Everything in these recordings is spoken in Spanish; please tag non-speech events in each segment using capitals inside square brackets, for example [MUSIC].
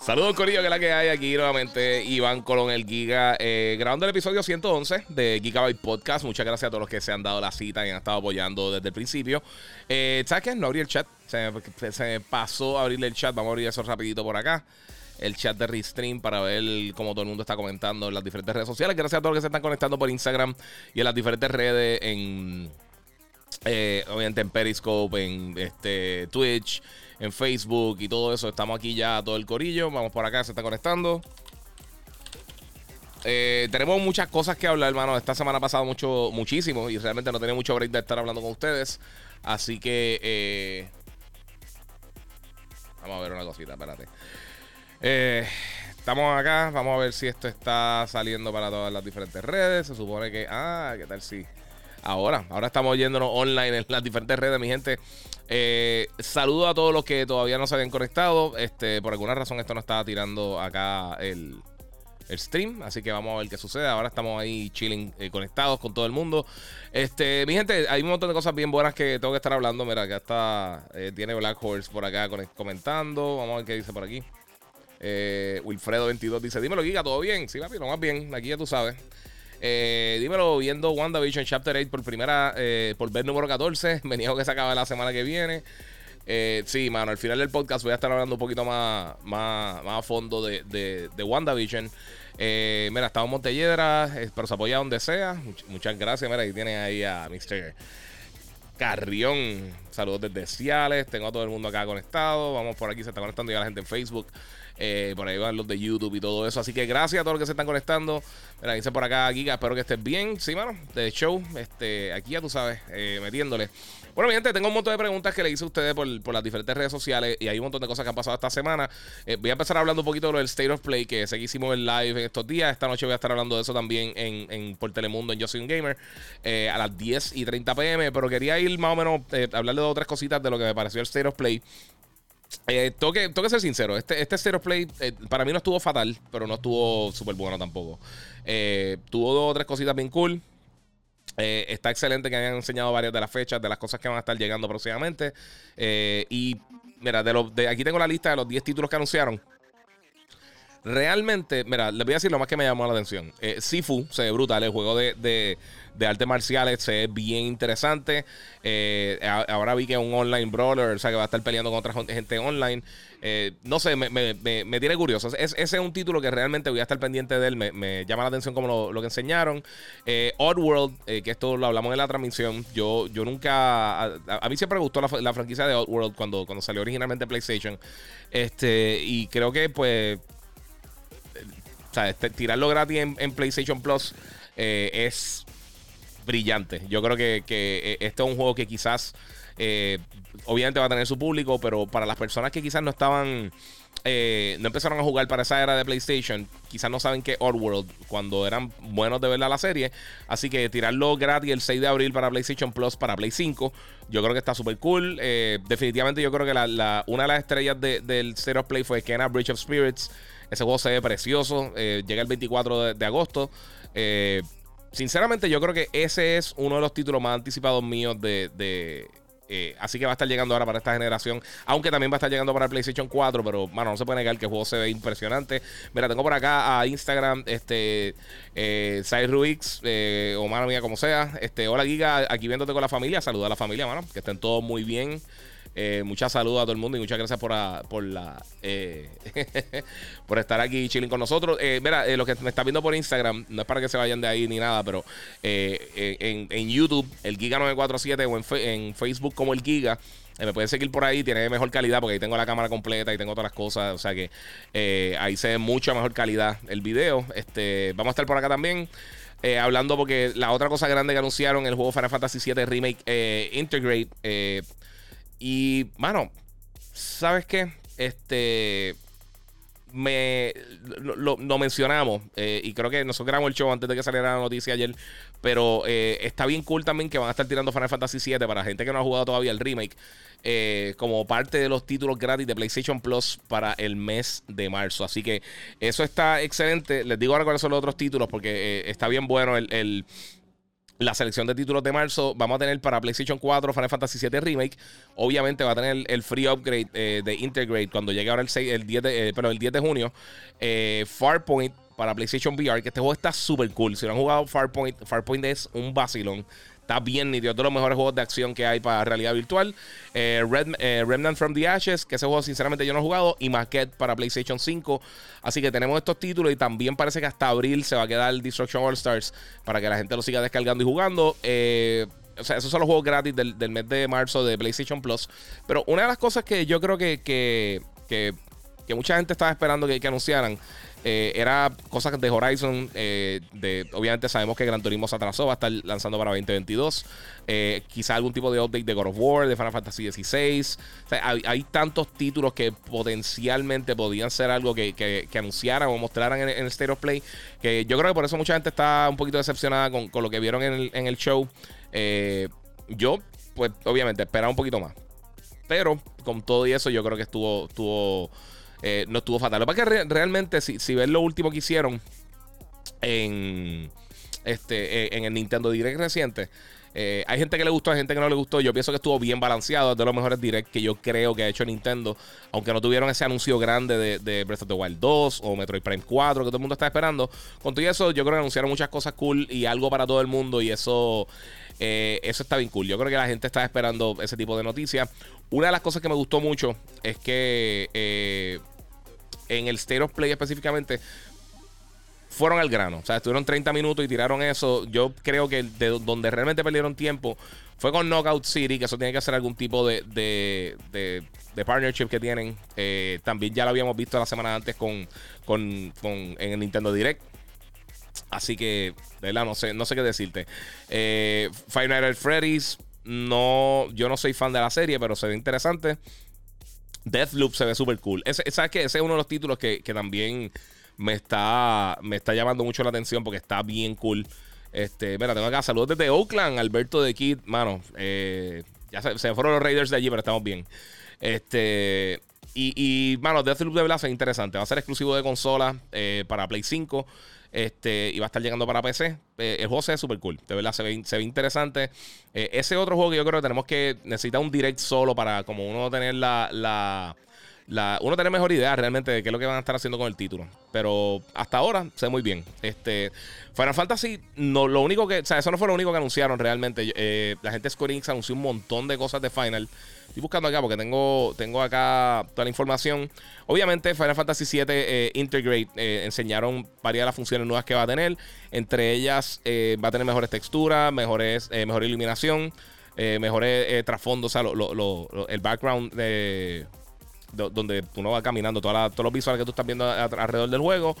Saludos, Corillo, que es la que hay aquí nuevamente. Iván Colón, el Giga, eh, grabando el episodio 111 de Gigabyte Podcast. Muchas gracias a todos los que se han dado la cita y han estado apoyando desde el principio. Eh, ¿Sabes qué? No abrí el chat. Se se pasó a abrirle el chat. Vamos a abrir eso rapidito por acá el chat de Restream para ver cómo todo el mundo está comentando en las diferentes redes sociales. Gracias a todos los que se están conectando por Instagram y en las diferentes redes, en eh, obviamente en Periscope, en este Twitch, en Facebook y todo eso. Estamos aquí ya todo el corillo. Vamos por acá, se está conectando. Eh, tenemos muchas cosas que hablar, hermano. Esta semana ha pasado mucho, muchísimo y realmente no tenía mucho break de estar hablando con ustedes. Así que eh, vamos a ver una cosita, espérate. Eh, estamos acá, vamos a ver si esto está saliendo para todas las diferentes redes. Se supone que, ah, ¿qué tal si? Ahora, ahora estamos yéndonos online en las diferentes redes, mi gente. Eh, saludo a todos los que todavía no se habían conectado. Este, por alguna razón esto no estaba tirando acá el, stream. Así que vamos a ver qué sucede. Ahora estamos ahí chilling, eh, conectados con todo el mundo. Este, mi gente, hay un montón de cosas bien buenas que tengo que estar hablando. Mira, acá está. Eh, tiene Black Horse por acá comentando. Vamos a ver qué dice por aquí. Wilfredo22 dice: Dímelo, Giga, ¿todo bien? Sí, papi, lo más bien. Aquí ya tú sabes. Eh, dímelo, viendo WandaVision Chapter 8 por primera, eh, por ver número 14. [LAUGHS] Me niego que se acabe la semana que viene. Eh, sí, mano, al final del podcast voy a estar hablando un poquito más, más, a fondo de, de, WandaVision. Eh, mira, estamos en Montelledra, pero se apoya donde sea. muchas gracias. Mira, ahí tiene ahí a Mr. Carrión. Saludos desde Ciales. Tengo a todo el mundo acá conectado. Vamos por aquí, se está conectando ya la gente en Facebook. Eh, por ahí van los de YouTube y todo eso. Así que gracias a todos los que se están conectando. Mira, dice por acá, Giga, espero que estés bien. Sí, mano, de show. Este, aquí ya tú sabes, eh, metiéndole. Bueno, mi gente, tengo un montón de preguntas que le hice a ustedes por, las diferentes redes sociales y hay un montón de cosas que han pasado esta semana. Eh, voy a empezar hablando un poquito de lo del State of Play que seguimos en live en estos días. Esta noche voy a estar hablando de eso también en, por Telemundo en Yo Soy un Gamer a las 10 y 30 pm. Pero quería ir más o menos hablarle de otras cositas de lo que me pareció el State of Play. Eh, tengo, que, ser sincero, este, este Zero Play eh, para mí no estuvo fatal, pero no estuvo súper bueno tampoco. Eh, tuvo dos o tres cositas bien cool. Eh, está excelente que hayan enseñado varias de las fechas, de las cosas que van a estar llegando próximamente. y mira, de, los, aquí tengo la lista de los 10 títulos que anunciaron. Realmente, mira, les voy a decir lo más que me llamó la atención. Sifu se ve brutal, el juego de artes marciales se ve bien interesante. Eh, ahora vi que es un online brawler, o sea que va a estar peleando con otra gente online. Eh, no sé, me, tiene curioso. ese es un título que realmente voy a estar pendiente de él. Me, llama la atención como lo, que enseñaron. Eh, Oddworld, que esto lo hablamos en la transmisión. Yo, yo nunca. A, mí siempre me gustó la, franquicia de Oddworld cuando, cuando salió originalmente PlayStation. Este, y creo que, pues. O sea, este, tirarlo gratis en PlayStation Plus es brillante. Yo creo que, que eh, este es un juego que quizás, eh, obviamente va a tener su público, pero para las personas que quizás no estaban, eh, no empezaron a jugar para esa era de PlayStation, quizás no saben que Oddworld, cuando eran buenos de verla la serie. Así que tirarlo gratis el 6 de abril para PlayStation Plus, para Play 5, yo creo que está súper cool. definitivamente yo creo que la, una de las estrellas del Zero Play fue Kena Bridge of Spirits. Ese juego se ve precioso. llega el 24 de, de agosto. Eh, Sinceramente, yo creo que ese es uno de los títulos más anticipados míos de. Eh, así que va a estar llegando ahora para esta generación. Aunque también va a estar llegando para el PlayStation 4. Pero, mano, no se puede negar que el juego se ve impresionante. Mira, tengo por acá a Instagram, este. Eh, Ruix, eh, o mano mía, como sea. Este, hola, Giga, aquí viéndote con la familia. Saluda a la familia, mano. Que estén todos muy bien. Eh, muchas saludos a todo el mundo y muchas gracias por, por la eh, [LAUGHS] por estar aquí chilling con nosotros. Eh, mira, lo que me está viendo por Instagram, no es para que se vayan de ahí ni nada, pero en, YouTube, el Giga947 o en, Facebook como el Giga. me pueden seguir por ahí, tiene mejor calidad porque ahí tengo la cámara completa y tengo todas las cosas. O sea que ahí se ve mucha mejor calidad el video. Este, vamos a estar por acá también. hablando porque la otra cosa grande que anunciaron el juego Final Fantasy VII Remake Integrate y, mano, ¿sabes qué? Este. me lo, mencionamos eh, y creo que nosotros grabamos el show antes de que saliera la noticia ayer. Pero eh, está bien cool también que van a estar tirando Final Fantasy VII para gente que no ha jugado todavía el remake. Eh, como parte de los títulos gratis de PlayStation Plus para el mes de marzo. Así que eso está excelente. Les digo ahora cuáles son los otros títulos porque está bien bueno el la selección de títulos de marzo. Vamos a tener para PlayStation 4 Final Fantasy VII Remake. Obviamente va a tener el free upgrade eh, de Integrate cuando llegue ahora el, 6, el 10 de, eh, el 10 de junio. Eh, Farpoint para PlayStation VR, que este juego está súper cool. Si no han jugado Farpoint, Farpoint es un vacilón. Está bien nítido. Todos los mejores juegos de acción que hay para realidad virtual. Eh, eh, Remnant from the Ashes, que ese juego sinceramente yo no he jugado. Y Maquette para PlayStation 5. Así que tenemos estos títulos y también parece que hasta abril se va a quedar Destruction All Stars para que la gente lo siga descargando y jugando. Eh, o sea, esos son los juegos gratis del, mes de marzo de PlayStation Plus. Pero una de las cosas que yo creo que, que, que, mucha gente estaba esperando que anunciaran eh, era cosas de Horizon. Eh, de, obviamente sabemos que Gran Turismo se atrasó, va a estar lanzando para 2022. Eh, quizá algún tipo de update de God of War, de Final Fantasy XVI. hay, tantos títulos que potencialmente podían ser algo que, que, anunciaran o mostraran en, el State of Play. Que yo creo que por eso mucha gente está un poquito decepcionada con, lo que vieron en el, en el show. yo, pues obviamente, esperaba un poquito más. Pero con todo y eso, yo creo que estuvo, estuvo eh, no estuvo fatal. Lo que pasa es que realmente, si, si ves lo último que hicieron en, este, eh, en el Nintendo Direct reciente, eh, hay gente que le gustó, hay gente que no le gustó. Yo pienso que estuvo bien balanceado. Es de los mejores direct que yo creo que ha hecho Nintendo. Aunque no tuvieron ese anuncio grande de, de, Breath of the Wild 2 o Metroid Prime 4 que todo el mundo está esperando. Con todo eso, yo creo que anunciaron muchas cosas cool y algo para todo el mundo. Y eso, eso está bien cool. Yo creo que la gente está esperando ese tipo de noticias. Una de las cosas que me gustó mucho es que en el State of Play específicamente, fueron al grano. O sea, estuvieron 30 minutos y tiraron eso. Yo creo que de donde realmente perdieron tiempo fue con Knockout City, que eso tiene que hacer algún tipo de, de, de, partnership que tienen. Eh, también ya lo habíamos visto la semana antes con, con, con en el Nintendo Direct. Así que, de verdad, no sé, no sé qué decirte. Eh, Five Freddy's, no, yo no soy fan de la serie, pero se ve interesante. Deathloop se ve súper cool. Ese, ¿Sabes qué? Ese es uno de los títulos que, también me está, me está llamando mucho la atención porque está bien cool. Este, mira, tengo acá saludos desde Oakland, Alberto de Kid. Mano, eh, ya se, fueron los Raiders de allí, pero estamos bien. Este, y, y mano, Deathloop de verdad es interesante. Va a ser exclusivo de consola eh, para Play 5. Este, y va a estar llegando para PC. Eh, el juego se ve súper cool. De verdad, se ve, se ve interesante. Eh, ese otro juego que yo creo que tenemos que necesitar un direct solo para como uno tener la, la, uno tener mejor idea realmente de qué es lo que van a estar haciendo con el título. Pero hasta ahora se ve muy bien. Este, Final Fantasy, no, lo único que, o sea, eso no fue lo único que anunciaron realmente. Eh, la gente de Square Enix anunció un montón de cosas de Final. Estoy buscando acá porque tengo, tengo acá toda la información. Obviamente, Final Fantasy VII eh, Integrate eh, enseñaron varias de las funciones nuevas que va a tener. Entre ellas, eh, va a tener mejores texturas, mejores, mejor iluminación, mejores trasfondos, o sea, el background de donde uno va caminando, todos los visuales que tú estás viendo alrededor del juego.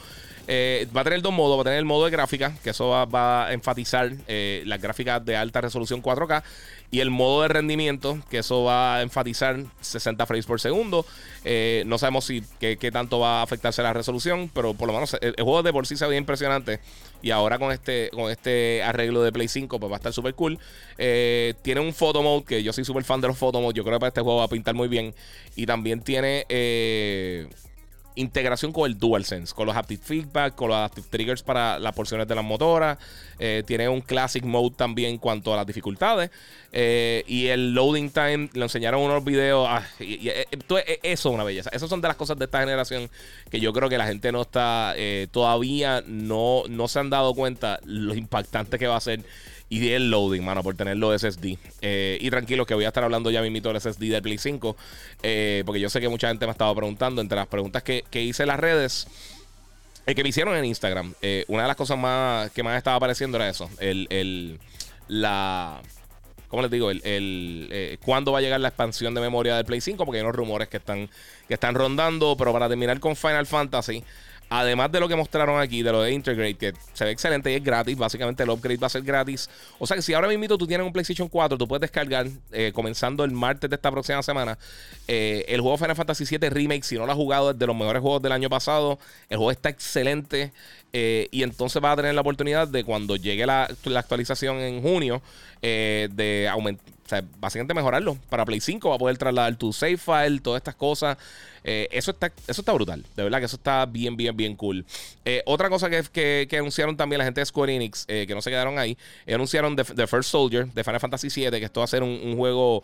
Va a tener dos modos. Va a tener el modo de gráfica, que eso va, a enfatizar las gráficas de alta resolución 4K. Y el modo de rendimiento, que eso va a enfatizar 60 frames por segundo. Eh, no sabemos si qué, tanto va a afectarse la resolución, pero por lo menos el, juego de por sí se ve impresionante. Y ahora con este, con este arreglo de Play 5, pues va a estar súper cool. tiene un photo mode, que yo soy súper fan de los photo. Yo creo que para este juego va a pintar muy bien. Y también tiene integración con el DualSense, con los haptic feedback, con los adaptive triggers para las porciones de las motoras. Eh, tiene un classic mode también en cuanto a las dificultades. Eh, y el loading time, le enseñaron unos videos. Ah, eh, eso es una belleza. Esas son de las cosas de esta generación que yo creo que la gente no está, todavía no, no se han dado cuenta lo impactante que va a ser y el loading, mano, por tenerlo SSD. Eh, y tranquilo que voy a estar hablando ya mismito del SSD del Play 5, eh, porque yo sé que mucha gente me estaba preguntando, entre las preguntas que, hice en las redes, eh, que me hicieron en Instagram, una de las cosas más que más estaba apareciendo era eso, el, el la... ¿Cómo les digo? El, el ¿Cuándo va a llegar la expansión de memoria del Play 5? Porque hay unos rumores que están, que están rondando, pero para terminar con Final Fantasy, Además de lo que mostraron aquí, de lo de Integrate, que se ve excelente y es gratis. Básicamente el upgrade va a ser gratis. O sea que si ahora mismo tú tienes un PlayStation 4, tú puedes descargar, eh, comenzando el martes de esta próxima semana, eh, el juego Final Fantasy VII Remake. Si no lo has jugado, es de los mejores juegos del año pasado. El juego está excelente. Eh, y entonces vas a tener la oportunidad de cuando llegue la, actualización en junio, de aumentar, sea, básicamente mejorarlo. Para Play 5 va a poder trasladar tu save file, todas estas cosas. Eh, eso, está, eso está brutal. De verdad que eso está bien, bien, bien cool. Eh, otra cosa que, que, anunciaron también la gente de Square Enix, eh, que no se quedaron ahí, anunciaron The, First Soldier de Final Fantasy VII, que esto va a ser un, juego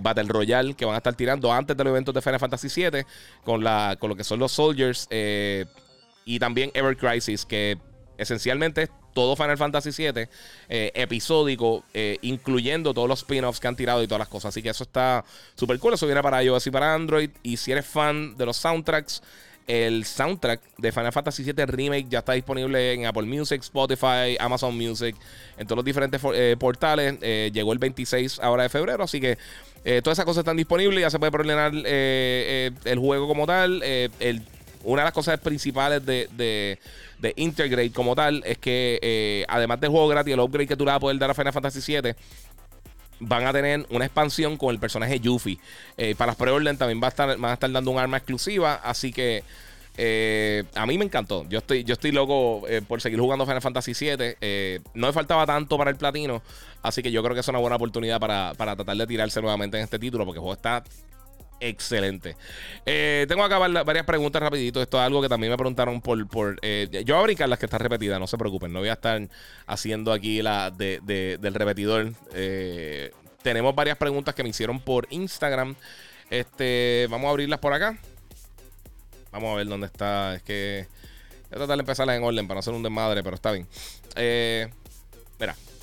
Battle Royale que van a estar tirando antes de los eventos de Final Fantasy VII con, la, con lo que son los Soldiers. y también Ever Crisis, que esencialmente todo Final Fantasy VII eh, episódico, eh, incluyendo todos los spin-offs que han tirado y todas las cosas. Así que eso está súper cool. Eso viene para iOS y para Android. Y si eres fan de los soundtracks, el soundtrack de Final Fantasy VII Remake ya está disponible en Apple Music, Spotify, Amazon Music, en todos los diferentes eh, portales. llegó el 26 ahora de febrero, así que todas esas cosas están disponibles. Ya se puede problemar el juego como tal. una de las cosas principales de Integrate como tal es que eh, además del juego gratis, el upgrade que tú le vas a poder dar a Final Fantasy VII, van a tener una expansión con el personaje Yuffie. Eh, para las preorden también va a estar, van a estar dando un arma exclusiva, así que eh, a mí me encantó. Yo estoy, yo estoy loco por seguir jugando Final Fantasy VII. no me faltaba tanto para el platino. Así que yo creo que es una buena oportunidad para, para tratar de tirarse nuevamente en este título. Porque el juego está excelente. Eh, tengo acá varias preguntas rapidito. Esto es algo que también me preguntaron por... por eh, yo voy a brincar las que están repetidas, no se preocupen. No voy a estar haciendo aquí la del repetidor. Eh, tenemos varias preguntas que me hicieron por Instagram. Este, vamos a abrirlas por acá. Vamos a ver dónde está. Es que... Voy a tratar de empezarlas en orden para no hacer un desmadre, pero está bien. Eh,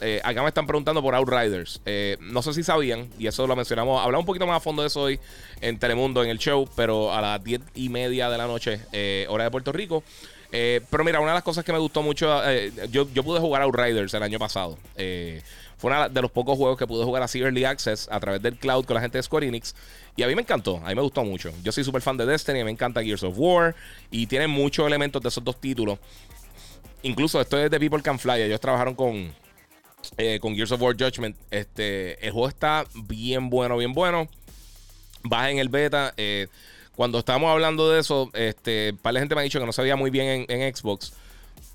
eh, acá me están preguntando por Outriders. Eh, no sé si sabían, y eso lo mencionamos. Hablamos un poquito más a fondo de eso hoy en Telemundo, en el show, pero a las 10 y media de la noche, eh, hora de Puerto Rico. pero mira, una de las cosas que me gustó mucho, yo, pude jugar Outriders el año pasado. fue uno de los pocos juegos que pude jugar así Early Access a través del cloud con la gente de Square Enix. Y a mí me encantó, a mí me gustó mucho. Yo soy súper fan de Destiny, me encanta Gears of War. Y tiene muchos elementos de esos dos títulos. Incluso esto es de People Can Fly. Ellos trabajaron con eh, con Gears of War Judgment. Este, el juego está bien bueno, bien bueno. Baja en el beta. Eh, cuando estábamos hablando de eso, este, par de gente me ha dicho que no se veía muy bien en, Xbox.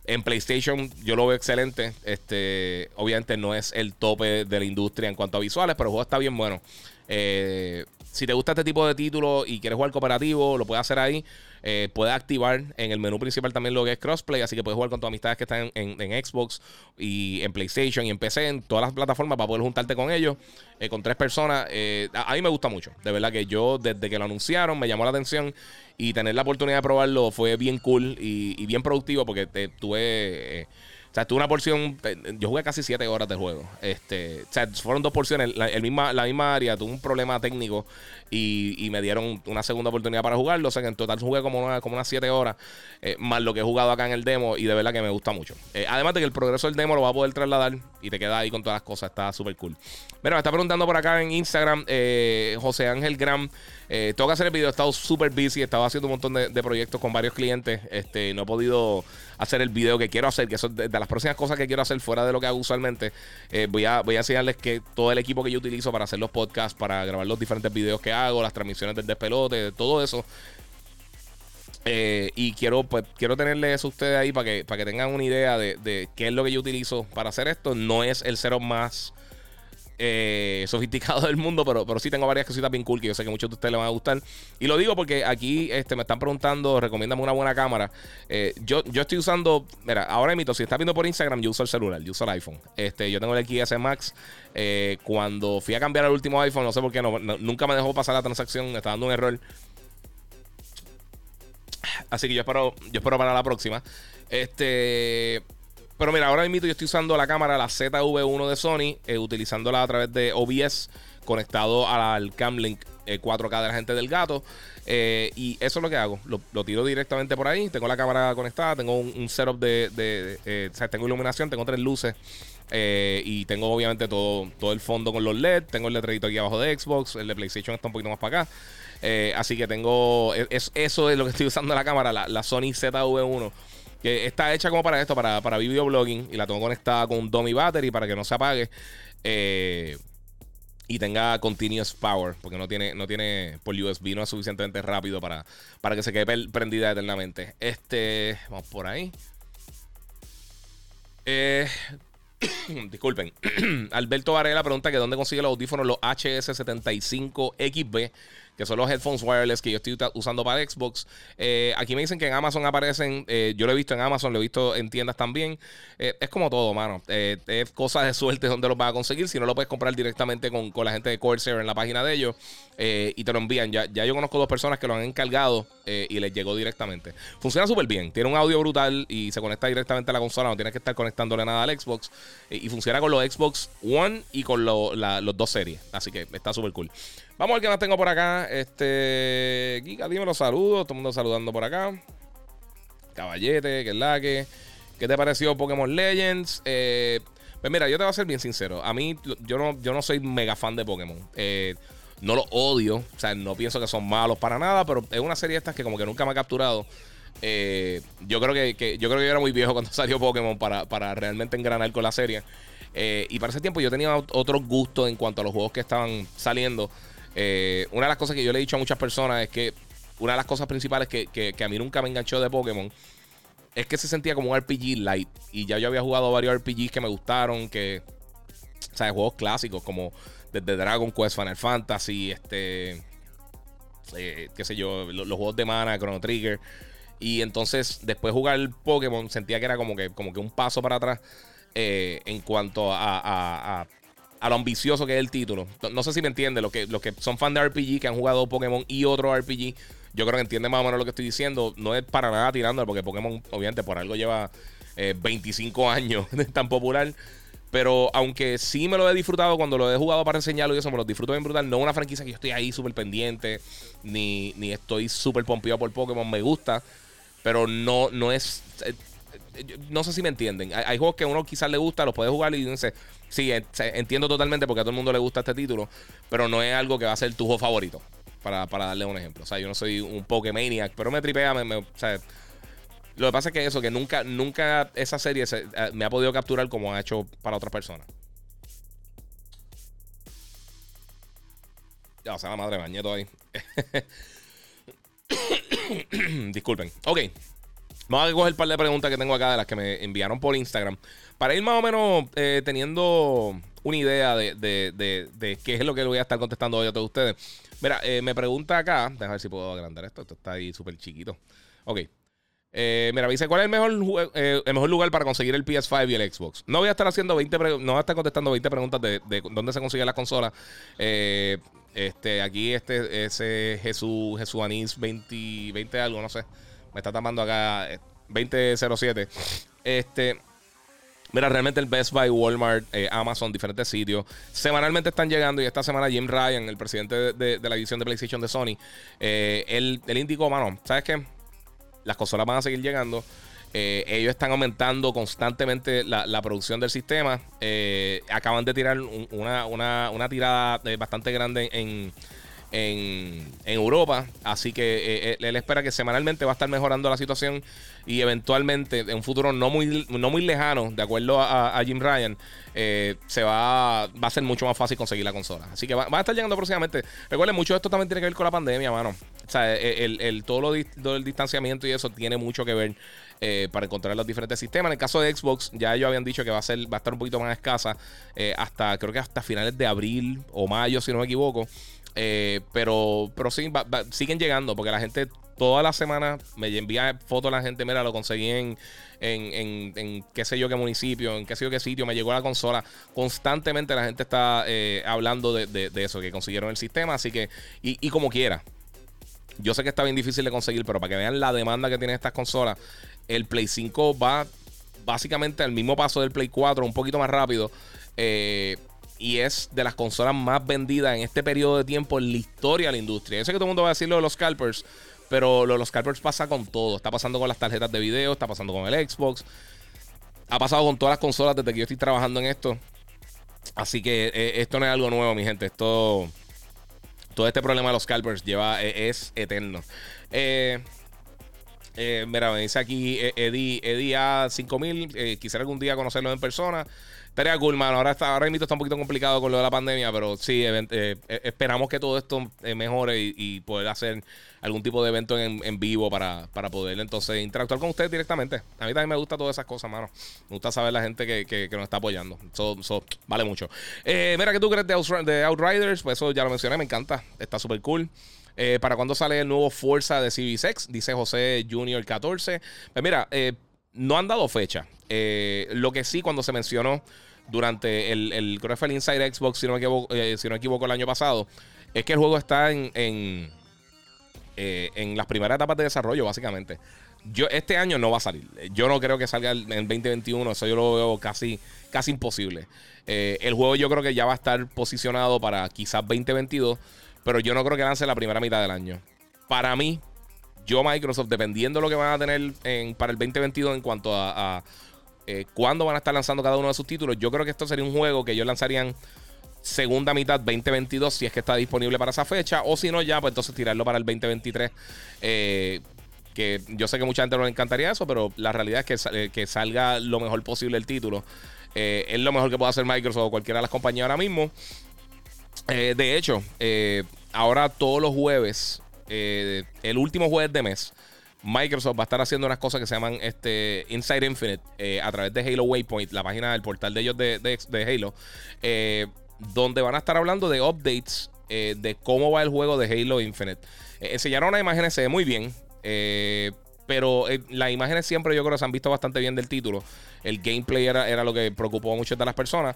En PlayStation yo lo veo excelente. Este, obviamente no es el tope de la industria en cuanto a visuales, pero el juego está bien bueno. Eh, si te gusta este tipo de título y quieres jugar cooperativo, lo puedes hacer ahí. Eh, puedes activar en el menú principal también lo que es crossplay, así que puedes jugar con tus amistades que están en, Xbox y en PlayStation y en PC, en todas las plataformas para poder juntarte con ellos, eh, con tres personas. Eh, a, mí me gusta mucho, de verdad que yo desde que lo anunciaron me llamó la atención y tener la oportunidad de probarlo fue bien cool y, bien productivo porque tuve o sea, tuve una porción. Yo jugué casi 7 horas de juego. Este, o sea, fueron dos porciones. La, misma, la misma área tuve un problema técnico y, me dieron una segunda oportunidad para jugarlo. O sea, que en total jugué como, como unas 7 horas. Eh, más lo que he jugado acá en el demo. Y de verdad que me gusta mucho. Eh, además de que el progreso del demo lo va a poder trasladar y te queda ahí con todas las cosas. Está súper cool. Mira, me está preguntando por acá en Instagram eh, José Ángel Gram. Eh, tengo que hacer el video, he estado súper busy, he estado haciendo un montón de, proyectos con varios clientes. Este, no he podido hacer el video que quiero hacer, que son de, las próximas cosas que quiero hacer fuera de lo que hago usualmente. Eh, voy, a, voy a enseñarles que todo el equipo que yo utilizo para hacer los podcasts, para grabar los diferentes videos que hago, las transmisiones del despelote, todo eso. Eh, y quiero, pues, quiero tenerles eso a ustedes ahí para que, para que tengan una idea de, de, qué es lo que yo utilizo para hacer esto. No es el cero más eh, sofisticado del mundo, pero, pero sí tengo varias cositas bien cool que yo sé que muchos de ustedes les van a gustar. Y lo digo porque aquí este, me están preguntando, recomiéndame una buena cámara. Eh, yo, yo estoy usando, mira, ahora mito, si estás viendo por Instagram, yo uso el celular, yo uso el iPhone. Este, yo tengo el XS Max. Eh, cuando fui a cambiar el último iPhone, no sé por qué, no, nunca me dejó pasar la transacción, me está dando un error. Así que yo espero, yo espero para la próxima. Este, pero mira, ahora mismo yo estoy usando la cámara, la ZV1 de Sony, eh, utilizándola a través de OBS, conectado al Camlink 4K eh, de la gente del gato. Eh, y eso es lo que hago. Lo, tiro directamente por ahí. Tengo la cámara conectada, tengo un, setup de. o sea, tengo iluminación, tengo tres luces y tengo obviamente todo, todo el fondo con los LED. Tengo el letrerito aquí abajo de Xbox. El de PlayStation está un poquito más para acá. así que tengo. E, eso es lo que estoy [LAUGHS] usando la cámara, la, la Sony ZV1 que está hecha como para esto, para, para videoblogging. Y la tengo conectada con un dummy battery para que no se apague. Eh, y tenga continuous power. Porque no tiene, no tiene por USB, no es suficientemente rápido para, para que se quede prendida eternamente. Este. Vamos por ahí. Eh, [COUGHS] disculpen. [COUGHS] Alberto Varela pregunta que dónde consigue los audífonos los HS75XB que son los headphones wireless que yo estoy usando para Xbox. Eh, aquí me dicen que en Amazon aparecen, eh, yo lo he visto en Amazon, lo he visto en tiendas también. Eh, es como todo, mano. es cosas de [LAUGHS] suerte donde los vas a conseguir. Si no lo puedes comprar directamente con, la gente de Corsair en la página de ellos y te lo envían. Ya, ya yo conozco dos personas que lo han encargado y les llegó directamente. Funciona súper bien. Tiene un audio brutal y se conecta directamente a la consola. No tienes que estar conectándole nada al Xbox. y funciona con los Xbox One y con los dos series. Así que está súper cool. Vamos a ver qué más tengo por acá. Este. Giga, dime los saludos. Todo el mundo saludando por acá. Caballete, que es la que. ¿Qué te pareció Pokémon Legends? Eh, pues mira, yo te voy a ser bien sincero. A mí, yo no, yo no soy mega fan de Pokémon. Eh, no lo odio. O sea, no pienso que son malos para nada. Pero es una serie estas que como que nunca me ha capturado. Eh, yo creo que, yo creo que yo era muy viejo cuando [LAUGHS] salió Pokémon para, para realmente engranar con la serie. y para ese tiempo yo tenía otros gustos en cuanto a los juegos que estaban saliendo. Eh, una de las cosas que yo le he dicho a muchas personas es que una de las cosas principales que, a mí nunca me enganchó de Pokémon es que se sentía como un RPG light. Y ya yo había jugado varios RPGs que me gustaron, que. O sea, juegos clásicos como desde Dragon Quest, Final Fantasy, este. Eh, qué sé yo, los, juegos de mana, Chrono Trigger. Y entonces, después de jugar Pokémon, sentía que era como que, como que un paso para atrás eh, en cuanto a lo ambicioso que es el título. No sé si me entiende, los que, que son fans de RPG, que han jugado Pokémon y otro RPG, yo creo que entienden más o menos lo que estoy diciendo. No es para nada tirándolo, porque Pokémon, obviamente, por algo lleva 25 eh, [LAUGHS] años tan popular. Pero aunque sí me lo he disfrutado cuando lo he jugado para enseñarlo y eso, me lo disfruto bien brutal. No es una franquicia que yo estoy ahí súper pendiente, ni, ni estoy súper pompeado por Pokémon. Me gusta, pero no, no es. Eh, no sé si me entienden. Hay, juegos que a uno quizás le gusta, los puede jugar y dice, sí, entiendo totalmente porque a todo el mundo le gusta este título, pero no es algo que va a ser tu favorito. Para, darle un ejemplo. O sea, yo no soy un Pokémaniac, pero me tripea, me, o sea, lo que pasa es que eso, que nunca, nunca esa serie eh, me ha podido capturar como ha hecho para otras personas. Ya, o sea, la madre, bañé ahí. [COUGHS] Disculpen. Ok. Vamos a coger un par de preguntas que tengo acá de las que me enviaron por Instagram. Para ir más o menos eh, teniendo una idea de, qué es lo que le voy a estar contestando hoy a todos ustedes. Mira, eh, me pregunta acá. Déjame ver si puedo agrandar esto. Esto está ahí súper chiquito. Ok. Eh, mira, dice, ¿cuál es el mejor, el mejor lugar para conseguir el PS5 y el Xbox? No voy a estar haciendo 20 no voy a estar contestando 20 preguntas de, dónde se consigue la consola. este, aquí este, ese Jesús, Jesús Anís 20, 20 algo, no sé. Me está tapando acá 2007. Eh, este. Mira, realmente el Best Buy, Walmart, eh, Amazon, diferentes sitios, semanalmente están llegando y esta semana Jim Ryan, el presidente de, la división de PlayStation de Sony, eh, él, indicó, mano, ¿sabes qué? Las consolas van a seguir llegando. ellos están aumentando constantemente la, producción del sistema. acaban de tirar una, una tirada bastante grande en, Europa. Así que eh, eh, él espera que semanalmente va a estar mejorando la situación y eventualmente en un futuro no muy, no muy lejano, de acuerdo a, Jim Ryan, eh, se va, va a ser mucho más fácil conseguir la consola. Así que va, a estar llegando próximamente. Recuerden, mucho de esto también tiene que ver con la pandemia, mano. O sea, el, todo, lo, el distanciamiento y eso tiene mucho que ver. para encontrar los diferentes sistemas. En el caso de Xbox, ya ellos habían dicho que va a ser, va a estar un poquito más escasa hasta, creo que hasta finales de abril o mayo, si no me equivoco. Eh, pero, pero sí, siguen llegando porque la gente toda la semana me envía fotos a la gente. Mira, lo conseguí en, en, qué sé yo qué municipio, en qué sé yo qué sitio, me llegó la consola. Constantemente la gente está eh, hablando de, eso, que consiguieron el sistema. Así que, y, y, como quiera, yo sé que está bien difícil de conseguir, pero para que vean la demanda que tienen estas consolas, el Play 5 va básicamente al mismo paso del Play 4, un poquito más rápido. Eh, y es de las consolas más vendidas en este periodo de tiempo en la historia de la industria. Yo sé que todo el mundo va a decir lo de los scalpers, pero lo de los scalpers pasa con todo. Está pasando con las tarjetas de video, está pasando con el Xbox. ha pasado con todas las consolas desde que yo estoy trabajando en esto. Así que eh, esto no es algo nuevo, mi gente. Esto. Todo este problema de los scalpers lleva, e, es eterno. Eh, eh, mira, me dice aquí Eddie, Eddie A5000. quisiera algún día conocerlo en persona. Estaría cool, mano. Ahora, está, ahora mismo está un poquito complicado con lo de la pandemia, pero sí, eh, esperamos que todo esto eh, mejore y, poder hacer algún tipo de evento en, vivo para, poder entonces interactuar con ustedes directamente. A mí también me gusta todas esas cosas, mano. Me gusta saber la gente que, nos está apoyando. Eso, vale mucho. Eh, mira, ¿qué tú crees de, Outriders? Pues eso ya lo mencioné, me encanta. Está súper cool. ¿Para cuándo sale el nuevo Forza de Series Dice José Junior 14. Pues mira, no han dado fecha. Lo que sí, cuando se mencionó durante el, el creo Inside Xbox, si no me equivoco, eh, si no equivoco el año pasado, es que el juego está en, en, eh, en, las primeras etapas de desarrollo, básicamente. Yo, este año no va a salir. Yo no creo que salga en 2021. Eso yo lo veo casi, casi imposible. Eh, el juego yo creo que ya va a estar posicionado para quizás 2022. Pero yo no creo que lance la primera mitad del año. Para mí, yo Microsoft, dependiendo de lo que van a tener en, para el 2022 en cuanto a eh, cuándo van a estar lanzando cada uno de sus títulos. Yo creo que esto sería un juego que ellos lanzarían segunda mitad 2022 si es que está disponible para esa fecha o si no ya pues entonces tirarlo para el 2023 eh, que yo sé que mucha gente no le encantaría eso pero la realidad es que, eh, que salga lo mejor posible el título es lo mejor que puede hacer Microsoft o cualquiera de las compañías ahora mismo de hecho ahora todos los jueves el último jueves de mes Microsoft va a estar haciendo unas cosas que se llaman este, Inside Infinite eh, a través de Halo Waypoint, la página del portal de ellos de, Halo, eh, donde van a estar hablando de updates eh, de cómo va el juego de Halo Infinite. enseñaron unas imágenes, se ve muy bien, pero las imágenes siempre yo creo que se han visto bastante bien del título. El gameplay era, era lo que preocupó a muchas de las personas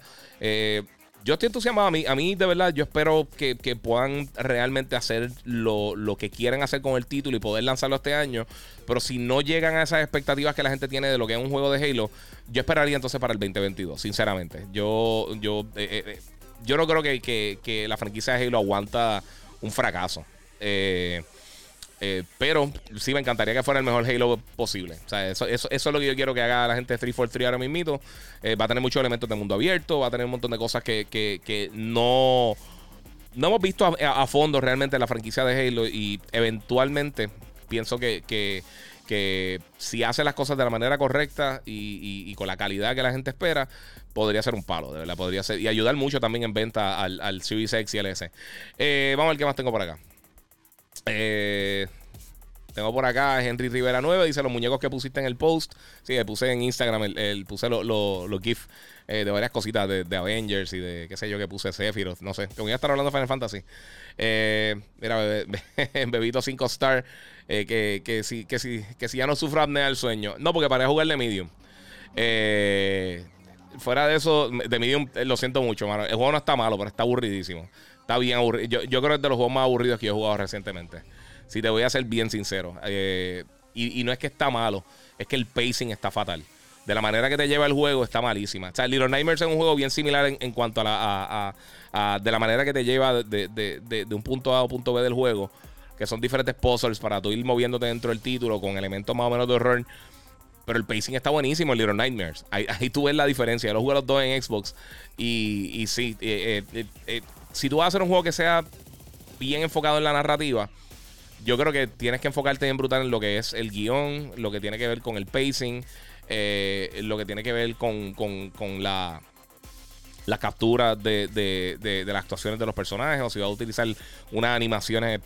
yo estoy entusiasmado. A mí, a mí de verdad, yo espero que, puedan realmente hacer lo, que quieren hacer con el título y poder lanzarlo este año. Pero si no llegan a esas expectativas que la gente tiene de lo que es un juego de Halo, yo esperaría entonces para el 2022, sinceramente. Yo, yo, eh, eh, eh, yo no creo que, que, la franquicia de Halo aguanta un fracaso. Eh, eh, pero sí me encantaría que fuera el mejor Halo posible. O sea, eso, eso, es lo que yo quiero que haga la gente de 343 ahora mismo. Eh, va a tener muchos elementos de mundo abierto, va a tener un montón de cosas que, no, no hemos visto a, fondo realmente en la franquicia de Halo. Y eventualmente pienso que, que, si hace las cosas de la manera correcta y, con la calidad que la gente espera, podría ser un palo, de verdad, podría ser. Y ayudar mucho también en venta al, al Series X y el S. Eh, vamos a ver qué más tengo por acá. Eh, tengo por acá Henry Rivera 9, dice los muñecos que pusiste en el post. Sí, le puse en Instagram, el, puse los lo, GIF eh, de varias cositas de, Avengers y de qué sé yo que puse Sephiroth, no sé. Como voy a estar hablando de Final Fantasy. Eh, mira, [LAUGHS] Bebito 5 Star, que, que, si, que, si, que si ya no sufro apnea del sueño. No, porque jugar de Medium. fuera de eso, de Medium lo siento mucho. El juego no está malo, pero está aburridísimo. Está bien aburrido. Yo, yo, creo que es de los juegos más aburridos que yo he jugado recientemente. Si te voy a ser bien sincero. Eh, y, no es que está malo, es que el pacing está fatal. De la manera que te lleva el juego está malísima. O sea, Little Nightmares es un juego bien similar en, cuanto a la. A, de la manera que te lleva de, de, de, un punto A a un punto B del juego. Que son diferentes puzzles para tú ir moviéndote dentro del título con elementos más o menos de horror. Pero el pacing está buenísimo en Little Nightmares. Ahí, tú ves la diferencia. Yo lo jugué los dos en Xbox. Y, y sí, eh, eh, si tú vas a hacer un juego que sea bien enfocado en la narrativa, yo creo que tienes que enfocarte en brutal en lo que es el guion, lo que tiene que ver con el pacing, eh, lo que tiene que ver con, la, la captura de, de, las actuaciones de los personajes, o si vas a utilizar unas animaciones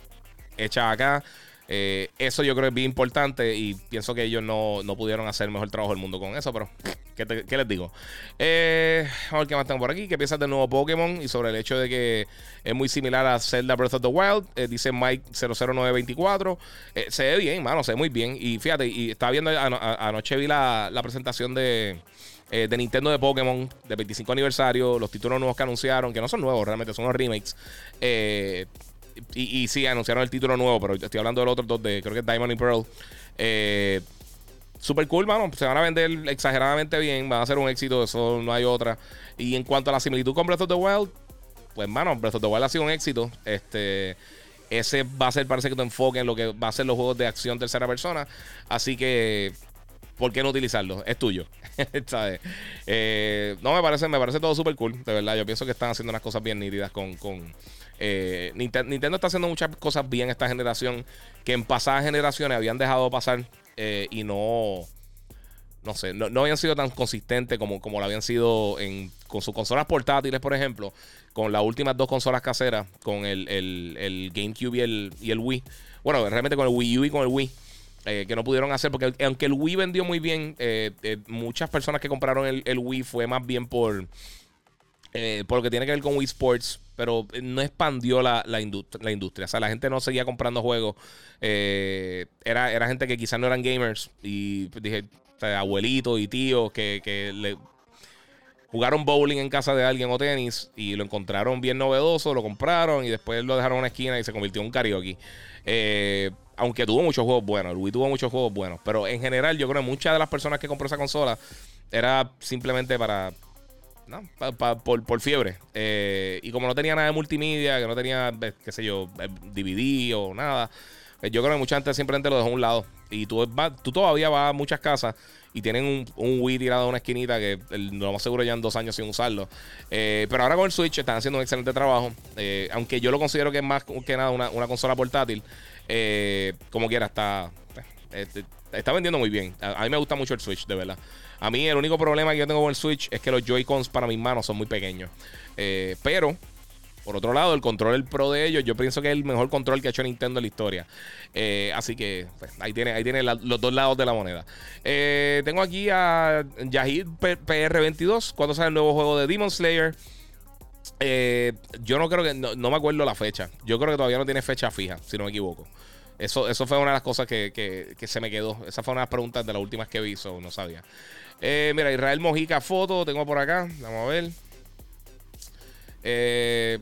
hechas acá. Eh, eso yo creo que es bien importante y pienso que ellos no, no pudieron hacer el mejor trabajo del mundo con eso, pero ¿qué, les digo? Eh, a ver qué más tengo por aquí. ¿Qué piensas del nuevo Pokémon? Y sobre el hecho de que es muy similar a Zelda Breath of the Wild. Eh, dice Mike 00924. se ve bien, mano, se ve muy bien. Y fíjate, y estaba viendo anoche vi la, presentación de, de Nintendo de Pokémon de 25 aniversario. Los títulos nuevos que anunciaron, que no son nuevos realmente, son los remakes. Eh y, sí, anunciaron el título nuevo, pero estoy hablando del otro dos de, creo que es Diamond y Pearl. Eh, super cool, mano. Se van a vender exageradamente bien. Van a ser un éxito, eso no hay otra. Y en cuanto a la similitud con Breath of the Wild, pues, mano, Breath of the Wild ha sido un éxito. Este. Ese va a ser, parece que tu enfoque en lo que va a ser los juegos de acción tercera persona. Así que ¿por qué no utilizarlo? Es tuyo. [LAUGHS] Eh, no, me parece, me parece todo súper cool, de verdad. Yo pienso que están haciendo unas cosas bien nítidas con... con eh, Nintendo, está haciendo muchas cosas bien esta generación que en pasadas generaciones habían dejado pasar eh, y no no sé, no, habían sido tan consistentes como, como lo habían sido en, con sus consolas portátiles, por ejemplo, con las últimas dos consolas caseras, con el, el, GameCube y el, y el Wii. Bueno, realmente con el Wii U y con el Wii. Eh, que no pudieron hacer, porque aunque el Wii vendió muy bien, eh, muchas personas que compraron el, Wii fue más bien por, por lo que tiene que ver con Wii Sports, pero no expandió la, la, la industria. O sea, la gente no seguía comprando juegos. era, era gente que quizás no eran gamers. Y dije, abuelitos y tíos que, le jugaron bowling en casa de alguien o tenis y lo encontraron bien novedoso, lo compraron y después lo dejaron en una esquina y se convirtió en un karaoke. Eh, aunque tuvo muchos juegos buenos, Luis tuvo muchos juegos buenos, pero en general yo creo que muchas de las personas que compró esa consola era simplemente para ¿no? por, fiebre. Eh, y como no tenía nada de multimedia, que no tenía, qué sé yo, DVD o nada, yo creo que mucha gente simplemente lo dejó a un lado. Y tú, tú todavía vas a muchas casas y tienen un, un Wii tirado en una esquinita que lo más seguro ya en dos años sin usarlo. Eh, pero ahora con el Switch están haciendo un excelente trabajo. Eh, aunque yo lo considero que es más que nada una, consola portátil. Eh, como quiera, está, este, está vendiendo muy bien. A, mí me gusta mucho el Switch, de verdad. A mí el único problema que yo tengo con el Switch es que los Joy-Cons para mis manos son muy pequeños. pero por otro lado, el control el Pro de ellos, yo pienso que es el mejor control que ha hecho Nintendo en la historia. Eh, así que pues, ahí tiene, ahí tiene los dos lados de la moneda. Eh, tengo aquí a Yahid PR22. ¿Cuándo sale el nuevo juego de Demon Slayer? Eh, yo no creo que, no, me acuerdo la fecha. Yo creo que todavía no tiene fecha fija, si no me equivoco. Eso, eso fue una de las cosas que, se me quedó. Esa fue una de las preguntas de las últimas que vi, no sabía. mira, Israel Mojica foto, tengo por acá. Vamos a ver. Eh,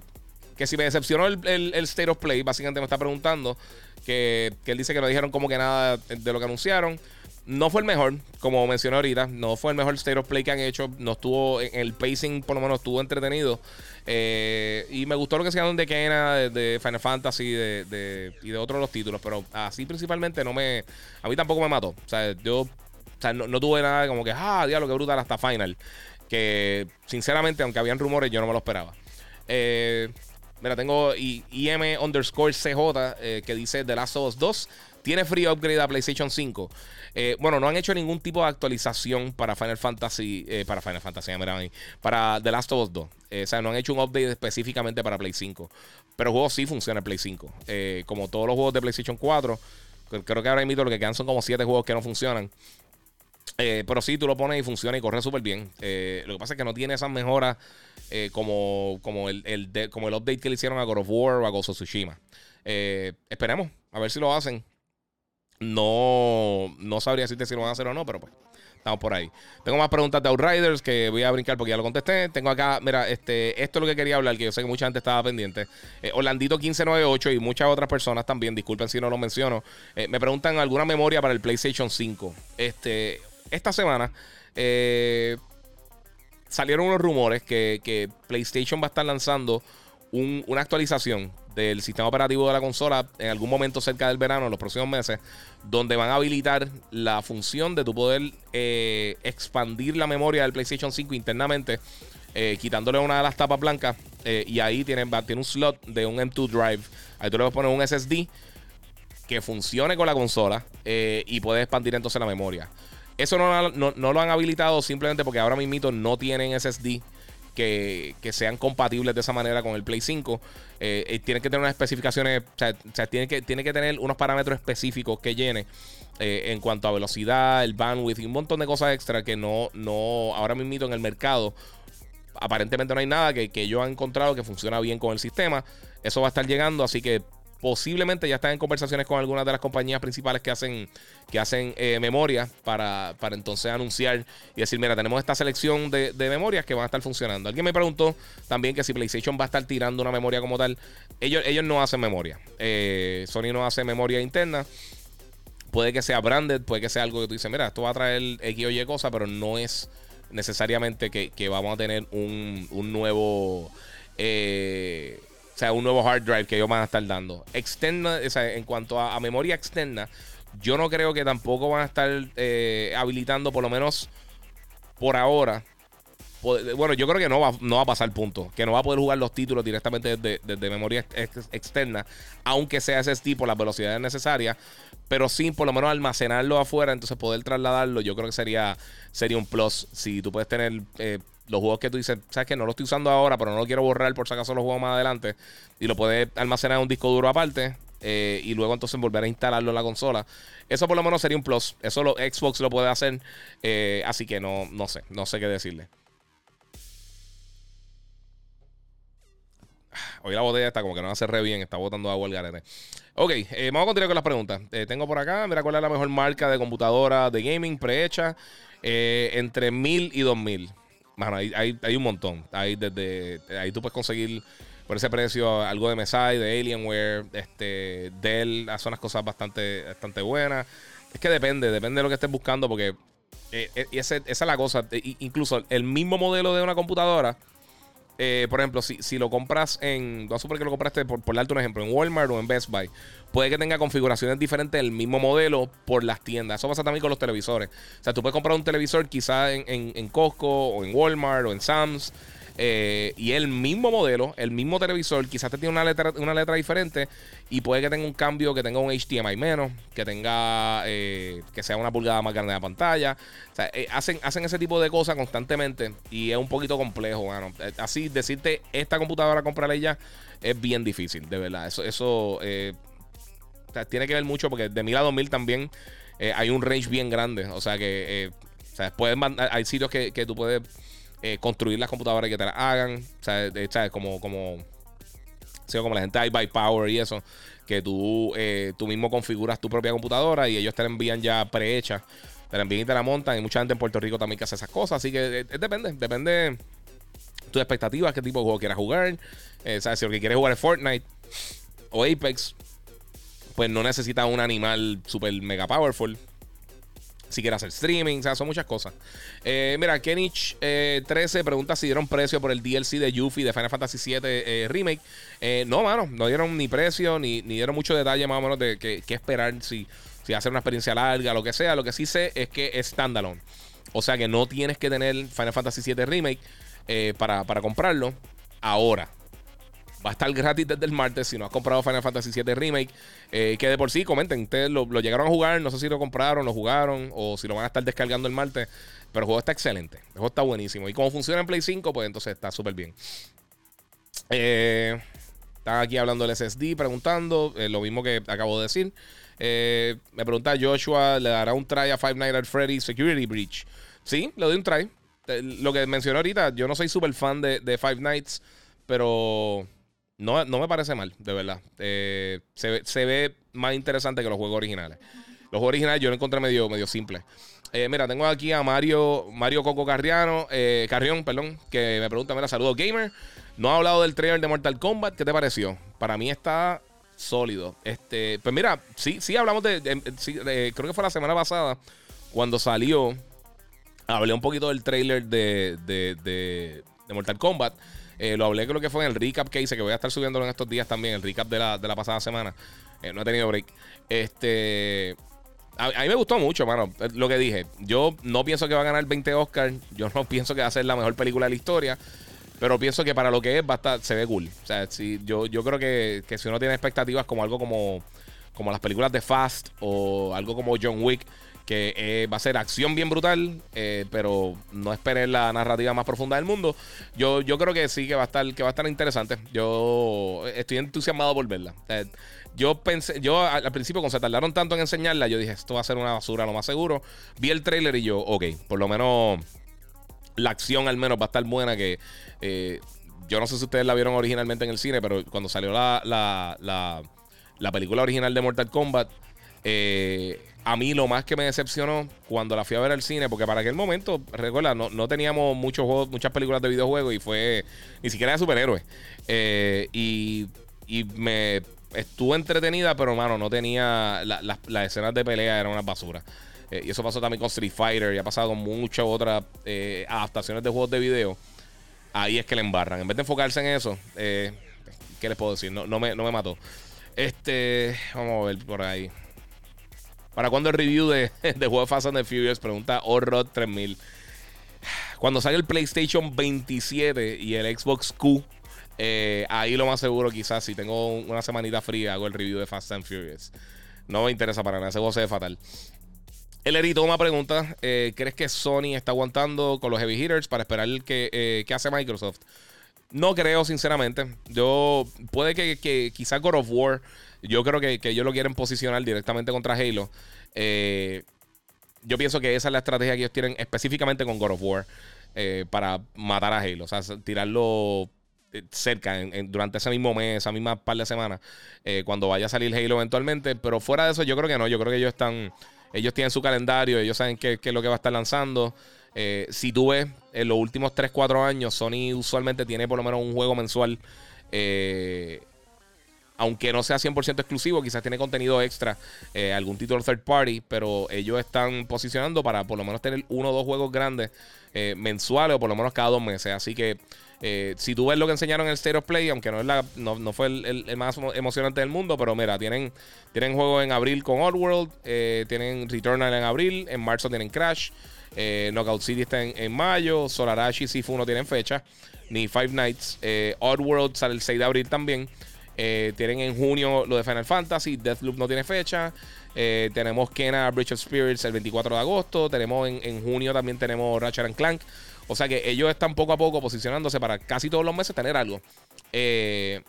que si me decepcionó el, el, State of Play, básicamente me está preguntando. Que, él dice que no dijeron como que nada de lo que anunciaron. No fue el mejor, como mencioné ahorita. No fue el mejor State of Play que han hecho. No estuvo, en el pacing por lo menos estuvo entretenido. Eh, y me gustó lo que se de Kena, de, de, Final Fantasy de, y de otros los títulos. Pero así principalmente no me. A mí tampoco me mató. O sea, yo no, tuve nada como que, ah, diablo, que brutal hasta Final. Que sinceramente, aunque habían rumores, yo no me lo esperaba. Eh, Mira, tengo IM underscore CJ eh, que dice The Last of Us 2 tiene free upgrade a PlayStation 5. Eh, bueno, no han hecho ningún tipo de actualización para Final Fantasy, eh, para Final Fantasy, mira, para The Last of Us 2. o sea, no han hecho un update específicamente para Play 5. Pero el juego sí funciona en Play 5. como todos los juegos de PlayStation 4, creo que ahora mismo lo que quedan son como 7 juegos que no funcionan. Eh, pero sí, tú lo pones y funciona y corre súper bien. Eh, lo que pasa es que no tiene esas mejoras eh, como, como, el, como el update que le hicieron a God of War o a Ghost of Tsushima. esperemos, a ver si lo hacen. No, no sabría decirte si lo van a hacer o no, pero pues estamos por ahí. Tengo más preguntas de Outriders que voy a brincar porque ya lo contesté. Tengo acá, mira, este, esto es lo que quería hablar, que yo sé que mucha gente estaba pendiente. Orlandito 1598 y muchas otras personas también, disculpen si no lo menciono, me preguntan alguna memoria para el PlayStation 5. Este, esta semana eh, salieron unos rumores que, PlayStation va a estar lanzando una actualización del sistema operativo de la consola en algún momento cerca del verano, en los próximos meses, donde van a habilitar la función de tu poder eh, expandir la memoria del PlayStation 5 internamente, eh, quitándole una de las tapas blancas. y ahí tiene, tiene un slot de un M2 Drive. Ahí tú le vas a poner un SSD que funcione con la consola y puedes expandir entonces la memoria. Eso no, lo han habilitado simplemente porque ahora mismo no tienen SSD que, sean compatibles de esa manera con el Play 5. Eh, eh, tienen que tener unas especificaciones, o sea, tiene, que, que tener unos parámetros específicos que llene eh, en cuanto a velocidad, el bandwidth y un montón de cosas extra que no, no ahora mismo en el mercado. Aparentemente no hay nada que, que yo he encontrado que funciona bien con el sistema. Eso va a estar llegando, así que posiblemente ya están en conversaciones con algunas de las compañías principales que hacen, que hacen eh, memoria para, para, entonces anunciar y decir, mira, tenemos esta selección de, memorias que van a estar funcionando. Alguien me preguntó también que si PlayStation va a estar tirando una memoria como tal. Ellos, ellos no hacen memoria. Eh, Sony no hace memoria interna. Puede que sea branded, puede que sea algo que tú dices, mira, esto va a traer X o Y cosa, pero no es necesariamente que, vamos a tener un, un nuevo... Eh, sea, un nuevo hard drive que ellos van a estar dando. Externa, o sea, en cuanto a, memoria externa, yo no creo que tampoco van a estar eh, habilitando, por lo menos por ahora. Bueno, yo creo que no va, no va a pasar punto. Que no va a poder jugar los títulos directamente desde, memoria externa. Aunque sea ese tipo, las velocidades necesarias. Pero sin por lo menos almacenarlo afuera. Entonces poder trasladarlo. Yo creo que sería, sería un plus. Si tú puedes tener eh, los juegos que tú dices, sabes que no lo estoy usando ahora, pero no lo quiero borrar por si acaso los juegos más adelante. Y lo puedes almacenar en un disco duro aparte. Eh, y luego entonces volver a instalarlo en la consola. Eso por lo menos sería un plus. Eso lo, Xbox lo puede hacer. Eh, así que no, no sé, no sé qué decirle. [SIGHS] Hoy la botella está como que no hace re bien, está botando agua al garete. Ok, eh, vamos a continuar con las preguntas. tengo por acá, mira cuál es la mejor marca de computadora de gaming prehecha entre 1000 y 2000. Mano, hay, hay, hay, un montón. Hay desde, ahí tú puedes conseguir por ese precio algo de Mesai, de Alienware, este, Dell, hace unas cosas bastante, bastante buenas. Es que depende, depende de lo que estés buscando, porque eh, eh, esa es la cosa. incluso el mismo modelo de una computadora, eh, por ejemplo, si, si, lo compras en. A suponer que lo compraste, por, por darte un ejemplo, en Walmart o en Best Buy, puede que tenga configuraciones diferentes del mismo modelo por las tiendas. Eso pasa también con los televisores. O sea, tú puedes comprar un televisor quizá en, en, en Costco o en Walmart o en Sam's. Eh, y el mismo modelo, el mismo televisor, quizás te tiene una letra, una letra diferente y puede que tenga un cambio, que tenga un HDMI menos, que tenga, eh, que sea una pulgada más grande de la pantalla. O sea, eh, hacen, hacen ese tipo de cosas constantemente y es un poquito complejo, mano. Así, decirte esta computadora comprarla ya es bien difícil, de verdad. Eso, eso tiene que ver mucho porque de 1000 a 2000 también hay un range bien grande. O sea que, o sea, pueden hay sitios que, que tú puedes eh, construir las computadoras que te las hagan. ¿sabes? Como, como, como la gente de iBuy Power y eso, que tú, eh, tú mismo configuras tu propia computadora y ellos te la envían ya prehecha. Te la envían y te la montan. Hay mucha gente en Puerto Rico también que hace esas cosas. Así que eh, depende, depende de tus expectativas, qué tipo de juego quieras jugar. ¿sabes? Si lo que quieres jugar es Fortnite o Apex, pues no necesitas un animal super mega powerful si quieres hacer streaming, o sea, son muchas cosas. Eh, mira, Kenich 13 eh, pregunta si dieron precio por el DLC de Yuffie de Final Fantasy VII eh, Remake. no, mano, no dieron ni precio, ni, ni, dieron mucho detalle más o menos de qué, esperar, si, si hacer una experiencia larga, lo que sea. Lo que sí sé es que es standalone. O sea que no tienes que tener Final Fantasy VII Remake para, para comprarlo ahora. Va a estar gratis desde el martes si no has comprado Final Fantasy VII Remake. Eh, que de por sí, comenten, ustedes lo, llegaron a jugar, no sé si lo compraron, lo jugaron o si lo van a estar descargando el martes. Pero el juego está excelente, el juego está buenísimo. Y como funciona en Play 5, pues entonces está súper bien. Eh, están aquí hablando del SSD, preguntando eh, lo mismo que acabo de decir. me pregunta Joshua, ¿le dará un try a Five Nights at Freddy's Security Breach? Sí, le doy un try. lo que mencioné ahorita, yo no soy súper fan de Five Nights, pero no, me parece mal, de verdad. Eh, se, ve más interesante que los juegos originales. Los juegos originales yo lo encontré medio, medio simple. Eh, mira, tengo aquí a Mario, Mario Coco Carriano, eh, Carrión, perdón, que me pregunta, mira, saludos gamer. No ha hablado del trailer de Mortal Kombat, ¿qué te pareció? Para mí está sólido. Este, pues mira, sí, sí hablamos de, creo que fue la semana pasada cuando salió, hablé un poquito del trailer de, de, de Mortal Kombat. Eh, lo hablé creo que fue en el recap que hice, que voy a estar subiéndolo en estos días también, el recap de la, de la pasada semana. Eh, no he tenido break. Este. A, mí me gustó mucho, mano. Eh, lo que dije. Yo no pienso que va a ganar 20 Oscars. Yo no [LAUGHS] pienso que va a ser la mejor película de la historia. Pero pienso que para lo que es, va a estar, se ve cool. O sea, si, yo, yo creo que, que si uno tiene expectativas como algo como, como las películas de Fast o algo como John Wick que eh, va a ser acción bien brutal, eh, pero no esperé la narrativa más profunda del mundo. Yo, yo creo que sí que va a estar, que va a estar interesante. Yo estoy entusiasmado por verla. yo pensé, yo al, principio cuando se tardaron tanto en enseñarla, yo dije, esto va a ser una basura, lo más seguro. Vi el trailer y yo, ok, por lo menos la acción al menos va a estar buena que... Eh, yo no sé si ustedes la vieron originalmente en el cine, pero cuando salió la, la, la, la película original de Mortal Kombat, eh, a mí lo más que me decepcionó cuando la fui a ver al cine, porque para aquel momento, recuerda, no, teníamos muchos juegos, muchas películas de videojuegos y fue ni siquiera de superhéroes. Eh, y, me estuvo entretenida, pero mano, no tenía las escenas de pelea, eran una basura. Eh, y eso pasó también con Street Fighter y ha pasado con muchas otras eh, adaptaciones de juegos de video. Ahí es que le embarran. En vez de enfocarse en eso, ¿qué les puedo decir? No, no, me, no me mató. Este, vamos a ver por ahí. ¿Para cuándo el review de, [LAUGHS] de Fast and the Furious? Pregunta Horror 3000. Cuando salga el PlayStation 27 y el Xbox Q, eh, ahí lo más seguro, quizás, si tengo una semanita fría, hago el review de Fast and Furious. No me interesa para nada, ese juego se fatal. El Erito, una pregunta. Eh, ¿Crees que Sony está aguantando con los heavy hitters para esperar eh, que hace Microsoft? No creo, sinceramente. Yo, puede que, que quizás God of War, yo creo que, que ellos lo quieren posicionar directamente contra Halo. Eh, yo pienso que esa es la estrategia que ellos tienen específicamente con God of War eh, para matar a Halo. O sea, tirarlo eh, cerca durante ese mismo mes, esa misma par de semanas, cuando vaya a salir Halo eventualmente. Pero fuera de eso, yo creo que no. Yo creo que ellos están. Ellos tienen su calendario, ellos saben qué, qué es lo que va a estar lanzando. si tú ves, en los últimos 3-4 años, Sony usualmente tiene por lo menos un juego mensual. Eh, aunque no sea 100% exclusivo, quizás tiene contenido extra, eh, algún título third party, pero ellos están posicionando para por lo menos tener uno o dos juegos grandes eh, mensuales o por lo menos cada dos meses. Así que eh, si tú ves lo que enseñaron en el State of Play, aunque no, es la, no, fue el, más emocionante del mundo, pero mira, tienen, tienen juegos en abril con Oddworld, tienen Returnal en abril, en marzo tienen Crash. Knockout City está en, mayo. Solarashi Sifu no tienen fecha. Ni Five Nights. Oddworld sale el 6 de abril también. Eh, tienen en junio lo de Final Fantasy. Deathloop no tiene fecha. Eh, tenemos Kena Bridge of Spirits el 24 de agosto. Tenemos en, junio también tenemos Ratchet and Clank. O sea que ellos están poco a poco posicionándose para casi todos los meses tener algo. Eh,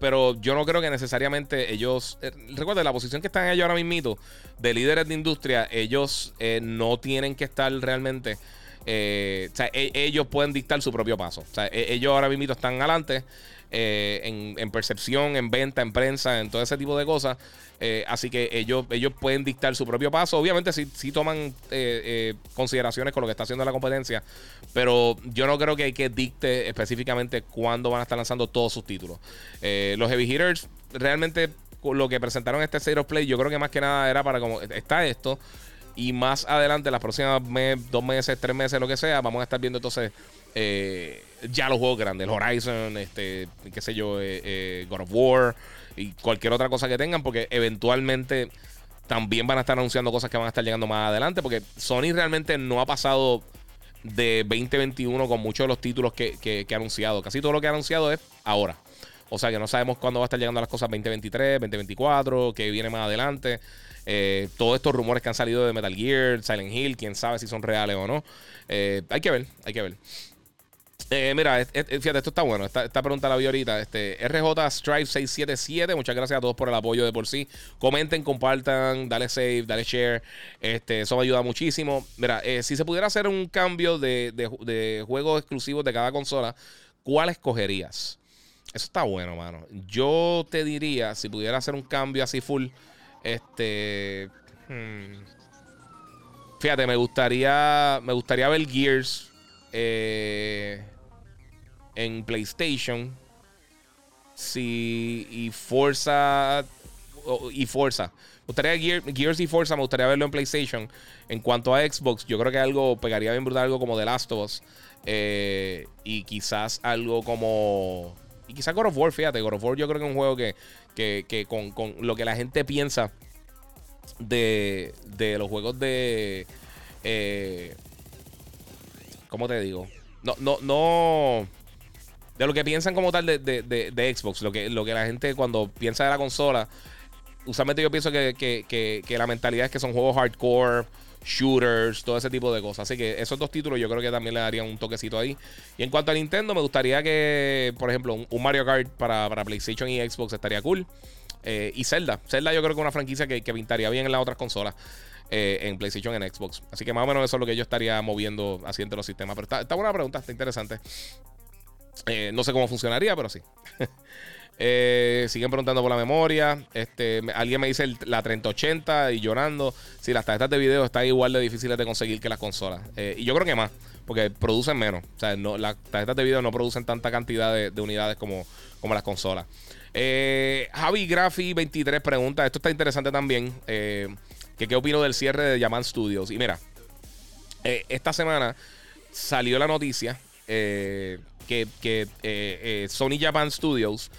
pero yo no creo que necesariamente ellos. recuerden, la posición que están ellos ahora mismo de líderes de industria, ellos no tienen que estar realmente. o sea, e, ellos pueden dictar su propio paso. E, ellos ahora mismo están adelante. Eh, en, percepción, en venta, en prensa, en todo ese tipo de cosas. Eh, así que ellos, ellos pueden dictar su propio paso. Obviamente si sí toman eh, consideraciones con lo que está haciendo la competencia, pero yo no creo que hay que dicte específicamente cuándo van a estar lanzando todos sus títulos. los Heavy Hitters realmente lo que presentaron este Zero Play, yo creo que más que nada era para como está esto. Y más adelante, las próximas dos meses, tres meses, lo que sea, vamos a estar viendo entonces ya los juegos grandes, Horizon, este, qué sé yo, eh, eh, God of War y cualquier otra cosa que tengan, porque eventualmente también van a estar anunciando cosas que van a estar llegando más adelante, porque Sony realmente no ha pasado de 2021 con muchos de los títulos que, ha anunciado. Casi todo lo que ha anunciado es ahora. O sea que no sabemos cuándo va a estar llegando las cosas 2023, 2024, que viene más adelante. todos estos rumores que han salido de Metal Gear, Silent Hill, quién sabe si son reales o no. hay que ver, hay que ver. Eh, mira, fíjate, esto está bueno. Esta, pregunta la vi ahorita. Este, RJ Strive 677. Muchas gracias a todos por el apoyo de por sí. Comenten, compartan, dale save, dale share. Este, eso me ayuda muchísimo. Mira, eh, si se pudiera hacer un cambio de, juegos exclusivos de cada consola, ¿cuál escogerías? Eso está bueno, mano. Yo te diría, si pudiera hacer un cambio así full, este. Hmm, fíjate, me gustaría. Me gustaría ver Gears. Eh, en PlayStation. Si y Forza y Forza. Me gustaría Gears y Forza, me gustaría verlo en PlayStation. En cuanto a Xbox, yo creo que algo pegaría bien brutal, algo como The Last of Us. Eh, y quizás algo como. Y quizás God of War, fíjate, God of War yo creo que es un juego que, que, con, con, lo que la gente piensa de, de los juegos de. Eh, ¿Cómo te digo? No, no, no de lo que piensan como tal de, de, Xbox, lo que, lo que la gente cuando piensa de la consola, usualmente yo pienso que, la mentalidad es que son juegos hardcore, shooters, todo ese tipo de cosas. Así que esos dos títulos yo creo que también le darían un toquecito ahí. Y en cuanto a Nintendo, me gustaría que, por ejemplo, un, Mario Kart para, PlayStation y Xbox estaría cool. Eh, y Zelda. Zelda yo creo que es una franquicia que, pintaría bien en las otras consolas. Eh, en PlayStation y en Xbox. Así que más o menos eso es lo que yo estaría moviendo haciendo los sistemas. Pero está buena pregunta, está interesante. Eh, no sé cómo funcionaría, pero sí. [LAUGHS] Eh, siguen preguntando por la memoria. Este, alguien me dice la 3080 y llorando. Si las tarjetas de video están igual de difíciles de conseguir que las consolas. Eh, y yo creo que más, porque producen menos. O sea, no, las tarjetas de video no producen tanta cantidad de, unidades como, como las consolas. Javi Graffi 23 pregunta, esto está interesante también, que qué opino del cierre de Yaman Studios. Y mira, esta semana salió la noticia que, eh, eh, Sony Japan Studios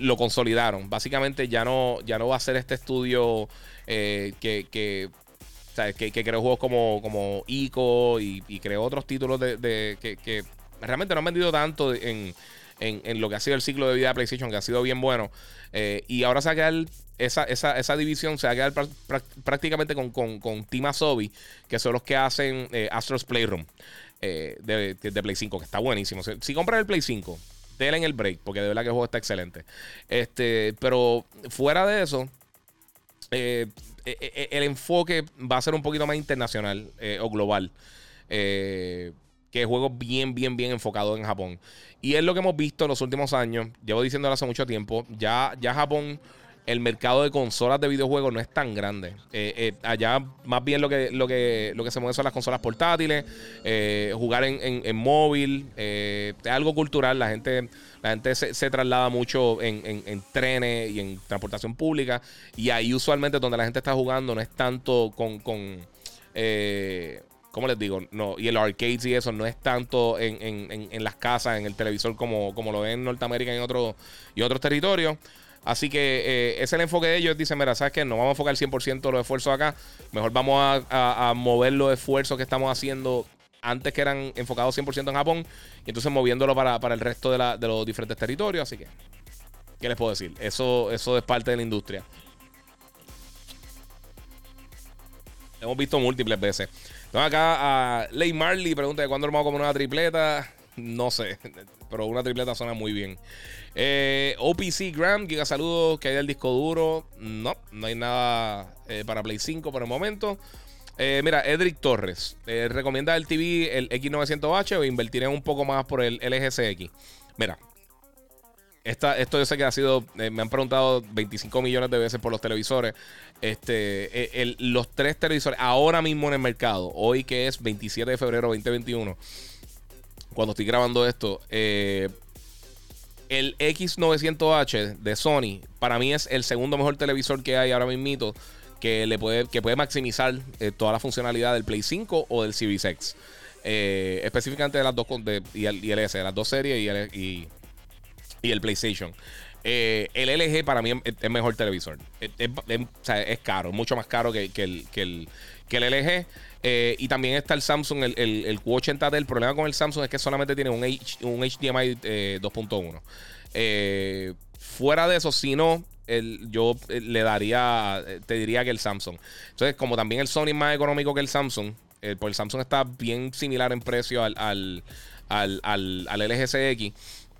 lo consolidaron. Básicamente ya no, ya no va a ser este estudio que, que que, creó juegos como, como Ico y, creó otros títulos de, que, realmente no han vendido tanto en, lo que ha sido el ciclo de vida de PlayStation, que ha sido bien bueno. Eh, y ahora se va a quedar, esa, esa, división se va a quedar prácticamente con, con, con Team Asobi, que son los que hacen eh, Astro's Playroom eh, de, de, Play 5, que está buenísimo. Si, si compras el Play 5, denle en el break, porque de verdad que el juego está excelente. Este, pero fuera de eso, eh, eh, eh, el enfoque va a ser un poquito más internacional o global. que juegos bien, bien, bien enfocados en Japón. Y es lo que hemos visto en los últimos años. Llevo diciéndolo hace mucho tiempo. Ya, ya Japón el mercado de consolas de videojuegos no es tan grande. allá más bien lo que, lo, que, lo que se mueve son las consolas portátiles, jugar en, móvil, es algo cultural. La gente la gente se, traslada mucho en, trenes y en transportación pública. Y ahí usualmente donde la gente está jugando no es tanto con... con eh, ¿Cómo les digo? No, y el arcade y eso no es tanto en, las casas, en el televisor como, como lo ven en Norteamérica y en, otro, y otros territorios. Así que eh, es el enfoque de ellos. Dicen, mira, ¿sabes qué? No vamos a enfocar el 100% de los esfuerzos acá. Mejor vamos a, mover los esfuerzos que estamos haciendo antes que eran enfocados 100% en Japón, y entonces moviéndolo para, el resto de, los diferentes territorios. Así que, ¿qué les puedo decir? Eso, es parte de la industria. Hemos visto múltiples veces. Acá a Ley Marley pregunta de cuándo vamos a comer una tripleta. No sé, [LAUGHS] pero una tripleta suena muy bien. Eh, OPC Gram, Giga saludos, que hay del disco duro. No, no hay nada eh, para Play 5 por el momento. Eh, mira, Edric Torres eh, recomienda el TV, el X900H o invertiré un poco más por el LGCX. Mira, esta, esto yo sé que ha sido, me han preguntado 25 millones de veces por los televisores. Este, los tres televisores ahora mismo en el mercado, hoy que es 27 de febrero 2021, cuando estoy grabando esto, el X900H de Sony, para mí es el segundo mejor televisor que hay ahora mismo que le puede, que puede maximizar eh, toda la funcionalidad del Play 5 o del Series X. Eh, específicamente de las dos de, y, el, S, de las dos series y el, y, el PlayStation. Eh, el LG para mí es, mejor televisor. Es, caro, mucho más caro que, el, que, el, que el LG. Y también está el Samsung, el, el, Q80D. El problema con el Samsung es que solamente tiene un, un HDMI 2.1. fuera de eso, si no, yo eh, le daría, eh, te diría que el Samsung. Entonces, como también el Sony es más económico que el Samsung, eh, pues el Samsung está bien similar en precio al, al, al, al, LG CX,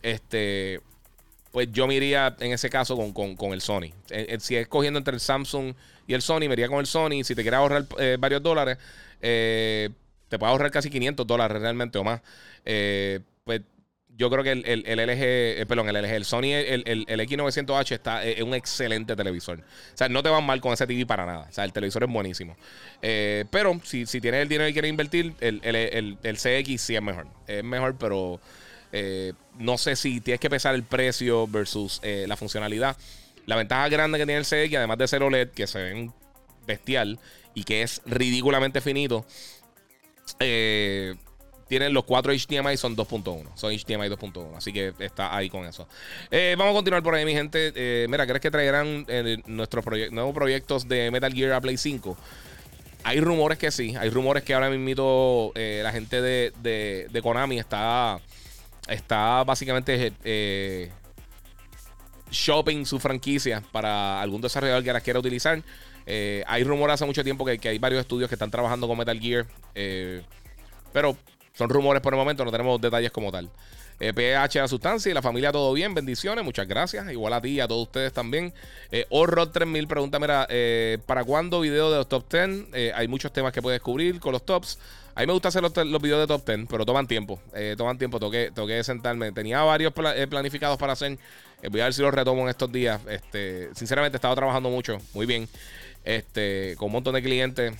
este, pues yo me iría en ese caso con, el Sony. si es cogiendo entre el Samsung y el Sony, me iría con el Sony. Si te quieres ahorrar varios dólares, te puedes ahorrar casi 500 dólares realmente o más. pues yo creo que el, el, el LG, eh, perdón, el LG, el Sony, el, el X900H está, eh, es, un excelente televisor. O sea, no te van mal con ese TV para nada. O sea, el televisor es buenísimo. Eh, pero si, si, tienes el dinero y quieres invertir, el, CX sí es mejor. Es mejor, pero no sé si tienes que pesar el precio versus la funcionalidad. La ventaja grande que tiene el CX, además de ser OLED, que se ven bestial y que es ridículamente finito, eh, tienen los cuatro HDMI, son 2.1. Son HDMI 2.1. Así que está ahí con eso. Eh, vamos a continuar por ahí, mi gente. Eh, mira, ¿crees que traerán nuestros nuevos proyectos de Metal Gear a Play 5? Hay rumores que sí. Hay rumores que ahora mismo la gente de, de, Konami está, está básicamente shopping su franquicia para algún desarrollador que la quiera utilizar. Hay rumores hace mucho tiempo que, hay varios estudios que están trabajando con Metal Gear. pero son rumores por el momento, no tenemos detalles como tal. Eh, PH la sustancia y la familia todo bien, bendiciones, muchas gracias. Igual a ti y a todos ustedes también. Eh, 3000 pregunta, mira, eh, ¿para cuándo video de los top 10? Eh, hay muchos temas que puedes descubrir con los tops. A mí me gusta hacer los, videos de top 10, pero toman tiempo. toman tiempo, tengo que, sentarme. Tenía varios planificados para hacer. voy a ver si los retomo en estos días. Este, sinceramente, he estado trabajando mucho, muy bien. Este, con un montón de clientes.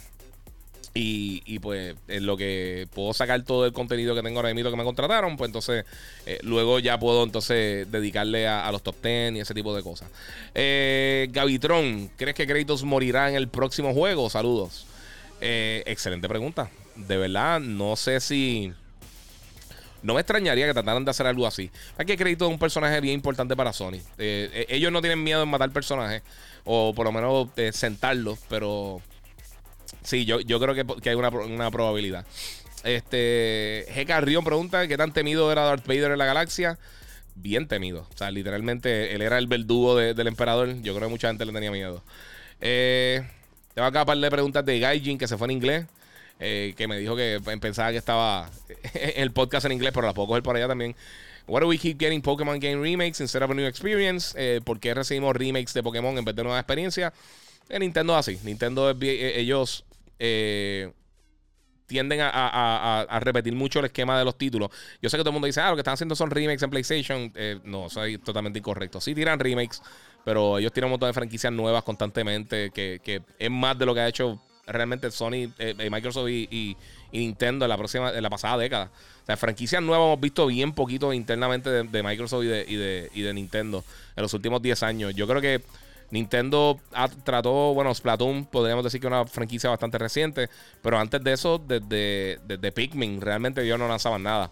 Y, pues en lo que puedo sacar todo el contenido que tengo ahora mismo que me contrataron, pues entonces eh, luego ya puedo entonces dedicarle a, los top 10 y ese tipo de cosas. Eh, Gavitron, ¿crees que Kratos morirá en el próximo juego? Saludos. Eh, excelente pregunta. De verdad, no sé si... No me extrañaría que trataran de hacer algo así. Hay que crédito de un personaje bien importante para Sony. Eh, eh, ellos no tienen miedo en matar personajes, o por lo menos eh, sentarlos, pero sí, yo, yo creo que, hay una, una, probabilidad. Este, G. Carrión pregunta: ¿Qué tan temido era Darth Vader en la galaxia? Bien temido. O sea, literalmente él era el verdugo del emperador. Yo creo que mucha gente le tenía miedo. Eh, tengo acá un par de preguntas de Gaijin que se fue en inglés. Eh, que me dijo que pensaba que estaba [LAUGHS] el podcast en inglés, pero la puedo coger por allá también. Why do we keep getting Pokémon game remakes instead of a new experience? Eh, ¿Por qué recibimos remakes de Pokémon en vez de nueva experiencia? En Nintendo así. Nintendo, eh, ellos tienden a, repetir mucho el esquema de los títulos. Yo sé que todo el mundo dice, ah, lo que están haciendo son remakes en PlayStation. no, eso es totalmente incorrecto. Sí tiran remakes, pero ellos tiran un montón de franquicias nuevas constantemente, que es más de lo que ha hecho realmente Sony, eh, eh, Microsoft y, Nintendo en la próxima, en la pasada década. O sea, franquicias nuevas hemos visto bien poquito internamente de, Microsoft y de, y de, Nintendo en los últimos 10 años. Yo creo que Nintendo trató, bueno, Splatoon podríamos decir que una franquicia bastante reciente, pero antes de eso, desde, desde Pikmin, realmente ellos no lanzaban nada.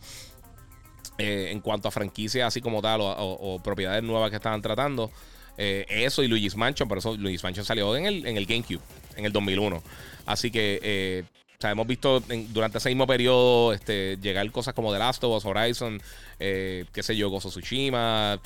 Eh, en cuanto a franquicias así como tal o, propiedades nuevas que estaban tratando. eso y Luigi's Mansion, por eso Luigi's Mansion salió en el, en el GameCube en el 2001. Así que eh, hemos visto durante ese mismo periodo este, llegar cosas como The Last of Us, Horizon, eh, qué sé yo, Gozo Tsushima,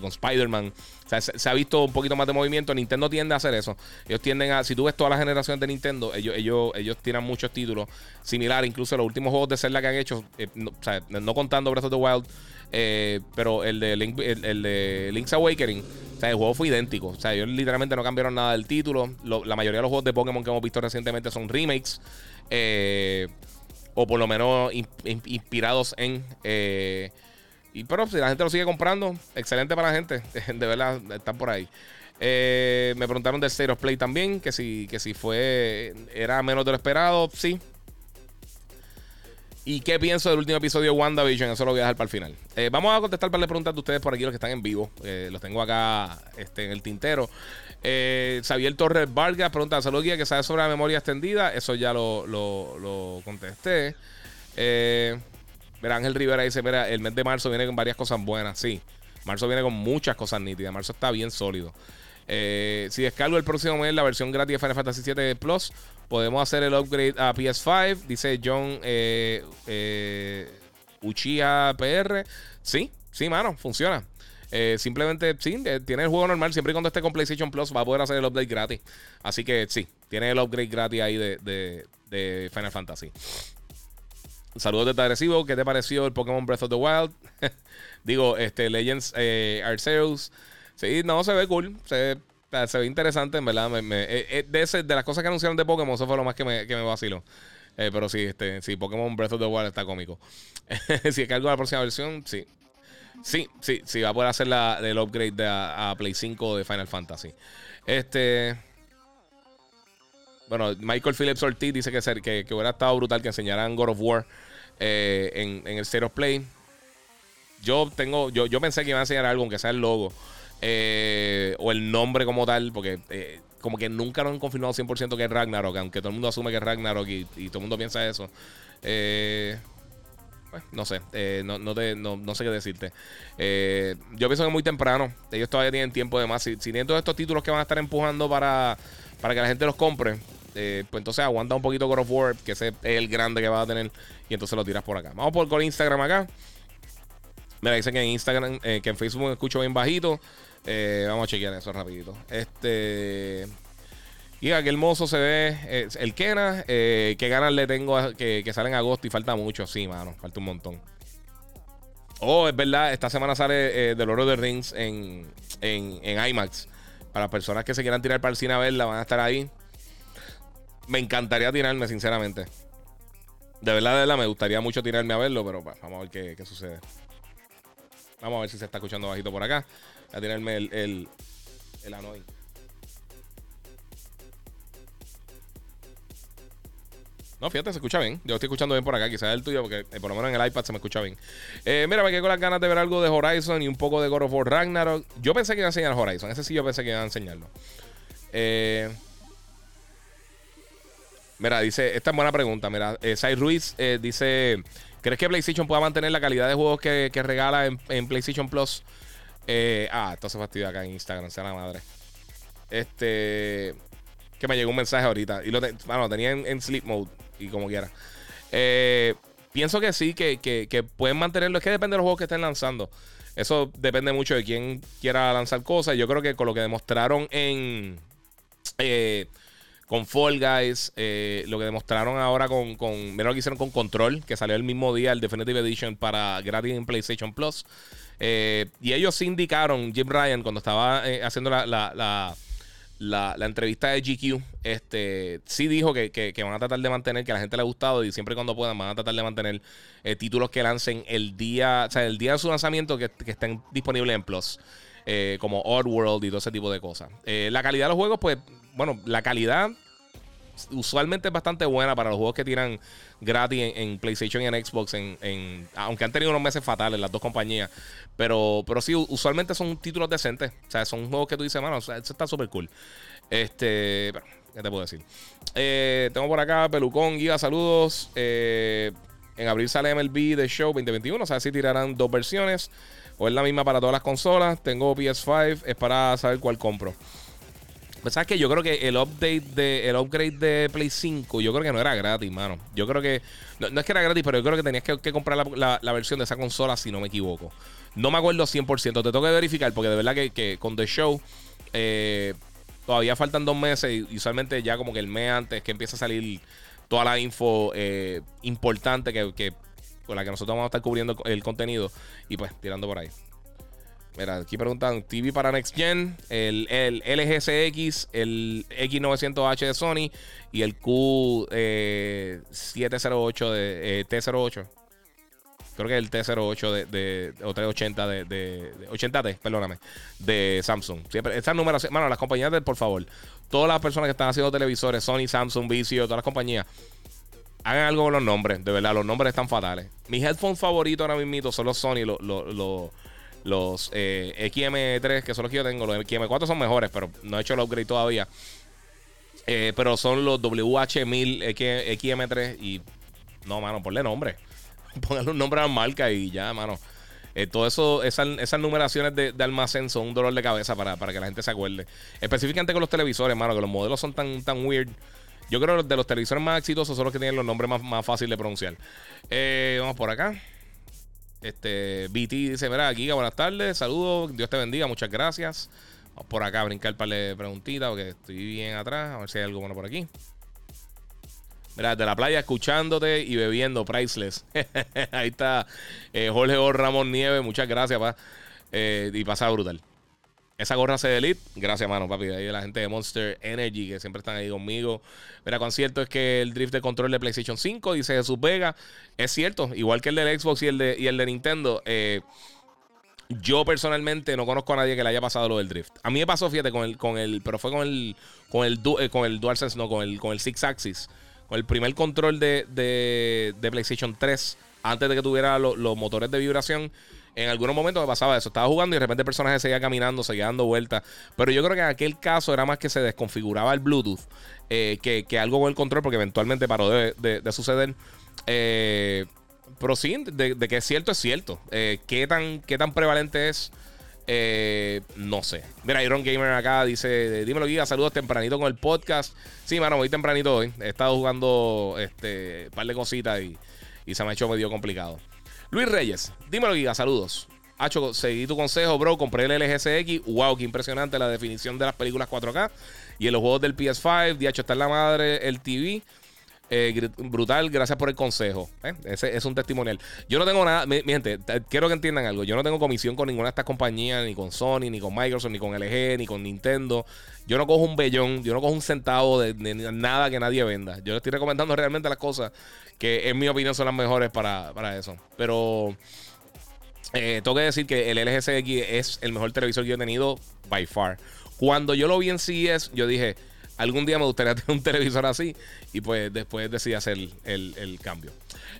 con Spider-Man. se, ha visto un poquito más de movimiento. Nintendo tiende a hacer eso. Ellos tienden a, si tú ves todas las generaciones de Nintendo, ellos, ellos, ellos tienen muchos títulos similares. Incluso los últimos juegos de Zelda que han hecho, eh, no, contando Breath of the Wild, pero el de, el de Link's Awakening sea, el juego fue idéntico. O sea, ellos literalmente no cambiaron nada del título. la mayoría de los juegos de Pokémon que hemos visto recientemente son remakes. Eh, o por lo menos inspirados en. Eh, y pero si la gente lo sigue comprando, excelente para la gente. [LAUGHS] De verdad, están por ahí. Eh, me preguntaron del State of Play también, que si, que si fue. Era menos de lo esperado. Sí, ¿Y qué pienso del último episodio de WandaVision? Eso lo voy a dejar para el final. Eh, vamos a contestar para las preguntas de ustedes por aquí, los que están en vivo. Eh, los tengo acá este, en el tintero. Eh, Xavier Torres Vargas pregunta: Salud, guía, que sabe sobre la memoria extendida. Eso ya lo, lo, contesté. mira, Ángel Rivera dice: Mira, el mes de marzo viene con varias cosas buenas. Sí, marzo viene con muchas cosas nítidas. Marzo está bien sólido. Si descargo el próximo mes la versión gratis de Final Fantasy VII Plus, Podemos hacer el upgrade a PS5, dice John eh, eh, PR. Sí, sí, mano, funciona. Eh, simplemente, sí, tiene el juego normal. Siempre y cuando esté con PlayStation Plus va a poder hacer el upgrade gratis. Así que sí, tiene el upgrade gratis ahí de, Final Fantasy. Saludos de Agresivo. ¿Qué te pareció el Pokémon Breath of the Wild? [LAUGHS] Digo, este Legends Arceus. Sí, no, se ve cool. Se se ve interesante, en verdad. Eh, eh, de, de las cosas que anunciaron de Pokémon, eso fue lo más que me, que me vaciló. Eh, pero sí, este, sí, Pokémon Breath of the Wild está cómico. [LAUGHS] si es que algo de la próxima versión, sí. Sí, sí, sí, va a poder hacer la, el upgrade de a, Play 5 de Final Fantasy. Este. Bueno, Michael Phillips Ortiz dice que, que, que hubiera estado brutal que enseñaran God of War en, en, el State of Play. Yo tengo, yo, yo pensé que iba a enseñar algo, aunque sea el logo. Eh, o el nombre como tal, porque eh, como que nunca lo han confirmado 100% que es Ragnarok, aunque todo el mundo asume que es Ragnarok y, todo el mundo piensa eso. Eh, pues, no sé, no, no, sé qué decirte. yo pienso que es muy temprano. Ellos todavía tienen tiempo de más. Si, si tienen todos estos títulos que van a estar empujando para, para que la gente los compre, pues entonces aguanta un poquito God of War, que ese es el grande que va a tener, y entonces lo tiras por acá. Vamos por con Instagram acá. Mira, dicen que en Instagram, que en Facebook me escucho bien bajito. Eh, vamos a chequear eso rapidito. Este. Y qué hermoso se ve eh, el Kena. Eh, qué ganas le tengo que, que sale en agosto y falta mucho. Sí, mano, falta un montón. Oh, es verdad, esta semana sale The Lord of the Rings en, en, IMAX. Para personas que se quieran tirar para el cine a verla, van a estar ahí. Me encantaría tirarme, sinceramente. De verdad, de verdad, me gustaría mucho tirarme a verlo, pero vamos a ver qué, qué sucede. Vamos a ver si se está escuchando bajito por acá a tenerme el, el, el. No, fíjate, se escucha bien. Yo estoy escuchando bien por acá, quizás el tuyo, porque eh, por lo menos en el iPad se me escucha bien. Eh, mira, me quedé con las ganas de ver algo de Horizon y un poco de God of War Ragnarok. Yo pensé que iba a enseñar Horizon. Ese sí yo pensé que iba a enseñarlo. Eh, mira, dice, esta es buena pregunta. Mira, Sai Ruiz dice ¿Crees que PlayStation pueda mantener la calidad de juegos que, regala en, PlayStation Plus? Eh, ah, esto se fastidia acá en Instagram, sea la madre. Este. Que me llegó un mensaje ahorita. Y lo bueno, tenía en, sleep mode. Y como quiera. Eh, pienso que sí, que, que, pueden mantenerlo. Es que depende de los juegos que estén lanzando. Eso depende mucho de quién quiera lanzar cosas. Yo creo que con lo que demostraron en. Eh, con Fall Guys, eh, lo que demostraron ahora con, con. Mira lo que hicieron con Control, que salió el mismo día el Definitive Edition para gratis en PlayStation Plus. y ellos indicaron, Jim Ryan, cuando estaba haciendo la, la la, entrevista de GQ, este, sí dijo que, van a tratar de mantener, que a la gente le ha gustado y siempre cuando puedan van a tratar de mantener eh, títulos que lancen el día, o sea, el día de su lanzamiento que, estén disponibles en Plus, eh, como Oddworld y todo ese tipo de cosas. Eh, la calidad de los juegos, pues, bueno, la calidad usualmente es bastante buena para los juegos que tiran gratis en, PlayStation y en Xbox, en, aunque han tenido unos meses fatales las dos compañías. Pero, pero sí, usualmente son títulos decentes. O sea, son juegos que tú dices, mano, eso está súper cool. Este, pero, ¿qué te puedo decir? Eh, tengo por acá Pelucón, Guía, saludos. Eh, en abril sale MLB The Show 2021. O sea, si tirarán dos versiones. O es la misma para todas las consolas. Tengo PS5. Es para saber cuál compro. Pues sabes que yo creo que el update de el upgrade de Play 5, yo creo que no era gratis, mano. Yo creo que. No, es que era gratis, pero yo creo que tenías que, comprar la, versión de esa consola, si no me equivoco. No me acuerdo 100%. Te tengo que verificar, porque de verdad que, con The Show. Eh, todavía faltan dos meses. Y usualmente ya como que el mes antes que empieza a salir toda la info eh, importante que, con la que nosotros vamos a estar cubriendo el contenido. Y pues tirando por ahí. Mira, aquí preguntan TV para Next Gen, el, el LG el X900H de Sony y el Q708 eh, de eh, T08. Creo que es el T08 de, de o 380 de, de, 80T, perdóname, de Samsung. Siempre, estas números, bueno, las compañías, de, por favor, todas las personas que están haciendo televisores, Sony, Samsung, Vizio, todas las compañías, hagan algo con los nombres, de verdad, los nombres están fatales. Mis headphones favoritos ahora mismo son los Sony, los, los los eh, XM3, que son los que yo tengo, los XM4 son mejores, pero no he hecho el upgrade todavía. Eh, pero son los WH1000 XM3 y no, mano, ponle nombre. [LAUGHS] Póngale un nombre a la marca y ya, mano. Eh, todo eso, esas, numeraciones de, almacén son un dolor de cabeza para, que la gente se acuerde. Específicamente con los televisores, mano, que los modelos son tan, tan weird. Yo creo que de los televisores más exitosos son los que tienen los nombres más, más fáciles de pronunciar. vamos por acá. Este, BT dice, mira, Giga, buenas tardes, saludos, Dios te bendiga, muchas gracias. Vamos por acá a brincar para de preguntitas porque estoy bien atrás, a ver si hay algo bueno por aquí. Mira, de la playa escuchándote y bebiendo, priceless. [LAUGHS] Ahí está eh, Jorge O. Ramón Nieve, muchas gracias, pa. Eh, y pasa brutal. Esa gorra se elite. Gracias, mano, papi. Ahí la gente de Monster Energy que siempre están ahí conmigo. Mira, cuán cierto es que el drift de control de PlayStation 5, dice Jesús Vega. Es cierto, igual que el del Xbox y el de, y el de Nintendo. Eh, yo personalmente no conozco a nadie que le haya pasado lo del drift. A mí me pasó, fíjate, con el, con el, pero fue con el, con el, eh, con el DualSense, no, con el, con el Six Axis. Con el primer control de, de, PlayStation 3, antes de que tuviera los motores de vibración en algunos momentos me pasaba eso. Estaba jugando y de repente el personaje seguía caminando, seguía dando vueltas. Pero yo creo que en aquel caso era más que se desconfiguraba el Bluetooth eh, que, algo con el control, porque eventualmente paró de, suceder. Eh, pero sí, de, que es cierto, es cierto. Eh, ¿qué, tan, ¿Qué tan prevalente es? no sé. Mira, Iron Gamer acá dice: Dímelo, Guía, saludos tempranito con el podcast. Sí, mano, muy tempranito hoy. He estado jugando este, un par de cositas y, y se me ha hecho medio complicado. Luis Reyes, dímelo, Giga, saludos. Hacho, seguí tu consejo, bro. Compré el LGCX. Wow, qué impresionante la definición de las películas 4K. Y en los juegos del PS5. Diacho, está en la madre el TV. Eh, brutal, gracias por el consejo. ¿eh? Ese es un testimonial. Yo no tengo nada, mi, quiero que entiendan algo. Yo no tengo comisión con ninguna de estas compañías, ni con Sony, ni con Microsoft, ni con LG, ni con Nintendo. Yo no cojo un bellón, yo no cojo un centavo de, nada que nadie venda. Yo le estoy recomendando realmente las cosas que en mi opinión son las mejores para, eso. Pero eh, tengo que decir que el LG CX es el mejor televisor que yo he tenido by far. Cuando yo lo vi en CES, yo dije, algún día me gustaría [LAUGHS] tener un televisor así. Y pues después decidí hacer el, cambio.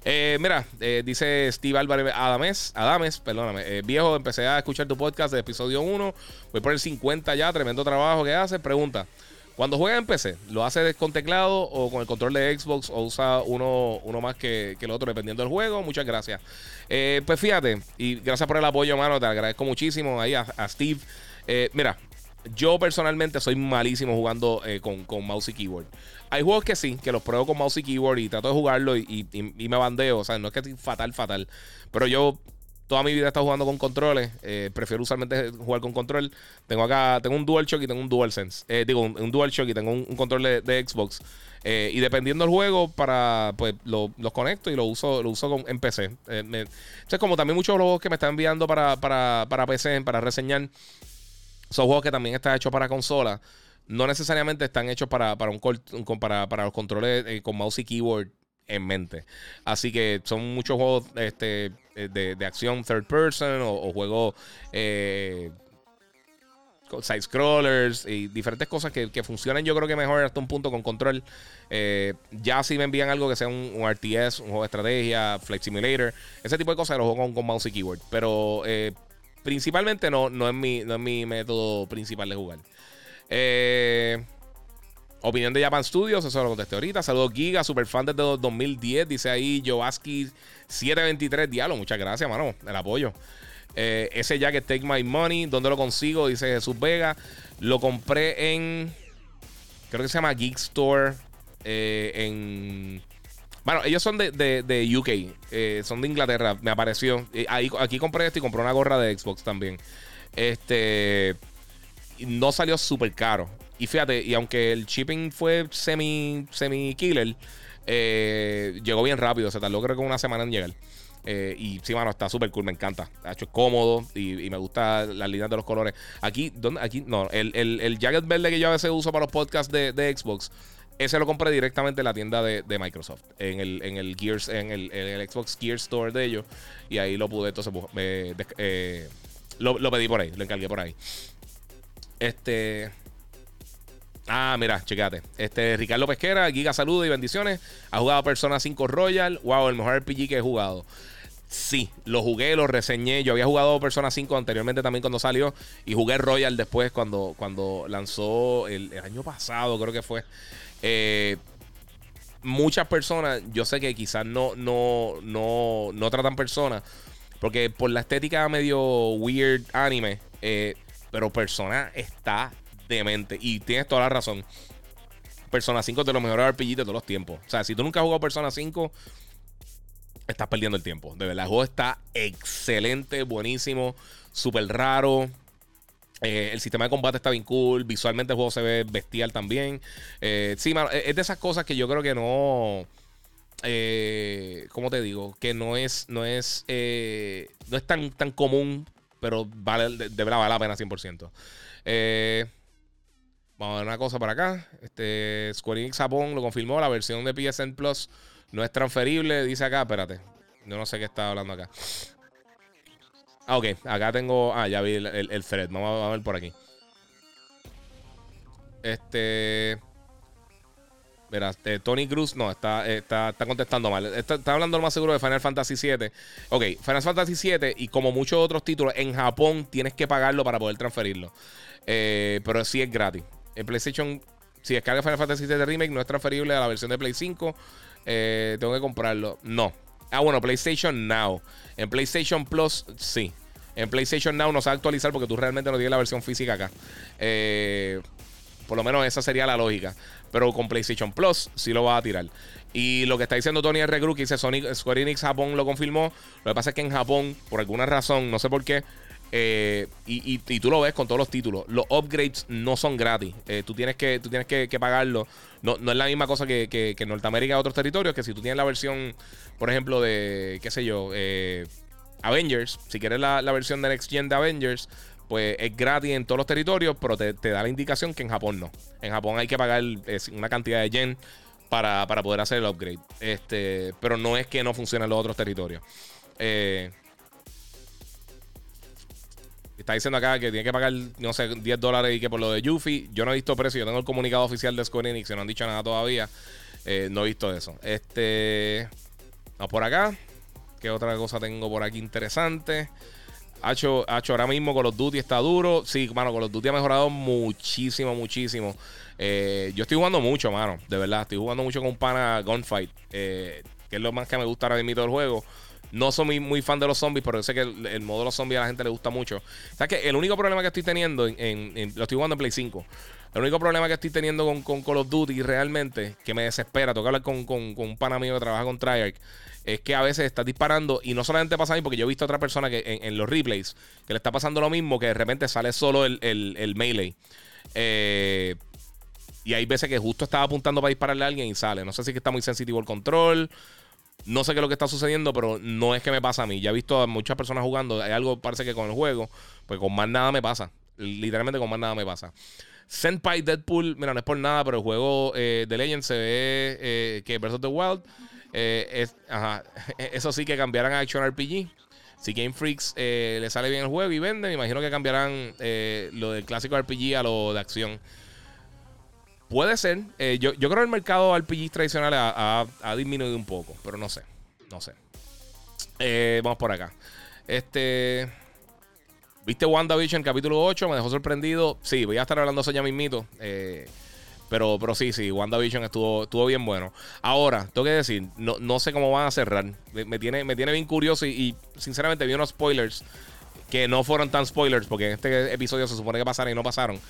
Eh, mira, eh, dice Steve Álvarez Adames, Adames, perdóname. Eh, viejo, empecé a escuchar tu podcast de episodio 1. Voy por el 50 ya, tremendo trabajo que hace. Pregunta. Cuando juega en PC, ¿lo hace con teclado o con el control de Xbox o usa uno, uno más que, el otro dependiendo del juego? Muchas gracias. Pues fíjate, y gracias por el apoyo, mano. Te agradezco muchísimo ahí a, Steve. Mira, yo personalmente soy malísimo jugando eh, con, mouse y keyboard. Hay juegos que sí, que los pruebo con mouse y keyboard y trato de jugarlo y, me bandeo. O sea, no es que estoy fatal, fatal. Pero yo toda mi vida he estado jugando con controles. Eh, prefiero usualmente jugar con control. Tengo acá, tengo un DualShock y tengo un DualSense. Eh, digo, un, DualShock y tengo un, control de, Xbox. Eh, y dependiendo del juego, para pues los conecto y lo uso, lo uso con, en PC. Eh, como también muchos juegos que me están enviando para, para, para PC, para reseñar, son juegos que también están hechos para consola. No necesariamente están hechos para, para, un, para, para los controles con mouse y keyboard en mente. Así que son muchos juegos este, de, de acción third person o, juegos eh, side scrollers y diferentes cosas que, que, funcionan yo creo que mejor hasta un punto con control. Eh, ya si me envían algo que sea un, RTS, un juego de estrategia, Flight Simulator, ese tipo de cosas lo juego con, mouse y keyboard. Pero eh, principalmente no, no, es mi, no es mi método principal de jugar. Eh, Opinión de Japan Studios, eso lo contesté ahorita. Saludos Giga, super fan desde 2010. Dice ahí Jovaski 723. Diablo, muchas gracias, mano. El apoyo. Eh, ese jacket Take My Money. ¿Dónde lo consigo? Dice Jesús Vega. Lo compré en. Creo que se llama Geek Store. Eh, en. Bueno, ellos son de, de, UK. Eh, son de Inglaterra. Me apareció. Ahí, aquí compré esto y compré una gorra de Xbox también. Este. No salió súper caro. Y fíjate, y aunque el shipping fue semi, semi killer, eh, llegó bien rápido. Se tardó creo que una semana en llegar. Eh, y sí, mano, está súper cool, me encanta. Ha hecho cómodo y, me gusta las líneas de los colores. Aquí, ¿dónde? Aquí, no, el, el, el, jacket verde que yo a veces uso para los podcasts de, de Xbox, ese lo compré directamente en la tienda de, de Microsoft, en el, en el Gears, en el, en el, Xbox Gear Store de ellos. Y ahí lo pude, entonces, pues, eh, lo, lo pedí por ahí, lo encargué por ahí. Este. Ah, mira, checate. Este, Ricardo Pesquera, Giga saludos y bendiciones. Ha jugado Persona 5 Royal. Wow, el mejor RPG que he jugado. Sí, lo jugué, lo reseñé. Yo había jugado Persona 5 anteriormente también cuando salió. Y jugué Royal después cuando, cuando lanzó el, año pasado, creo que fue. Eh, muchas personas, yo sé que quizás no, no, no, no tratan personas. Porque por la estética medio weird anime. Eh, pero Persona está demente. Y tienes toda la razón. Persona 5 es de los mejores RPG de todos los tiempos. O sea, si tú nunca has jugado Persona 5, estás perdiendo el tiempo. De verdad, el juego está excelente, buenísimo, súper raro. Eh, el sistema de combate está bien cool. Visualmente el juego se ve bestial también. Eh, sí, es de esas cosas que yo creo que no. Eh, ¿Cómo te digo? Que no es. No es. no es tan, tan común. Pero vale, de, verdad vale la pena 100%. Eh. Vamos a ver una cosa para acá. Este, Square Enix Japón lo confirmó. La versión de PSN Plus no es transferible. Dice acá, espérate. Yo no sé qué está hablando acá. Ah, ok. Acá tengo. Ah, ya vi el, el, thread. Vamos a ver por aquí. Este. Mira, este, Tony Cruz no, está, está, está contestando mal. Está, hablando lo más seguro de Final Fantasy VII. Ok, Final Fantasy VII y como muchos otros títulos, en Japón tienes que pagarlo para poder transferirlo. Eh, pero sí es gratis. En PlayStation, si descarga Final Fantasy VII Remake, no es transferible a la versión de Play 5. Eh, tengo que comprarlo. No. Ah, bueno, PlayStation Now. En PlayStation Plus, sí. En PlayStation Now no se va a actualizar porque tú realmente no tienes la versión física acá. Eh, por lo menos esa sería la lógica. Pero con PlayStation Plus sí lo va a tirar. Y lo que está diciendo Tony R. Gru, que dice Sonic, Square Enix Japón lo confirmó. Lo que pasa es que en Japón, por alguna razón, no sé por qué, eh, y, tú lo ves con todos los títulos. Los upgrades no son gratis. Eh, tú tienes que, tú tienes que, pagarlo. No, es la misma cosa que, en Norteamérica y otros territorios. Que si tú tienes la versión, por ejemplo, de, qué sé yo, eh, Avengers. Si quieres la, versión de Next Gen de Avengers, pues es gratis en todos los territorios, pero te, da la indicación que en Japón no. En Japón hay que pagar una cantidad de yen para, para, poder hacer el upgrade. Este, pero no es que no funcione en los otros territorios. Eh. Está diciendo acá que tiene que pagar, no sé, 10 dólares y que por lo de Yuffie. Yo no he visto precio. Yo tengo el comunicado oficial de Square Enix. Y no han dicho nada todavía. Eh, no he visto eso. Este. Vamos por acá. ¿Qué otra cosa tengo por aquí interesante? Hacho, ahora mismo Call of Duty está duro. Sí, mano, Call of Duty ha mejorado muchísimo, muchísimo. Eh, yo estoy jugando mucho, mano. De verdad, estoy jugando mucho con un pana Gunfight. Eh, que es lo más que me gusta ahora mismo del juego. No soy muy, fan de los zombies, pero sé que el, modo de los zombies a la gente le gusta mucho. O sea que el único problema que estoy teniendo, en, lo estoy jugando en Play 5. El único problema que estoy teniendo con, Call of Duty realmente, que me desespera, que hablar con, un pana mío que trabaja con Treyarch, es que a veces estás disparando y no solamente pasa a mí, porque yo he visto a otra persona que en, los replays que le está pasando lo mismo, que de repente sale solo el, el, melee. Eh, y hay veces que justo estaba apuntando para dispararle a alguien y sale. No sé si es que está muy sensitivo el control no sé qué es lo que está sucediendo, pero no es que me pasa a mí. Ya he visto a muchas personas jugando. Hay algo, parece que con el juego, pues con más nada me pasa. Literalmente con más nada me pasa. Senpai Deadpool, mira, no es por nada, pero el juego eh, de Legend se ve eh, que Breath of the Wild. Eh, [LAUGHS] eso sí que cambiarán a Action RPG. Si Game Freaks le sale bien el juego y vende, me imagino que cambiarán lo del clásico RPG a lo de acción. Puede ser. Eh, yo, creo que el mercado RPG tradicional ha, disminuido un poco, pero no sé. No sé. Eh, vamos por acá. Este. ¿Viste WandaVision capítulo 8? Me dejó sorprendido. Sí, voy a estar hablando eso ya mismito. Eh, pero, pero sí, sí, WandaVision estuvo, estuvo bien bueno. Ahora, tengo que decir, no, no sé cómo van a cerrar. Me, tiene, me tiene bien curioso y, sinceramente vi unos spoilers que no fueron tan spoilers porque en este episodio se supone que pasaron y no pasaron.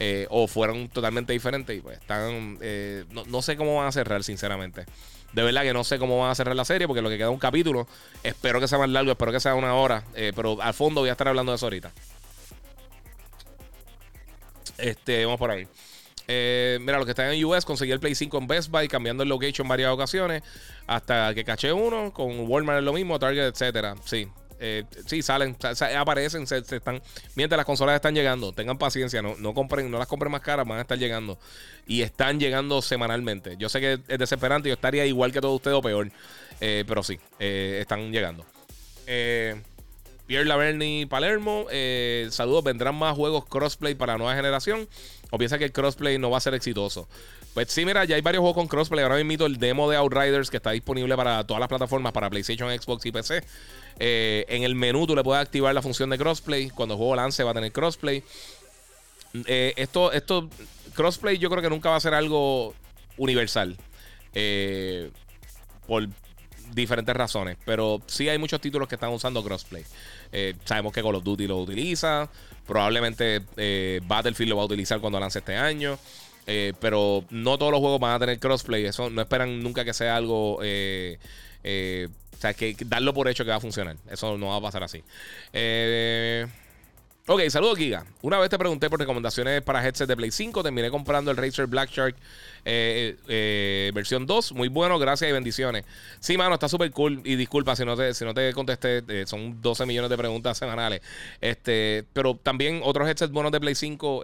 Eh, o fueron totalmente diferentes y pues están eh, no, sé cómo van a cerrar sinceramente de verdad que no sé cómo van a cerrar la serie porque lo que queda un capítulo espero que sea más largo espero que sea una hora eh, pero al fondo voy a estar hablando de eso ahorita este vamos por ahí mira, los que están en US, conseguí el Play 5 en Best Buy, cambiando el location en varias ocasiones, hasta que caché uno, con Walmart es lo mismo, Target, etcétera. Sí, eh, sí, salen, aparecen, se, están. Mientras las consolas están llegando, tengan paciencia, no, no compren, no las compren más caras, van a estar llegando. Y están llegando semanalmente. Yo sé que es desesperante, yo estaría igual que todos ustedes o peor. Eh, pero sí, eh, están llegando. Pierre Laverni Palermo, saludos, vendrán más juegos crossplay para la nueva generación. ¿O piensa que el crossplay no va a ser exitoso? Pues sí, mira, ya hay varios juegos con crossplay. Ahora mismo el demo de Outriders que está disponible para todas las plataformas, para PlayStation, Xbox y PC. Eh, en el menú tú le puedes activar la función de crossplay. Cuando el juego lance va a tener crossplay. Eh, esto, esto, crossplay yo creo que nunca va a ser algo universal. Eh, por diferentes razones. Pero sí hay muchos títulos que están usando crossplay. Sabemos que Call of Duty lo utiliza. Probablemente Battlefield lo va a utilizar cuando lance este año. pero no todos los juegos van a tener crossplay. Eso no esperan nunca que sea algo o sea, que darlo por hecho que va a funcionar. Eso no va a pasar así. Eh, ok, saludos, Giga. Una vez te pregunté por recomendaciones para headset de Play 5. Terminé comprando el Razer Black Shark eh, eh, versión 2. Muy bueno, gracias y bendiciones. Sí, mano, está súper cool. Y disculpa si no te, si no te contesté. son 12 millones de preguntas semanales. Este, pero también otros headsets buenos de Play 5.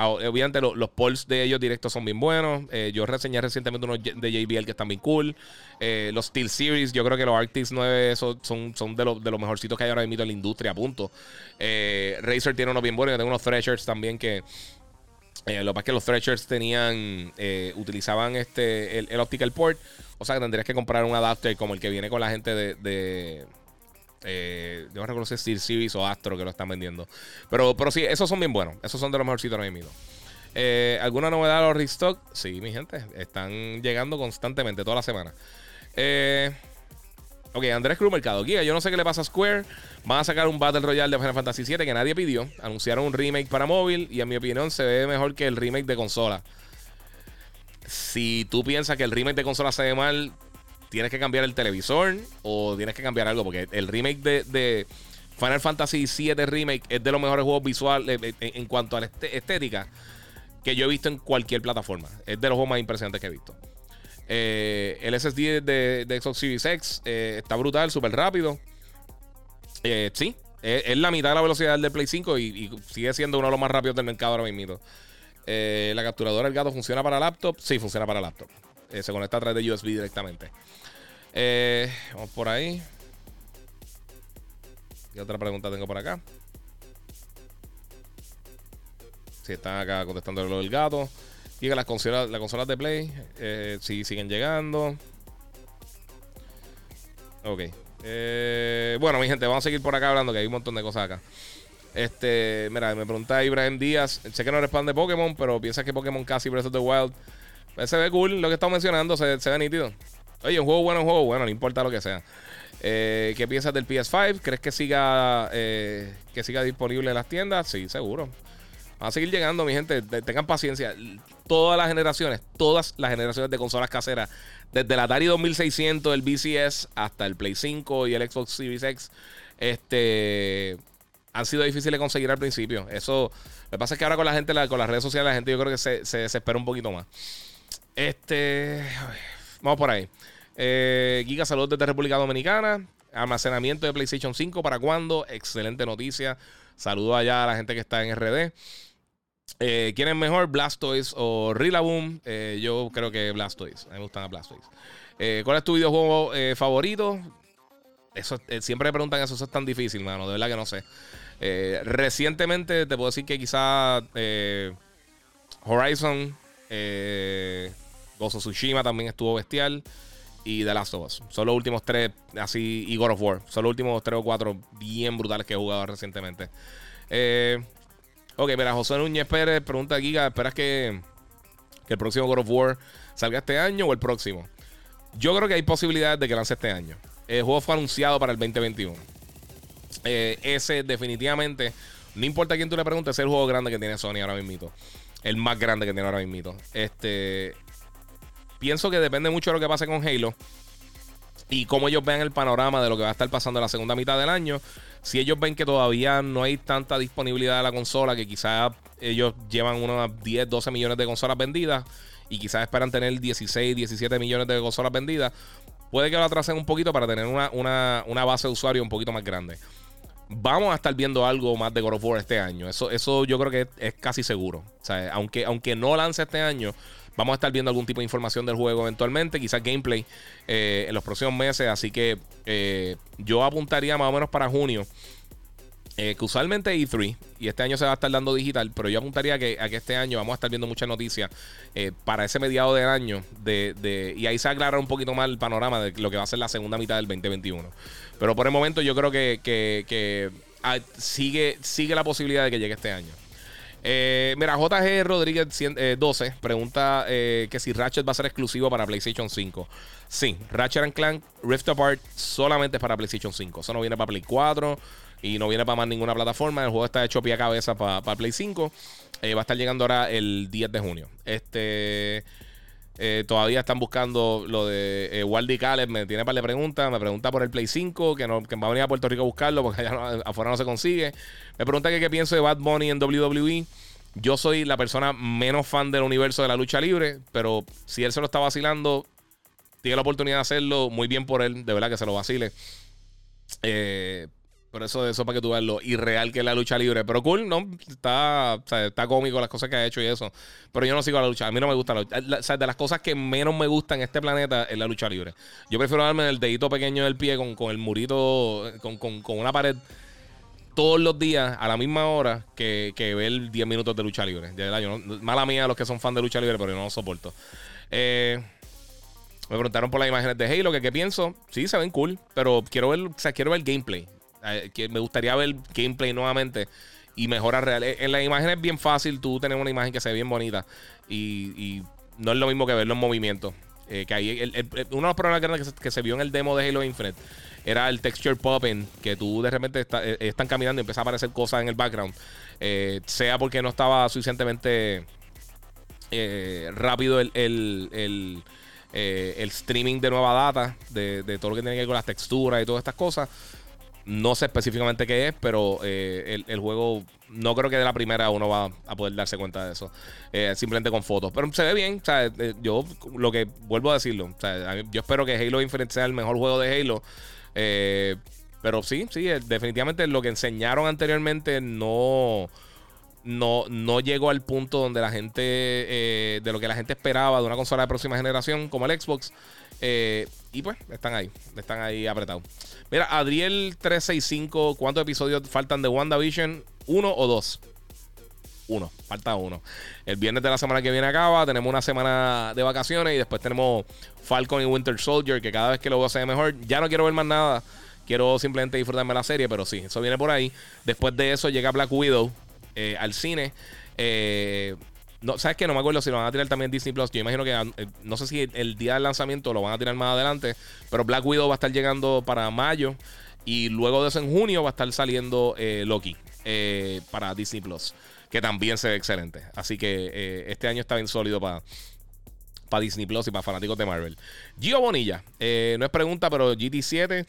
Ah, obviamente los polls de ellos directos son bien buenos. Eh, yo reseñé recientemente unos de JBL que están bien cool. Eh, los Steel Series, yo creo que los Arctis 9 son, son, de, los, de los mejorcitos que hay ahora mismo en la industria, punto. Eh, Razer tiene unos bien buenos. Yo tengo unos Threshers también que... lo que pasa es que los Threshers tenían... utilizaban este el, optical port. O sea que tendrías que comprar un adapter como el que viene con la gente de eh, yo no recuerdo si Steel Series o Astro que lo están vendiendo. Pero, pero sí, esos son bien buenos. Esos son de los mejorcitos ahora mismo. Eh, ¿Alguna novedad a los restock? Sí, mi gente. Están llegando constantemente, toda la semana. Eh, ok, Andrés Cruz Mercado. Guía, yo no sé qué le pasa a Square. Van a sacar un Battle Royale de Final Fantasy VII que nadie pidió. Anunciaron un remake para móvil y en mi opinión se ve mejor que el remake de consola. Si tú piensas que el remake de consola se ve mal, tienes que cambiar el televisor o tienes que cambiar algo, porque el remake de, Final Fantasy VII Remake es de los mejores juegos visuales eh, eh, en, cuanto a la estética que yo he visto en cualquier plataforma. Es de los juegos más impresionantes que he visto. Eh, el SSD de, de, Xbox Series X está brutal, súper rápido. sí, es, la mitad de la velocidad del Play 5 y, sigue siendo uno de los más rápidos del mercado ahora mismo. la capturadora del gato funciona para laptop. Sí, funciona para laptop. Se conecta a través de USB directamente. Eh, vamos por ahí. ¿Qué otra pregunta tengo por acá? Si están acá contestando lo del gato. Que las consolas, las consolas de Play eh, si siguen llegando. Ok. Eh, bueno, mi gente, vamos a seguir por acá hablando, que hay un montón de cosas acá. Este, mira, me pregunta Ibrahim Díaz. Sé que no responde Pokémon, pero piensa que Pokémon casi Breath of the Wild. Se ve cool lo que estamos mencionando, se, ve nítido. Oye, un juego bueno, un juego bueno, no importa lo que sea. Eh, ¿Qué piensas del PS5? ¿Crees que siga, eh, que siga disponible en las tiendas? Sí, seguro. Va a seguir llegando, mi gente. Tengan paciencia. Todas las generaciones, todas las generaciones de consolas caseras, desde el Atari 2600, el BCS, hasta el Play 5 y el Xbox Series X, este, han sido difíciles de conseguir al principio. Eso, lo que pasa es que ahora con la gente, con las redes sociales, la gente yo creo que se, se desespera un poquito más. Este, vamos por ahí. Eh, Giga, saludos desde República Dominicana. Almacenamiento de PlayStation 5, ¿para cuándo? Excelente noticia. Saludos allá a la gente que está en RD. Eh, ¿Quién es mejor, Blastoise o Rillaboom? Eh, yo creo que Blastoise. A mí me gustan a Blastoise. Eh, ¿Cuál es tu videojuego eh, favorito? Eso, siempre me preguntan eso, eso es tan difícil, mano. De verdad que no sé. recientemente te puedo decir que quizá Horizon, Gozo Tsushima también estuvo bestial y The Last of Us. Son los últimos tres, así, y God of War. Son los últimos tres o cuatro bien brutales que he jugado recientemente. Eh, ok, mira, José Núñez Pérez pregunta a Giga: ¿Esperas que, que el próximo God of War salga este año o el próximo? Yo creo que hay posibilidades de que lance este año. El juego fue anunciado para el 2021. Eh, ese definitivamente, no importa quién tú le preguntes, es el juego grande que tiene Sony ahora mismo. El más grande que tiene ahora mismo. Este, pienso que depende mucho de lo que pase con Halo y cómo ellos vean el panorama de lo que va a estar pasando en la segunda mitad del año. Si ellos ven que todavía no hay tanta disponibilidad de la consola, que quizás ellos llevan unos 10, 12 millones de consolas vendidas y quizás esperan tener 16, 17 millones de consolas vendidas, puede que lo atrasen un poquito para tener una, base de usuario un poquito más grande. Vamos a estar viendo algo más de God of War este año. Eso, eso yo creo que es, casi seguro. aunque, aunque no lance este año, Vamos a estar viendo algún tipo de información del juego eventualmente, quizás gameplay eh, en los próximos meses. Así que eh, yo apuntaría más o menos para junio. Eh, que usualmente E3 y este año se va a estar dando digital, pero yo apuntaría que, a que este año vamos a estar viendo muchas noticias para ese mediado del año de, y ahí se aclara un poquito más el panorama de lo que va a ser la segunda mitad del 2021. Pero por el momento yo creo que, ah, sigue, sigue la posibilidad de que llegue este año. Eh, mira, JG Rodríguez 12 eh, pregunta eh, que si Ratchet va a ser exclusivo para PlayStation 5. Sí, Ratchet and Clank Rift Apart solamente es para PlayStation 5. Eso no viene para Play 4 y no viene para más ninguna plataforma. El juego está hecho pie a cabeza para, para Play 5. va a estar llegando ahora el 10 de junio. Este. Eh, todavía están buscando lo de eh, Caleb. Me tiene para le preguntas. Me pregunta por el Play 5, que, no, que va a venir a Puerto Rico a buscarlo porque allá afuera no se consigue. Me pregunta qué pienso de Bad Bunny en WWE. Yo soy la persona menos fan del universo de la lucha libre, pero si él se lo está vacilando, tiene la oportunidad de hacerlo. Muy bien por él, de verdad que se lo vacile. Eh, por eso, eso para que tú veas lo irreal que es la lucha libre. Pero cool, ¿no? Está, está cómico las cosas que ha hecho y eso. Pero yo no sigo la lucha. A mí no me gusta la lucha. O sea, de las cosas que menos me gustan en este planeta es la lucha libre. Yo prefiero darme el dedito pequeño del pie con, con el murito, con, con, con, una pared todos los días a la misma hora que, que ver 10 minutos de lucha libre. De verdad, mala mía los que son fan de lucha libre, pero yo no lo soporto. Eh. Me preguntaron por las imágenes de Halo, que qué pienso. Sí, se ven cool, pero quiero ver, o sea, quiero ver gameplay. Eh, que me gustaría ver gameplay nuevamente y mejora real. Eh, en la imagen es bien fácil tú tener una imagen que se ve bien bonita y, no es lo mismo que verlo en movimiento. Eh, que uno de los problemas grandes que se, vio en el demo de Halo Infinite era el texture popping, que tú de repente están caminando y empieza a aparecer cosas en el background. sea porque no estaba suficientemente rápido el, el, streaming de nueva data, de, de, todo lo que tiene que ver con las texturas y todas estas cosas. No sé específicamente qué es, pero eh, el, juego no creo que de la primera uno va a poder darse cuenta de eso. Eh, simplemente con fotos. Pero se ve bien. Eh, yo lo que vuelvo a decirlo. yo espero que Halo Infinite sea el mejor juego de Halo. pero sí, sí, definitivamente lo que enseñaron anteriormente no. No, no llegó al punto donde la gente. de lo que la gente esperaba de una consola de próxima generación como el Xbox. Y pues, están ahí. Están ahí apretados. Mira, Adriel365, ¿cuántos episodios faltan de WandaVision? ¿Uno o dos? Uno, falta uno. El viernes de la semana que viene acaba, tenemos una semana de vacaciones y después tenemos Falcon y Winter Soldier, que cada vez que lo veo se ve mejor. Ya no quiero ver más nada. quiero simplemente disfrutarme la serie, pero sí, eso viene por ahí. Después de eso llega Black Widow eh, al cine. Eh, no, ¿Sabes qué? No me acuerdo si lo van a tirar también Disney Plus. Yo imagino que eh, no sé si el día del lanzamiento lo van a tirar más adelante. Pero Black Widow va a estar llegando para mayo. Y luego de eso en junio va a estar saliendo Loki para Disney Plus. Que también se ve excelente. Así que este año está bien sólido para para Disney Plus y para fanáticos de Marvel. Gio Bonilla, no es pregunta, pero GT7,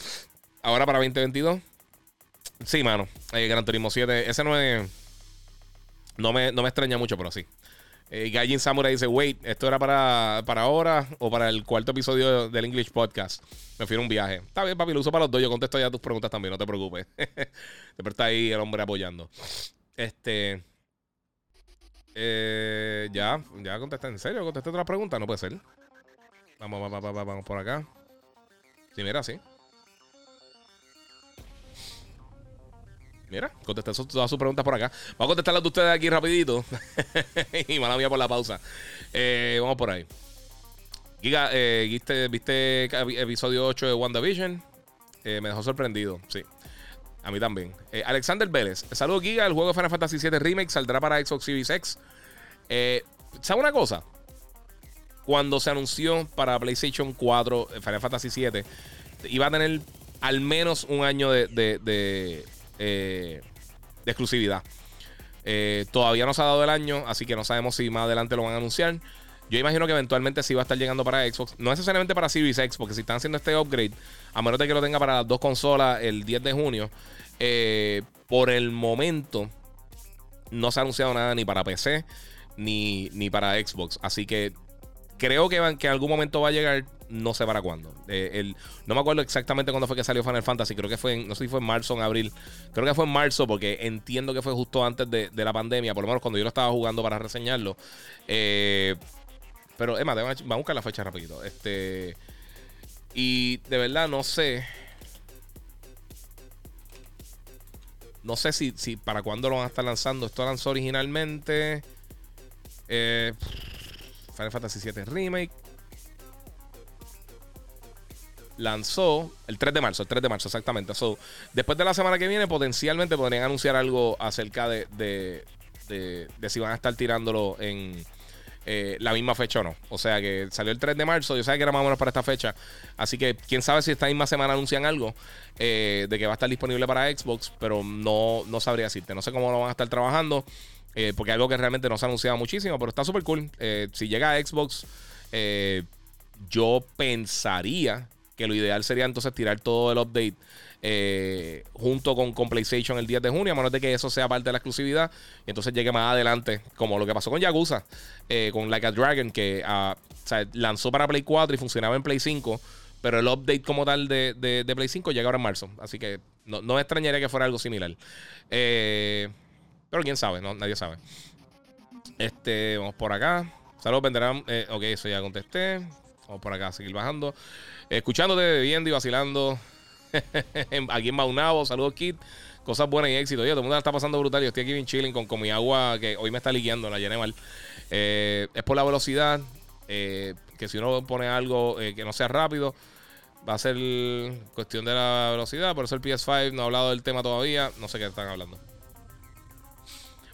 ahora para 2022. Sí, mano. Gran Turismo 7. Ese no es. No me, extraña mucho, pero sí. Eh, Gallin Samurai dice: Wait, ¿esto era para, para ahora o para el cuarto episodio del English Podcast? Me fui a un viaje. Está bien, papi, lo uso para los dos. Yo contesto ya tus preguntas también, no te preocupes. [LAUGHS] Siempre está ahí el hombre apoyando. Este. Eh, ya, ya contesté. ¿En serio? ¿Contesté otra pregunta? No puede ser. Vamos, vamos, vamos, vamos por acá. Sí, mira, sí. Mira, contesté todas sus preguntas por acá. Voy a contestar las de ustedes aquí rapidito. [LAUGHS] y mala mía por la pausa. Eh, vamos por ahí. Giga, eh, ¿viste, ¿viste, episodio 8 de WandaVision? Eh, me dejó sorprendido, sí. A mí también. Alexander Vélez. Saludos, Giga. El juego de Final Fantasy VII Remake saldrá para Xbox Series X. ¿Sabe una cosa? Cuando se anunció para PlayStation 4 Final Fantasy VII, iba a tener al menos un año de eh, de exclusividad. Eh, todavía no se ha dado el año, así que no sabemos si más adelante lo van a anunciar. Yo imagino que eventualmente sí va a estar llegando para Xbox. No necesariamente para Series X, porque si están haciendo este upgrade, a menos de que lo tenga para las dos consolas el 10 de junio, eh, por el momento no se ha anunciado nada ni para PC ni, ni para Xbox. Así que creo que, que en algún momento va a llegar no sé para cuándo. Eh, no me acuerdo exactamente cuándo fue que salió Final Fantasy. Creo que fue en, no sé si fue en marzo o en abril. Creo que fue en marzo porque entiendo que fue justo antes de, la pandemia, por lo menos cuando yo lo estaba jugando para reseñarlo. Eh, pero, Emma, vamos a buscar la fecha rapidito. Este, y de verdad no sé. No sé si, si para cuándo lo van a estar lanzando. Esto lanzó originalmente. Eh, Final Fantasy VII Remake lanzó el 3 de marzo, el 3 de marzo exactamente. Después de la semana que viene, potencialmente podrían anunciar algo acerca de, de, de, si van a estar tirándolo en eh, la misma fecha o no. O sea que salió el 3 de marzo, yo sabía que era más o menos para esta fecha. Así que quién sabe si esta misma semana anuncian algo eh, de que va a estar disponible para Xbox, pero no, no sabría decirte. No sé cómo lo van a estar trabajando. Eh, porque es algo que realmente no se ha anunciado muchísimo, pero está súper cool. si llega a Xbox, yo pensaría que lo ideal sería entonces tirar todo el update eh, junto con, con, PlayStation el 10 de junio, a menos de que eso sea parte de la exclusividad. Y entonces llegue más adelante, como lo que pasó con Yakuza, eh, con Like a Dragon, que ah, lanzó para Play 4 y funcionaba en Play 5. Pero el update como tal de, Play 5 llega ahora en marzo. Así que no, extrañaría que fuera algo similar. Eh, pero quién sabe, no, nadie sabe. Este, vamos por acá. Saludos, vendrán. ok, eso ya contesté. Vamos por acá, seguir bajando. Escuchándote, viendo y vacilando [LAUGHS] aquí en Maunabo. Saludos, Kit. Cosas buenas y éxito. Yo, todo el mundo la está pasando brutal. Yo estoy aquí bien chilling con, con mi agua que hoy me está liqueando, la llené mal. Eh, es por la velocidad. Eh, que si uno pone algo eh, que no sea rápido, va a ser cuestión de la velocidad. Por eso el PS5 no ha hablado del tema todavía. No sé qué están hablando.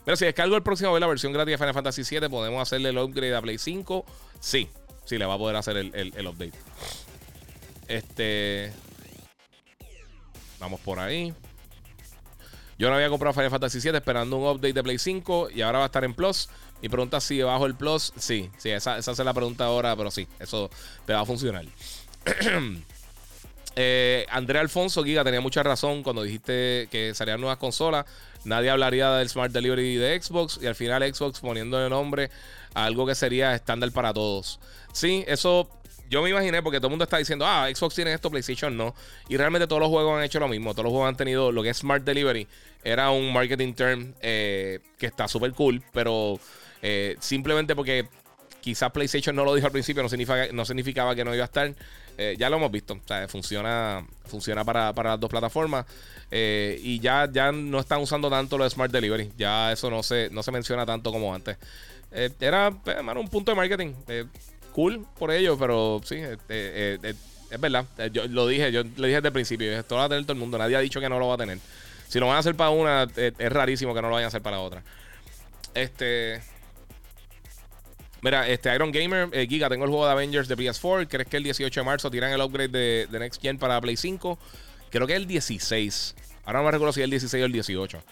Pero si descargo el próximo vez la versión gratis de Final Fantasy VII, ¿podemos hacerle el upgrade a Play 5? Sí, sí, le va a poder hacer el, el update. Este. Vamos por ahí. Yo no había comprado Final Fantasy VII esperando un update de Play 5 y ahora va a estar en Plus. Mi pregunta si bajo el Plus. Sí, sí, esa, esa es la pregunta ahora, pero sí, eso te va a funcionar. [CLEARS THROAT] eh, Andrea Alfonso Giga tenía mucha razón cuando dijiste que salían nuevas consolas. Nadie hablaría del Smart Delivery de Xbox y al final Xbox poniendo el nombre a algo que sería estándar para todos. Sí, eso yo me imaginé porque todo el mundo está diciendo, ah, Xbox tiene esto, PlayStation no. Y realmente todos los juegos han hecho lo mismo. Todos los juegos han tenido lo que es Smart Delivery. Era un marketing term eh, que está súper cool, pero eh, simplemente porque quizás PlayStation no lo dijo al principio, no, significa, no significaba que no iba a estar. Eh, ya lo hemos visto. O sea, funciona, funciona para, las dos plataformas. y ya, ya no están usando tanto lo de Smart Delivery. Ya eso no se, no se menciona tanto como antes. era, pues, un punto de marketing cool por ello, pero sí, eh, eh, es verdad. Eh, yo lo dije, yo le dije desde el principio. Esto lo va a tener todo el mundo. Nadie ha dicho que no lo va a tener. Si lo van a hacer para una, es, rarísimo que no lo vayan a hacer para otra. Este. Mira, este Iron Gamer, eh, Giga, tengo el juego de Avengers de PS4. ¿Crees que el 18 de marzo tiran el upgrade de, de Next Gen para Play 5? Creo que el 16. Ahora no me recuerdo si es el 16 o el 18.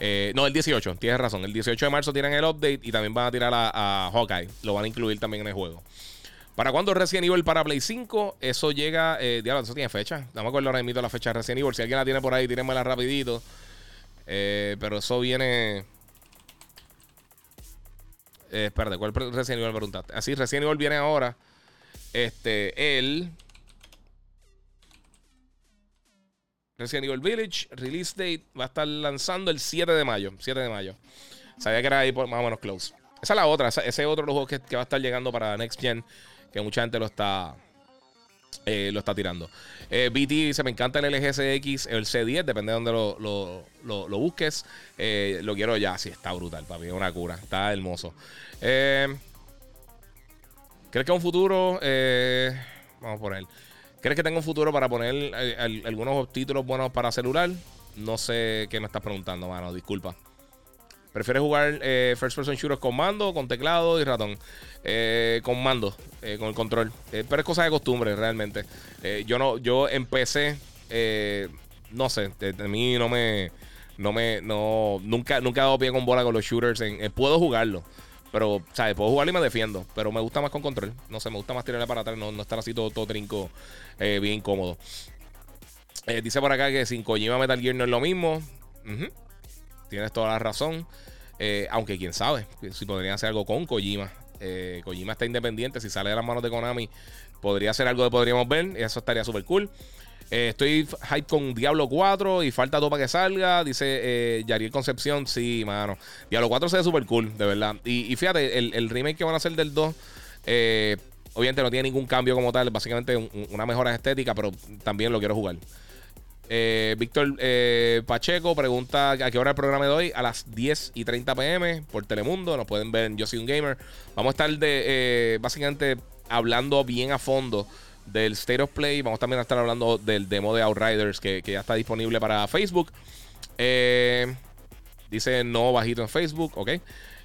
Eh, no, el 18, tienes razón. El 18 de marzo tiran el update y también van a tirar a, Hawkeye. Lo van a incluir también en el juego. ¿Para cuándo Resident Evil para Play 5? Eso llega. Eh, diablo, eso tiene fecha. No me acuerdo ahora mismo la fecha de Resident Evil. Si alguien la tiene por ahí, tírenmela rapidito. Eh, pero eso viene. Eh, espérate, ¿cuál Resident Evil preguntaste? Así, Resident Evil viene ahora. Este, el. Resident Evil Village, release date, va a estar lanzando el 7 de mayo. 7 de mayo. Sabía que era ahí por, más o menos close. Esa es la otra, ese es otro juego que, que, va a estar llegando para Next Gen, que mucha gente lo está, eh, lo está tirando. Eh, BT dice: Me encanta el LG CX, el C10, depende de donde lo, lo, busques. Eh, lo quiero ya, sí, está brutal, papi. Es una cura, está hermoso. ¿Crees que un futuro? vamos por él. ¿Crees que tengo un futuro para poner eh, algunos títulos buenos para celular? No sé qué me estás preguntando, mano. Disculpa. ¿Prefieres jugar eh, first person shooters con mando, con teclado y ratón? Eh, con mando, con el control. pero es cosa de costumbre, realmente. yo no, yo empecé, no sé, de, mí no me, no me, no, nunca, nunca he dado pie con bola con los shooters. puedo jugarlo. Pero, ¿sabes? Puedo jugar y me defiendo. Pero me gusta más con control. No sé, me gusta más tirarle para atrás. No, estar así todo, todo trinco, eh, bien incómodo. Eh, dice por acá que sin Kojima Metal Gear no es lo mismo. Tienes toda la razón. Eh, aunque quién sabe si podrían hacer algo con Kojima. Kojima está independiente. Si sale de las manos de Konami, podría ser algo que podríamos ver. Eso estaría súper cool. Eh, estoy hype con Diablo 4 y falta todo para que salga. Dice eh, Yariel Concepción. Sí, mano. Diablo 4 se ve súper cool, de verdad. Y, fíjate, el, remake que van a hacer del 2. Eh, obviamente no tiene ningún cambio como tal. Básicamente una mejora estética, pero también lo quiero jugar. Víctor Pacheco pregunta a qué hora el programa de hoy. A las 10 y 30 pm por Telemundo. Nos pueden ver en Yo Soy un Gamer. Vamos a estar de, básicamente hablando bien a fondo del State of Play. Vamos también a estar hablando del demo de Outriders que, ya está disponible para Facebook. Eh, dice no bajito en Facebook, ok.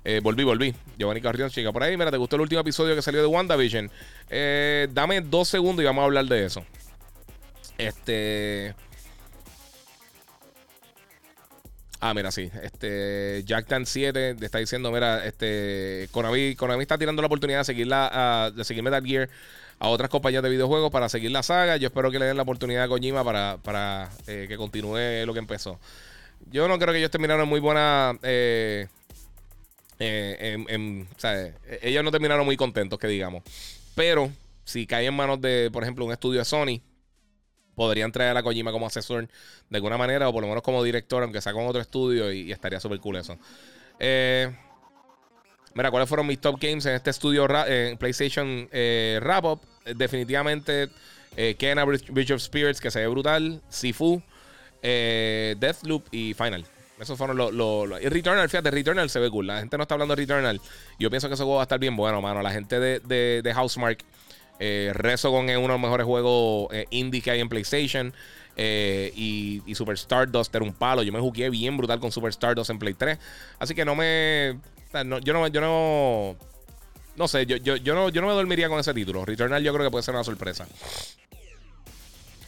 Eh, volví, volví. Giovanni Carrión, chica, por ahí. Mira, ¿te gustó el último episodio que salió de WandaVision? Eh, dame dos segundos y vamos a hablar de eso. Este. Ah, mira, sí. Este. Jack Tan 7 está diciendo: Mira, este. Konami, Konami está tirando la oportunidad de seguir, la, de seguir Metal Gear a otras compañías de videojuegos para seguir la saga. Yo espero que le den la oportunidad a Kojima para, para eh, que continúe lo que empezó. Yo no creo que ellos terminaron muy buena. Eh, eh, ellos no terminaron muy contentos, que digamos. Pero si cae en manos de, por ejemplo, un estudio de Sony, podrían traer a Kojima como asesor de alguna manera, o por lo menos como director, aunque sea con otro estudio, y, estaría súper cool eso. Mira, ¿cuáles fueron mis top games en este estudio en PlayStation eh, Wrap Up? Definitivamente eh, Kena Bridge of Spirits, que se ve brutal. Sifu, eh, Deathloop y Final. Esos fueron los. Lo, Returnal, fíjate, Returnal se ve cool. La gente no está hablando de Returnal. Yo pienso que ese juego va a estar bien bueno, mano. La gente de, de Housemark. Eh, Resogon es uno de los mejores juegos eh, indie que hay en PlayStation. y, y, Super Stardust era un palo. Yo me jugué bien brutal con Super Stardust en Play 3. Así que no me yo no, yo no. No sé, yo, yo, no, yo no me dormiría con ese título. Returnal yo creo que puede ser una sorpresa.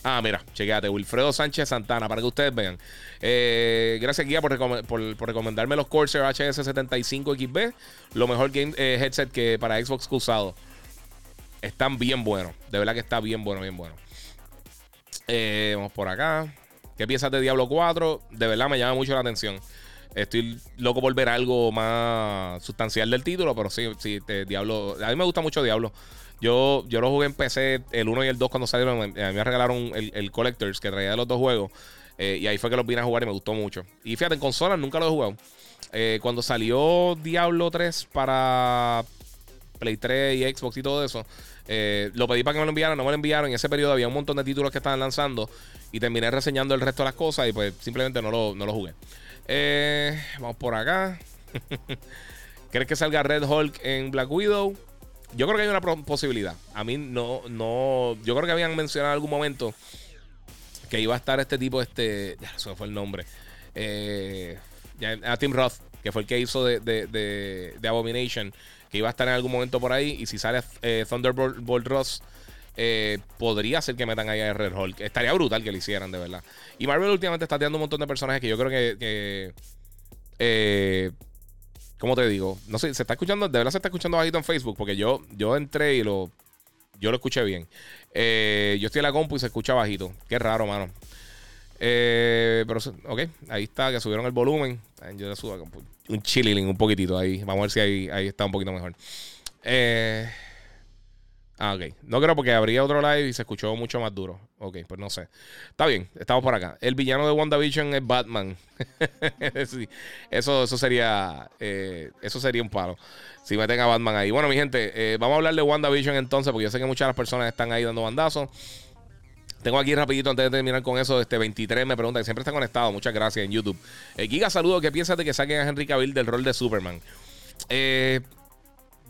Ah, mira, chequéate, Wilfredo Sánchez Santana, para que ustedes vean. Eh, gracias, Guía, por, recomendarme los Corsair HS75XB. Lo mejor game eh, headset que para Xbox que usado. Están bien buenos. De verdad que está bien bueno, bien bueno. Eh, vamos por acá. ¿Qué piensas de Diablo 4? De verdad me llama mucho la atención. Estoy loco por ver algo más sustancial del título, pero sí, sí, Diablo. A mí me gusta mucho Diablo. Yo, yo lo jugué en PC el 1 y el 2 cuando salieron. A mí me regalaron el, Collectors que traía de los dos juegos. Eh, y ahí fue que los vine a jugar y me gustó mucho. Y fíjate, en consolas nunca lo he jugado. Eh, cuando salió Diablo 3 para Play 3 y Xbox y todo eso, eh, lo pedí para que me lo enviaran, no me lo enviaron. En ese periodo había un montón de títulos que estaban lanzando y terminé reseñando el resto de las cosas y pues simplemente no lo, no lo jugué. Eh, vamos por acá. [LAUGHS] ¿Crees que salga Red Hulk en Black Widow? yo creo que hay una posibilidad. A mí no, no. Yo creo que habían mencionado en algún momento que iba a estar este tipo, este. Ya, eso fue el nombre. Eh, a Tim Roth, que fue el que hizo de, de, Abomination, que iba a estar en algún momento por ahí. Y si sale eh, Thunderbolt Ross, eh, podría ser que metan ahí a Red Hulk. Estaría brutal que lo hicieran, de verdad. Y Marvel últimamente está tirando un montón de personajes que yo creo que. que eh, ¿Cómo te digo? No sé, se está escuchando, de verdad se está escuchando bajito en Facebook, porque yo, yo entré y lo. Yo lo escuché bien. Yo estoy en la compu y se escucha bajito. Qué raro, mano. Eh, pero, ok, ahí está, que subieron el volumen. Yo le subo un chilling un poquitito ahí. Vamos a ver si ahí, ahí está un poquito mejor. Eh. Ah, ok. No creo porque habría otro live y se escuchó mucho más duro. Ok, pues no sé. Está bien, estamos por acá. El villano de WandaVision es Batman. [LAUGHS] eso, eso sería. Eh, eso sería un palo. Si meten a Batman ahí. Bueno, mi gente, eh, vamos a hablar de WandaVision entonces, porque yo sé que muchas de las personas están ahí dando bandazos. Tengo aquí rapidito antes de terminar con eso. Este 23 me pregunta que siempre está conectado. Muchas gracias en YouTube. Eh, Giga, saludo. ¿Qué piensas de que saquen a Henry Cavill del rol de Superman? Eh,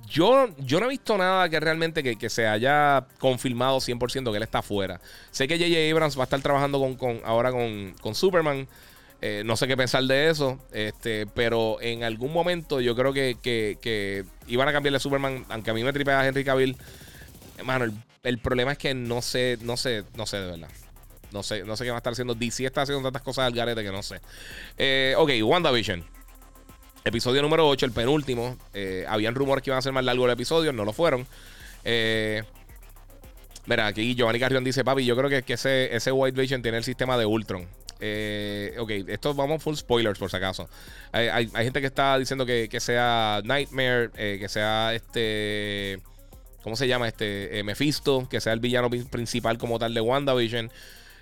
yo, yo no he visto nada que realmente que, se haya confirmado 100% que él está afuera. Sé que J.J. Abrams va a estar trabajando con, ahora con, Superman. Eh, no sé qué pensar de eso. Este, pero en algún momento yo creo que, que, iban a cambiarle a Superman. Aunque a mí me tripea a Henry Cavill. Hermano, el, problema es que no sé, no sé, no sé de verdad. No sé, no sé qué va a estar haciendo. DC está haciendo tantas cosas al garete que no sé. Eh, ok, WandaVision. Episodio número 8, el penúltimo. Eh, habían rumores que iban a ser más largos el episodio, no lo fueron. Eh, mira, aquí Giovanni Carrión dice, papi, yo creo que, que ese, ese White Vision tiene el sistema de Ultron. Eh, ok, esto vamos full spoilers por si acaso. Hay, gente que está diciendo que, sea Nightmare, que sea este... ¿Cómo se llama? Este Mephisto, que sea el villano principal como tal de WandaVision.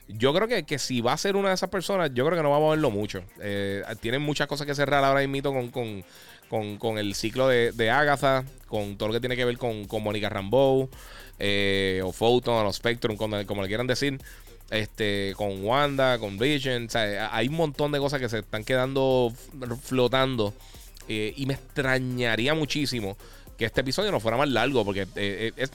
Yo creo que, que, si va a ser una de esas personas, yo creo que no vamos a verlo mucho. Eh, tienen muchas cosas que cerrar ahora mismo con, con, con, el ciclo de, de, Agatha, con todo lo que tiene que ver con, con Mónica Rambeau, eh, o Photon, o Spectrum, como, como, le quieran decir. Este, con Wanda, con Vision. O sea, hay un montón de cosas que se están quedando flotando. Eh, y me extrañaría muchísimo que este episodio no fuera más largo. Porque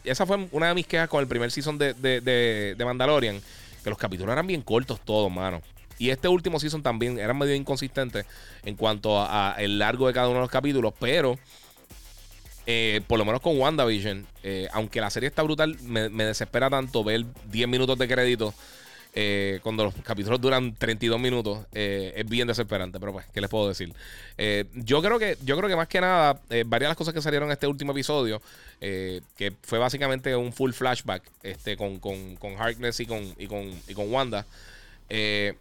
esa fue una de mis quejas con el primer season de, de, de Mandalorian que los capítulos eran bien cortos todos, mano. Y este último season también era medio inconsistente en cuanto a, el largo de cada uno de los capítulos, pero eh, por lo menos con WandaVision, eh, aunque la serie está brutal, me, desespera tanto ver 10 minutos de crédito eh, cuando los capítulos duran 32 minutos. es bien desesperante, pero pues, ¿qué les puedo decir? yo, creo que, yo creo que más que nada, varias de las cosas que salieron en este último episodio eh, que fue básicamente un full flashback este, con, con, con Harkness y con, y con, y con Wanda. Eh,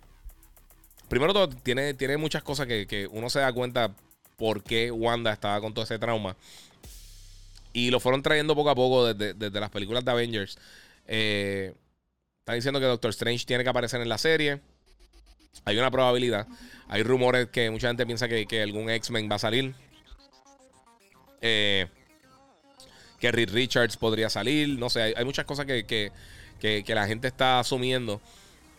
primero todo, tiene, tiene muchas cosas que, uno se da cuenta por qué Wanda estaba con todo ese trauma. Y lo fueron trayendo poco a poco desde, las películas de Avengers. Eh, están diciendo que Doctor Strange tiene que aparecer en la serie. Hay una probabilidad. Hay rumores que mucha gente piensa que, que algún X-Men va a salir. Eh, que Reed Richards podría salir. No sé, hay, muchas cosas que, la gente está asumiendo.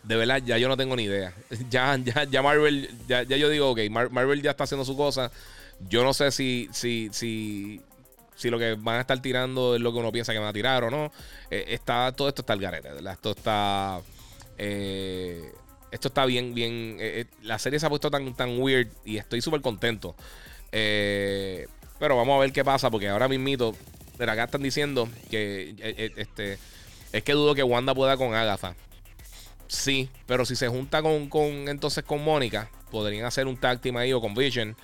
De verdad, ya yo no tengo ni idea. [LAUGHS] Ya, ya, ya Marvel, ya, yo digo, ok, Marvel ya está haciendo su cosa. Yo no sé si, si, si, si lo que van a estar tirando es lo que uno piensa que van a tirar o no. Eh, está, todo esto está al garete, Esto está. Eh, esto está bien, bien. Eh, la serie se ha puesto tan, tan weird y estoy súper contento. pero vamos a ver qué pasa, porque ahora mismito pero acá están diciendo que este es que dudo que Wanda pueda con Agatha. Sí, pero si se junta con, entonces con Mónica, podrían hacer un tag ahí o con Vision.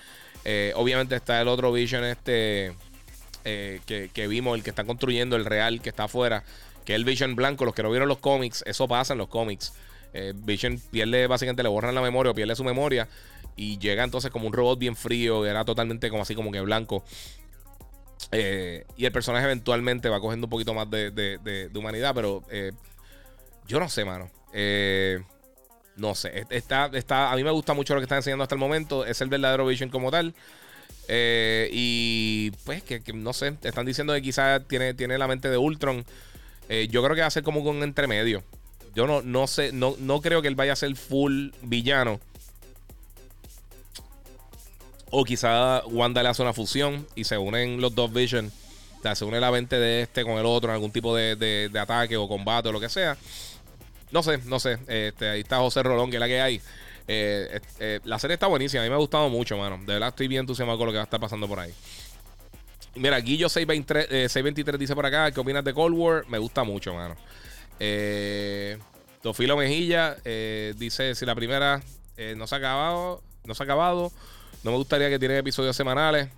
Obviamente está el otro Vision este que, vimos, el que están construyendo, el real que está afuera, que es el Vision blanco. Los que no vieron los cómics, eso pasa en los cómics. Vision pierde, básicamente le borran la memoria o pierde su memoria y llega entonces como un robot bien frío, era totalmente como así como que blanco. Eh, y el personaje eventualmente va cogiendo un poquito más de, humanidad, pero eh, yo no sé, mano. Eh, no sé. Está, está, a mí me gusta mucho lo que están enseñando hasta el momento. Es el verdadero Vision como tal. Y pues que, no sé, están diciendo que quizás tiene, tiene la mente de Ultron. yo creo que va a ser como un entremedio. Yo no, no sé, no, no creo que él vaya a ser full villano. O quizá Wanda le hace una fusión y se unen los dos Vision. se une la mente de este con el otro en algún tipo de, ataque o combate o lo que sea. No sé, no sé. Este, ahí está José Rolón, que es la que hay. Eh, eh, la serie está buenísima. A mí me ha gustado mucho, mano. De verdad estoy bien entusiasmado con lo que va a estar pasando por ahí. Mira, Guillo 623, 623 dice por acá, ¿qué opinas de Cold War? Me gusta mucho, mano. Eh, Tofilo Mejilla dice, si la primera no se ha acabado, no se ha acabado, no me gustaría que tiene episodios semanales.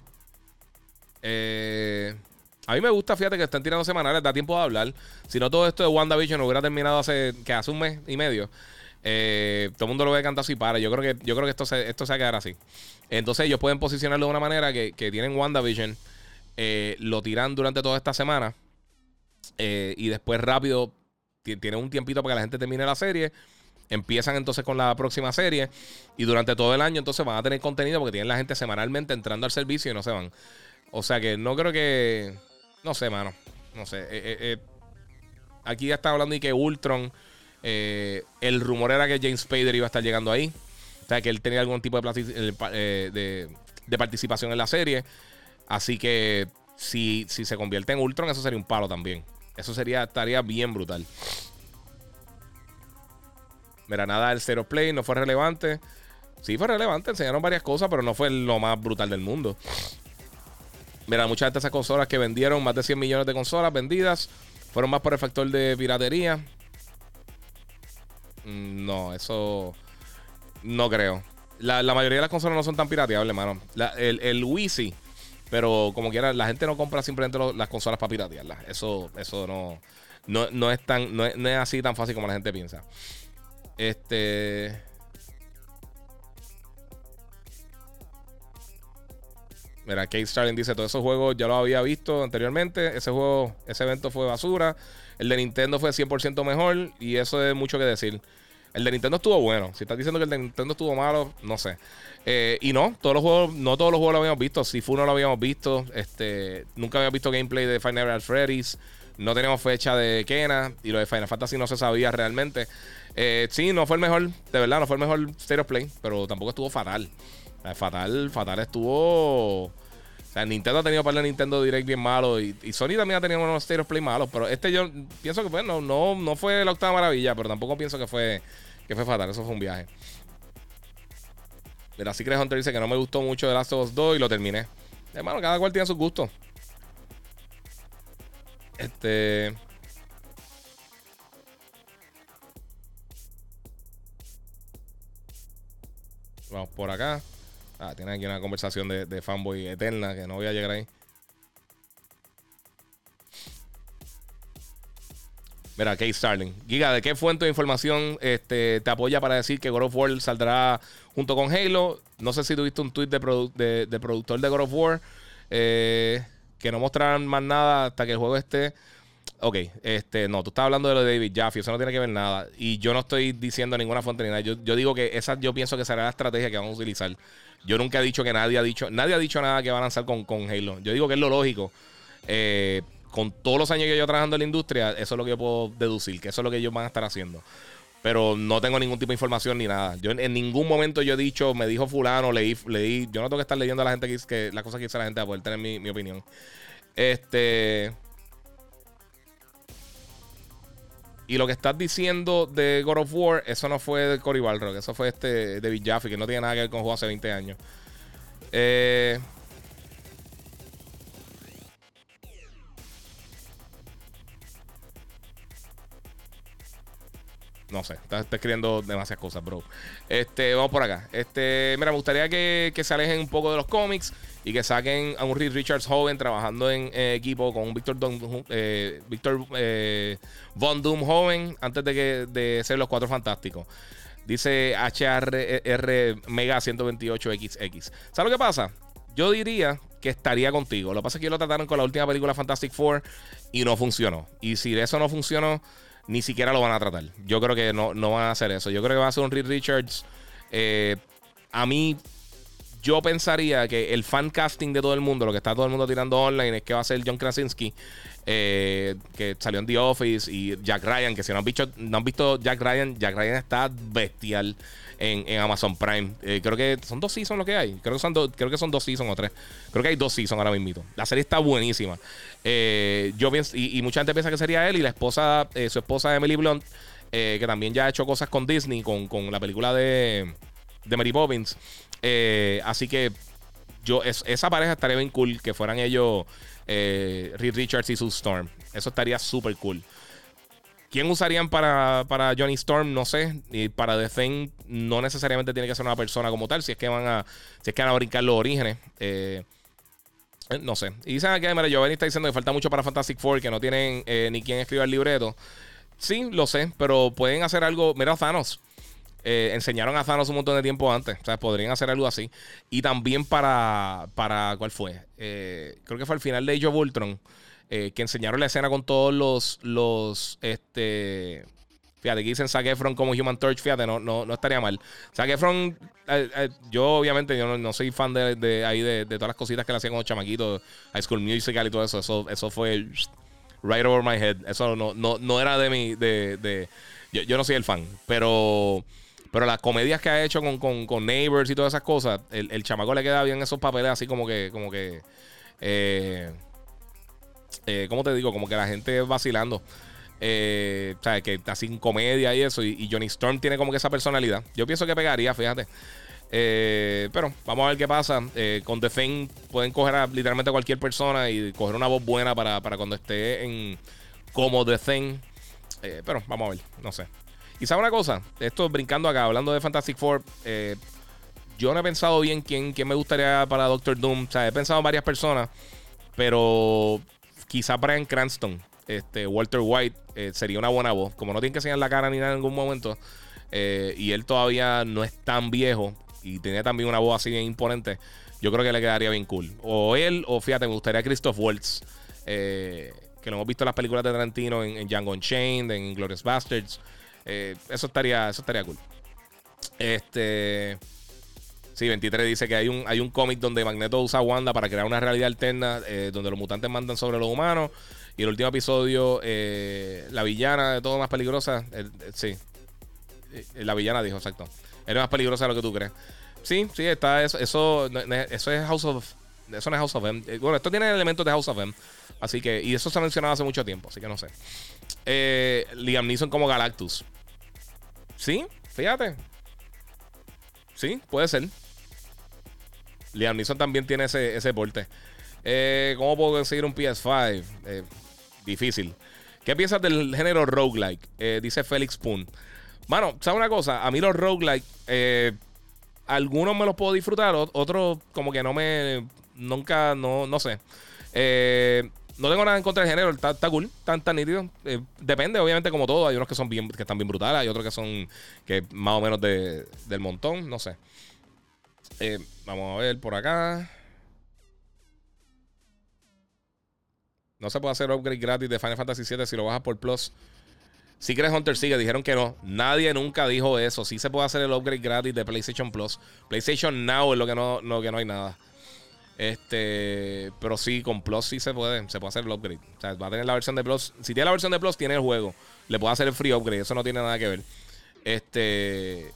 Eh, a mí me gusta, fíjate que están tirando semanales, da tiempo de hablar. Si no, todo esto de WandaVision hubiera terminado hace, que hace un mes y medio. Eh, todo el mundo lo ve cantando así para. Yo creo que, yo creo que esto, se, esto se va a quedar así. Entonces ellos pueden posicionarlo de una manera que, tienen WandaVision, eh, lo tiran durante toda esta semana y después rápido tienen un tiempito para que la gente termine la serie Empiezan entonces con la próxima serie y durante todo el año entonces van a tener contenido porque tienen la gente semanalmente entrando al servicio y no se van. O sea que no creo que... No sé, mano. No sé. Eh, eh, eh, aquí ya está hablando y que Ultron... el rumor era que James Spader iba a estar llegando ahí. O sea, que él tenía algún tipo de, de, participación en la serie. Así que si, si se convierte en Ultron, eso sería un palo también. Eso sería, estaría bien brutal. Mira, nada del Zero Play no fue relevante. Sí fue relevante, enseñaron varias cosas, pero no fue lo más brutal del mundo. Mira, muchas de esas consolas que vendieron, más de 100 millones de consolas vendidas, fueron más por el factor de piratería. Mm, no, eso no creo. La, mayoría de las consolas no son tan pirateables, hermano. el, el Wii sí, pero como quiera, la gente no compra simplemente las consolas para piratearlas. Eso, eso no, no, es tan, no es así tan fácil como la gente piensa. Este. Mira, Kate Starling dice: Todos esos juegos ya los había visto anteriormente. Ese juego, ese evento fue basura. El de Nintendo fue 100% mejor. Y eso es mucho que decir. El de Nintendo estuvo bueno. Si estás diciendo que el de Nintendo estuvo malo, no sé. Eh, y no, todos los juegos, no todos los juegos lo habíamos visto. Si no lo habíamos visto. Este, nunca habíamos visto gameplay de Final Fantasy Freddy's. No tenemos fecha de Kena. Y lo de Final Fantasy no se sabía realmente. Eh, sí, no fue el mejor, de verdad, no fue el mejor State of Play, pero tampoco estuvo fatal. fatal, fatal estuvo. O sea, Nintendo ha tenido para el Nintendo Direct bien malo y, Sony también ha tenido unos State of Play malos, pero este yo pienso que bueno, no, no fue la octava maravilla, pero tampoco pienso que fue, que fue fatal, eso fue un viaje. La Secret Hunter dice que no me gustó mucho The Last of Us 2 y lo terminé. Hermano, cada cual tiene sus gustos. Este. Vamos por acá. Ah, tiene aquí una conversación de, fanboy eterna que no voy a llegar ahí. Mira, Kate Starling. Giga, ¿de qué fuente de información este, te apoya para decir que God of War saldrá junto con Halo? No sé si tuviste un tweet de, productor de God of War eh, que no mostrarán más nada hasta que el juego esté Ok, este, no, tú estás hablando de lo de David Jaffe, eso no tiene que ver nada. Y yo no estoy diciendo ninguna fuente ni nada. Yo, digo que esa yo pienso que será la estrategia que vamos a utilizar. Yo nunca he dicho que nadie ha dicho, nadie ha dicho nada que va a lanzar con, con Halo. Yo digo que es lo lógico. Eh, con todos los años que yo trabajando en la industria, eso es lo que yo puedo deducir, que eso es lo que ellos van a estar haciendo. Pero no tengo ningún tipo de información ni nada. Yo en, ningún momento yo he dicho, me dijo fulano, leí, leí. Yo no tengo que estar leyendo a la gente que, que las cosas que dice la gente para poder tener mi, mi opinión. Este. Y lo que estás diciendo de God of War, eso no fue de Cory Balrog, eso fue este David Jaffe, que no tiene nada que ver con juego hace 20 años. Eh, No sé, está, escribiendo demasiadas cosas, bro. Este, vamos por acá. Este, mira, me gustaría que, se alejen un poco de los cómics y que saquen a un Reed Richards joven trabajando en equipo con un Victor, eh, Victor eh, Von Doom joven antes de, que, de ser los cuatro fantásticos. Dice HRR Mega 128XX. ¿Sabes lo que pasa? Yo diría que estaría contigo. Lo que pasa es que lo trataron con la última película Fantastic Four y no funcionó. Y si eso no funcionó ni siquiera lo van a tratar. Yo creo que no, no van a hacer eso. Yo creo que va a ser un Reed Richards. Eh, a mí, yo pensaría que el fan casting de todo el mundo, lo que está todo el mundo tirando online, es que va a ser John Krasinski. eh, que salió en The Office, y Jack Ryan, que si no han visto, no han visto Jack Ryan, Jack Ryan está bestial en, Amazon Prime. Eh, creo que son dos seasons lo que hay. Creo que son, creo que son dos seasons o tres. Creo que hay dos seasons ahora mismo. La serie está buenísima. Eh, yo y, mucha gente piensa que sería él y la esposa, su esposa Emily Blunt, que también ya ha hecho cosas con Disney, con, con la película de, de Mary Poppins. así que yo, esa pareja estaría bien cool que fueran ellos eh, Reed Richards y Sue Storm. Eso estaría súper cool. ¿Quién usarían para, para, Johnny Storm? No sé. Y para The Thing no necesariamente tiene que ser una persona como tal. Si es que van a, si es que van a brincar los orígenes. Eh, eh, no sé. Y dicen que, mira, Giovanni está diciendo que falta mucho para Fantastic Four, que no tienen ni quien escriba el libreto. Sí, lo sé, pero pueden hacer algo. Mira, Thanos. Eh, enseñaron a Thanos un montón de tiempo antes. O sea, podrían hacer algo así. Y también para. para ¿Cuál fue? Eh, creo que fue al final de Age of Ultron. Eh, que enseñaron la escena con todos los. los este. Fíjate, aquí dicen Zac Efron como Human Torch. Fíjate, no, no, no estaría mal. Zac Efron, yo obviamente yo no, soy fan de, ahí de, todas las cositas que le hacían con los chamaquitos, High School Musical y todo eso. Eso, eso fue right over my head. Eso no, no, no era de mi. De, de yo, yo no soy el fan. Pero. Pero las comedias que ha hecho con, con, Neighbors y todas esas cosas, el, el, chamaco le queda bien esos papeles así como que, como que, eh, eh, ¿cómo te digo? Como que la gente vacilando. Eh, sea, que así en comedia y eso. Y, Johnny Storm tiene como que esa personalidad. Yo pienso que pegaría, fíjate. Eh, pero vamos a ver qué pasa. con The Thing pueden coger a literalmente a cualquier persona y coger una voz buena para, para cuando esté en como The Thing. pero vamos a ver, no sé. Y sabe una cosa, esto brincando acá, hablando de Fantastic Four, eh, yo no he pensado bien quién, quién, me gustaría para Doctor Doom. O sea, he pensado en varias personas, pero quizá Brian Cranston, este, Walter White, eh, sería una buena voz. Como no tiene que enseñar la cara ni nada en ningún momento, eh, y él todavía no es tan viejo y tiene también una voz así bien imponente, yo creo que le quedaría bien cool. O él, o fíjate, me gustaría Christoph Waltz, que lo hemos visto en las películas de Tarantino, en, en Django Unchained, en Glorious Bastards. Eh, eso estaría, eso estaría cool. Este. Sí, 23 dice que hay un, hay un cómic donde Magneto usa Wanda para crear una realidad alterna eh, donde los mutantes mandan sobre los humanos. Y el último episodio, eh, la villana de todo más peligrosa. sí. La villana dijo, exacto. Era más peligrosa de lo que tú crees. Sí, sí, está eso. Eso, eso es House of. Eso no es House of M. Bueno, esto tiene elementos de House of M. Así que. Y eso se ha mencionado hace mucho tiempo. Así que no sé. Liam Neeson como Galactus. Sí, fíjate. Sí, puede ser. Liam también tiene ese, ese porte. Eh, ¿Cómo puedo conseguir un PS5? Eh, difícil. ¿Qué piensas del género roguelike? Eh, dice Félix Poon. Bueno, ¿sabes una cosa? A mí los roguelike, algunos me los puedo disfrutar, otros como que no me. Nunca, no, no sé. Eh, no tengo nada en contra del género, está, cool, tan, nítido. Eh, depende, obviamente, como todo. Hay unos que son bien, que están bien brutales, hay otros que son que más o menos de, del montón, no sé. Eh, vamos a ver por acá. No se puede hacer upgrade gratis de Final Fantasy VII si lo bajas por Plus. Si quieres Hunter sigue, dijeron que no. Nadie nunca dijo eso. Sí se puede hacer el upgrade gratis de PlayStation Plus. PlayStation Now es lo que no, que no hay nada. Este, pero sí, con Plus sí se puede, se puede hacer el upgrade. O sea, va a tener la versión de Plus. Si tiene la versión de Plus, tiene el juego. Le puede hacer el free upgrade. Eso no tiene nada que ver. Este.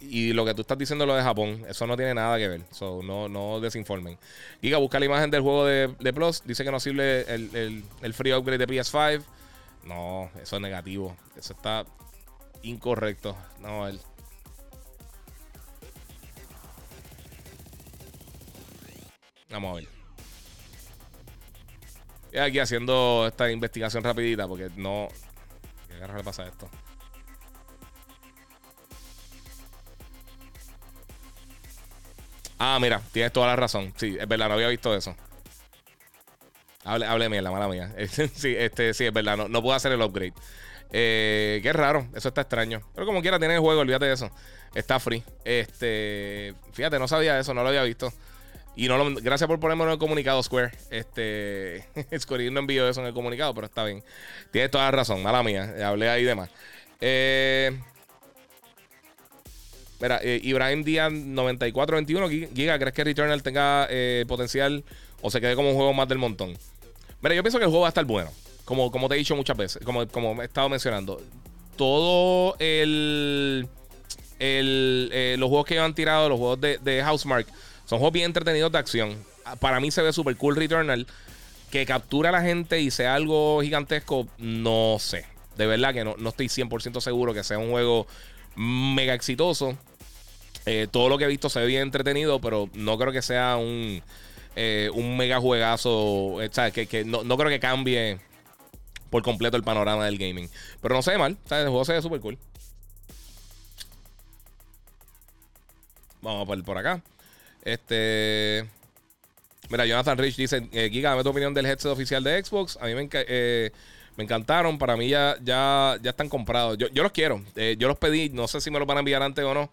Y lo que tú estás diciendo lo de Japón, eso no tiene nada que ver. So, no, no desinformen. Giga, busca la imagen del juego de, Plus. Dice que no sirve el, el, free upgrade de PS5. No, eso es negativo. Eso está incorrecto. No, el. Vamos a ver. Estoy aquí haciendo esta investigación rapidita porque no... ¿Qué carajo le pasa esto? Ah, mira, tienes toda la razón. Sí, es verdad, no había visto eso. Hable, hable la mala mía. [LAUGHS] sí, este, sí, es verdad, no, no puedo hacer el upgrade. Eh, qué raro, eso está extraño. Pero como quiera, tiene el juego, olvídate de eso. Está free. Este, fíjate, no sabía eso, no lo había visto. Y no gracias por ponerme en el comunicado, Square. Este, [LAUGHS] Square no envió eso en el comunicado, pero está bien. Tienes toda la razón, mala mía. Hablé ahí de más. Eh, mira, eh, Ibrahim Díaz 9421 Giga, ¿crees que Returnal tenga eh, potencial o se quede como un juego más del montón? Mira, yo pienso que el juego va a estar bueno. Como, como te he dicho muchas veces, como, como he estado mencionando. Todo el. eh, los juegos que han tirado, los juegos de, de Housemark, son juegos bien entretenidos de acción. Para mí se ve súper cool Returnal. Que captura a la gente y sea algo gigantesco, no sé. De verdad que no, no estoy 100% seguro que sea un juego mega exitoso. Eh, todo lo que he visto se ve bien entretenido, pero no creo que sea un, eh, un mega juegazo. Eh, que, que no, creo que cambie por completo el panorama del gaming. Pero no se ve mal. El juego se ve súper cool. Vamos por, por acá. Este. Mira, Jonathan Rich dice: Giga, dame tu opinión del headset oficial de Xbox. A mí me, me encantaron. Para mí ya, ya, ya están comprados. Yo, yo los quiero. yo los pedí. No sé si me los van a enviar antes o no.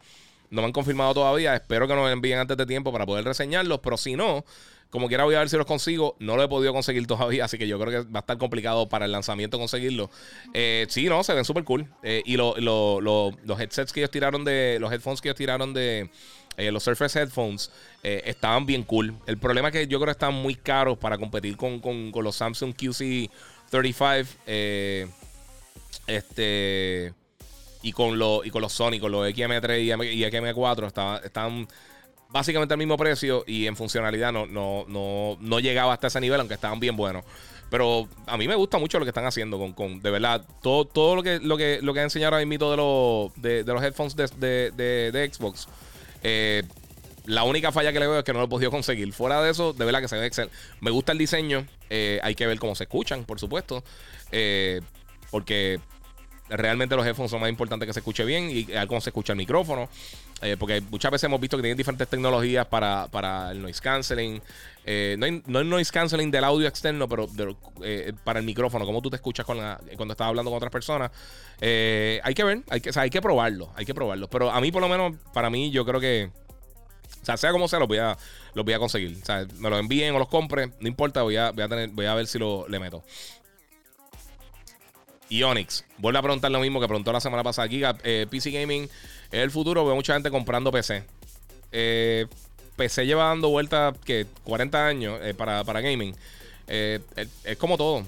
No me han confirmado todavía. Espero que nos envíen antes de tiempo para poder reseñarlos. Pero si no, como quiera voy a ver si los consigo. No lo he podido conseguir todavía. Así que yo creo que va a estar complicado para el lanzamiento conseguirlo. Eh, sí, no, se ven súper cool. Eh, y los headsets que ellos tiraron de. Los headphones que ellos tiraron de. Eh, los Surface Headphones estaban bien cool. El problema es que yo creo que están muy caros para competir con, con los Samsung QC35. este y con, los y con los Sony, con los XM3 y, XM4, están básicamente al mismo precio y en funcionalidad no, no, no, no llegaba hasta ese nivel, aunque estaban bien buenos. Pero a mí me gusta mucho lo que están haciendo con, con de verdad, todo, todo lo que lo que lo que han enseñado ahora mismo de los de, los headphones de, de, Xbox. Eh, la única falla que le veo es que no lo he podido conseguir. Fuera de eso, de verdad que se ve excelente. Me gusta el diseño. Eh, hay que ver cómo se escuchan, por supuesto. Eh, porque realmente los headphones son más importantes que se escuche bien y cómo se escucha el micrófono. Eh, porque muchas veces hemos visto que tienen diferentes tecnologías para, para el noise canceling. Eh, no, el noise canceling del audio externo, pero eh, para el micrófono, cómo tú te escuchas con cuando estás hablando con otras personas. hay que ver, hay que, hay que probarlo, hay que probarlo. Pero a mí, por lo menos, para mí, yo creo que. O sea, sea como sea, los voy a, los voy a conseguir. O sea, me los envíen o los compre, no importa, voy a, voy a, tener, voy a ver si lo le meto. Y Onyx. Vuelve a preguntar lo mismo que preguntó la semana pasada. Giga, eh, PC Gaming es el futuro. Veo mucha gente comprando PC. Eh, PC lleva dando vueltas que 40 años eh, para, gaming. es como todo.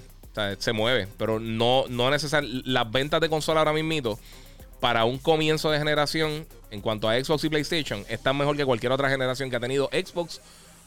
se mueve. Pero no, no necesariamente. Las ventas de consola ahora mismo para un comienzo de generación en cuanto a Xbox y PlayStation están mejor que cualquier otra generación que ha tenido Xbox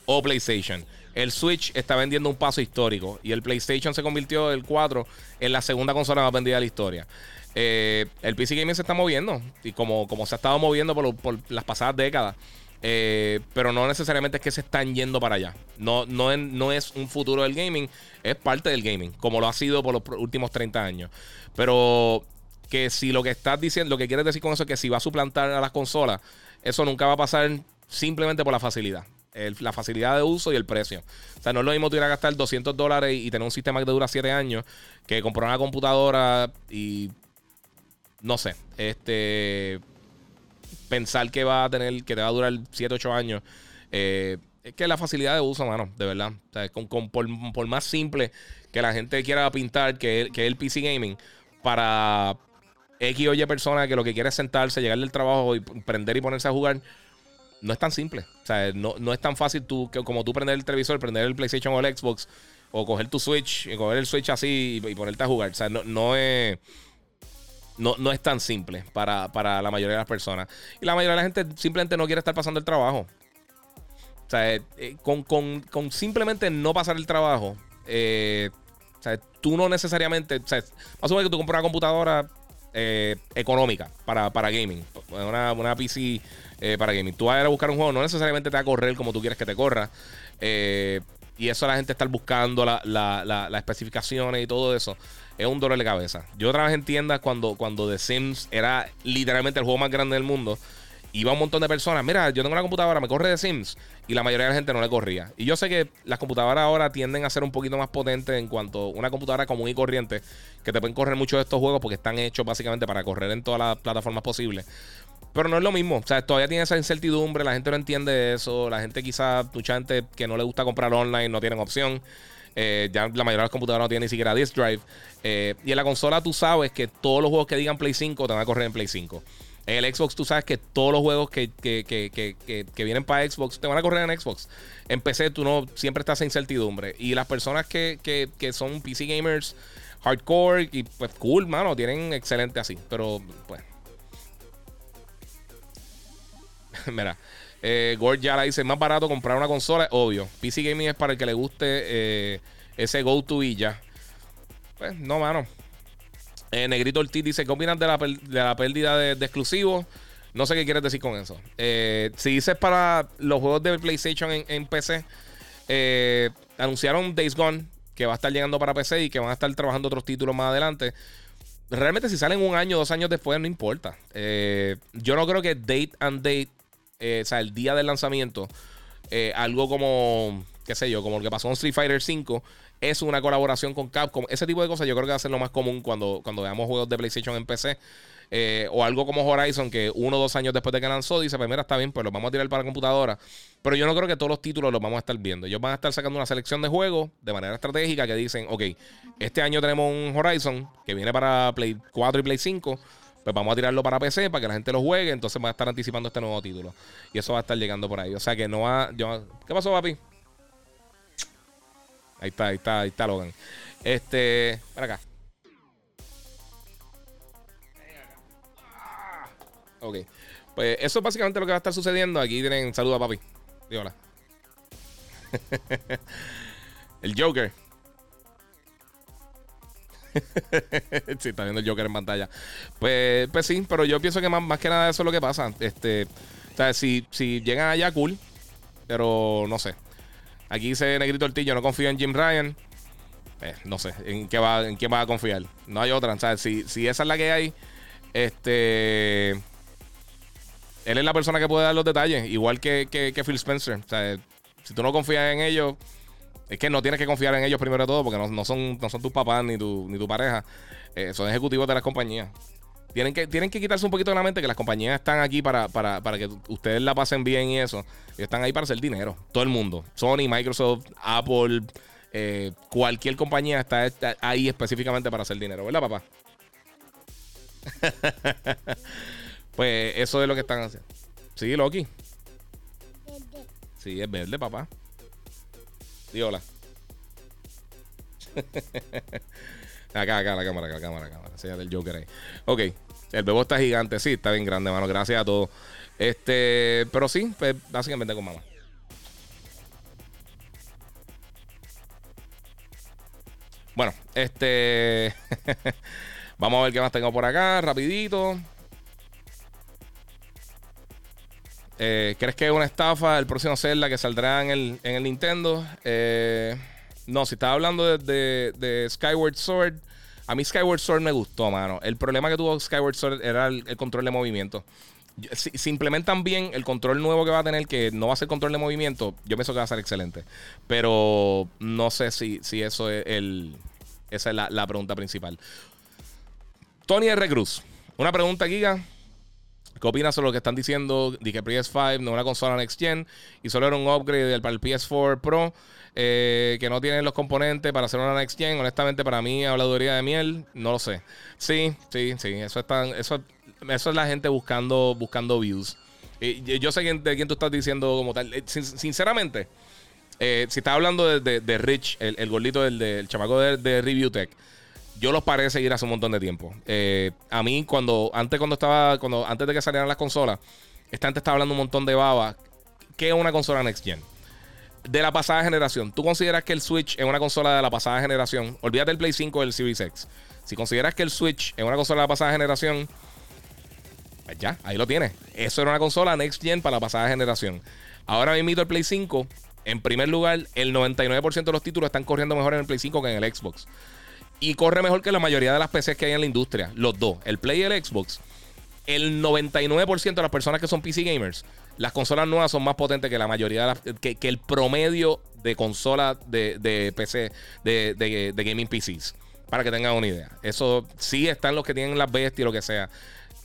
o PlayStation. El Switch está vendiendo un paso histórico y el PlayStation se convirtió el 4 en la segunda consola más vendida de la historia. Eh, el PC Gaming se está moviendo y como, como se ha estado moviendo por, las pasadas décadas. Eh, pero no necesariamente es que se están yendo para allá. No, no, no es un futuro del gaming, es parte del gaming, como lo ha sido por los últimos 30 años. Pero que si lo que estás diciendo, lo que quieres decir con eso es que si va a suplantar a las consolas, eso nunca va a pasar simplemente por la facilidad la facilidad de uso y el precio. O sea, no es lo mismo tú ir a gastar 200 dólares y tener un sistema que te dura 7 años que comprar una computadora y no sé, este pensar que va a tener, que te va a durar 7, 8 años. Eh, es que la facilidad de uso, mano, de verdad. O sea, con, por, más simple que la gente quiera pintar que, que el PC Gaming, para X o Y persona que lo que quiere es sentarse, llegar del trabajo y prender y ponerse a jugar, no es tan simple. O sea, no, no es tan fácil tú, que, como tú prender el televisor, prender el PlayStation o el Xbox, o coger tu Switch, y coger el Switch así y, ponerte a jugar. O sea, no, no es. No, no es tan simple para, la mayoría de las personas. Y la mayoría de la gente simplemente no quiere estar pasando el trabajo. O sea, eh, eh, con, simplemente no pasar el trabajo, eh, o sea, tú no necesariamente. O sea, asume que tú compras una computadora económica para, para gaming. Una, una PC eh, para gaming. Tú vas a ir a buscar un juego, no necesariamente te va a correr como tú quieres que te corra. Eh, y eso la gente está buscando las especificaciones y todo eso. Es un dolor de cabeza. Yo trabajé en tiendas cuando, cuando The Sims era literalmente el juego más grande del mundo. Iba un montón de personas. Mira, yo tengo una computadora, me corre The Sims. Y la mayoría de la gente no le corría. Y yo sé que las computadoras ahora tienden a ser un poquito más potentes en cuanto a una computadora común y corriente. Que te pueden correr muchos de estos juegos porque están hechos básicamente para correr en todas las plataformas posibles. Pero no es lo mismo. O sea, todavía tiene esa incertidumbre. La gente no entiende eso. La gente, quizás, mucha gente que no le gusta comprar online, no tienen opción. Eh, ya la mayoría de las computadoras no tienen ni siquiera disk drive. Eh, y en la consola tú sabes que todos los juegos que digan Play 5 te van a correr en Play 5. En el Xbox tú sabes que todos los juegos que, vienen para Xbox te van a correr en Xbox. En PC tú no siempre estás en incertidumbre. Y las personas que, son PC gamers hardcore y pues cool, mano, tienen excelente así. Pero pues... [LAUGHS] Mira. Eh, Gord ya la dice, más barato comprar una consola, obvio. PC Gaming es para el que le guste eh, ese go-to y ya. Pues no, mano. Eh, Negrito Ortiz dice, ¿qué opinas de la, pérdida de, exclusivos? No sé qué quieres decir con eso. Eh, si dices para los juegos de PlayStation en, PC, anunciaron Days Gone, que va a estar llegando para PC y que van a estar trabajando otros títulos más adelante. Realmente si salen un año, dos años después, no importa. yo no creo que Date and Date eh, o sea, el día del lanzamiento, eh, algo como, qué sé yo, como lo que pasó en Street Fighter V, es una colaboración con Capcom. Ese tipo de cosas yo creo que va a ser lo más común cuando, cuando veamos juegos de PlayStation en PC. Eh, o algo como Horizon, que uno o dos años después de que lanzó, dice, pues mira, está bien, pues lo vamos a tirar para la computadora. Pero yo no creo que todos los títulos los vamos a estar viendo. Ellos van a estar sacando una selección de juegos de manera estratégica que dicen, ok, este año tenemos un Horizon que viene para Play 4 y Play 5 pues vamos a tirarlo para PC para que la gente lo juegue. Entonces va a estar anticipando este nuevo título. Y eso va a estar llegando por ahí. O sea que no va. ¿Qué pasó, papi? Ahí está, ahí está, ahí está Logan. Este. Para acá. Ok. Pues eso es básicamente lo que va a estar sucediendo. Aquí tienen. Saluda, papi. Dígala. [LAUGHS] El Joker. [LAUGHS] sí, está viendo el Joker en pantalla. Pues, pues sí, pero yo pienso que más, que nada eso es lo que pasa. Este, o sea, si, si llegan allá, cool. Pero no sé. Aquí dice Negrito Ortillo, no confío en Jim Ryan. Eh, no sé, ¿en qué va, en quién va a confiar? No hay otra. O sea, si, si esa es la que hay, este. Él es la persona que puede dar los detalles, igual que, que Phil Spencer. O sea, si tú no confías en ellos, es que no tienes que confiar en ellos primero de todo, porque no, son, no son tus papás ni tu, ni tu pareja. Eh, son ejecutivos de las compañías. Tienen que, tienen que quitarse un poquito de la mente que las compañías están aquí para, que ustedes la pasen bien y eso. Están ahí para hacer dinero. Todo el mundo. Sony, Microsoft, Apple, eh, cualquier compañía está, ahí específicamente para hacer dinero. ¿Verdad, papá? [LAUGHS] pues eso es lo que están haciendo. Sí, Loki. Sí, es verde, papá. Di hola. [LAUGHS] acá, acá, la cámara, la cámara, la cámara. Sea del Joker ahí. Ok. El bebo está gigante, sí, está bien grande, mano. Gracias a todos. Este, pero sí, pues, básicamente con mamá. Bueno, este. [LAUGHS] Vamos a ver qué más tengo por acá, rapidito. Eh, ¿Crees que es una estafa el próximo Zelda que saldrá en el, en el Nintendo? Eh, no, si estaba hablando de, Skyward Sword, a mí Skyward Sword me gustó, mano. El problema que tuvo Skyward Sword era el, control de movimiento. Si, implementan bien el control nuevo que va a tener, que no va a ser control de movimiento, yo pienso que va a ser excelente. Pero no sé si, si eso es el. Esa es la, la pregunta principal. Tony R. Cruz. Una pregunta, Giga. ¿Qué opinas sobre lo que están diciendo de que PS5 no es una consola Next Gen y solo era un upgrade para el PS4 Pro eh, que no tiene los componentes para hacer una Next Gen? Honestamente, para mí, habladuría de miel, no lo sé. Sí, sí, sí, eso, están, eso, eso es la gente buscando, buscando views. Y yo sé de quién tú estás diciendo como tal. Eh, sinceramente, eh, si estás hablando de, Rich, el, gordito del, del chamaco de, de Review Tech yo los paré de seguir hace un montón de tiempo. Eh, a mí, cuando antes cuando estaba, cuando antes de que salieran las consolas, esta gente estaba hablando un montón de baba. ¿Qué es una consola Next Gen? De la pasada generación. ¿Tú consideras que el Switch es una consola de la pasada generación? Olvídate del Play 5 del Series X. Si consideras que el Switch es una consola de la pasada generación, pues ya, ahí lo tienes. Eso era una consola Next Gen para la pasada generación. Ahora mismo el Play 5, en primer lugar, el 99% de los títulos están corriendo mejor en el Play 5 que en el Xbox. Y corre mejor que la mayoría de las PCs que hay en la industria. Los dos, el Play y el Xbox. El 99% de las personas que son PC gamers, las consolas nuevas son más potentes que la mayoría de las. que, el promedio de consolas de, PC, de, gaming PCs. Para que tengan una idea. Eso sí están los que tienen las bestias y lo que sea.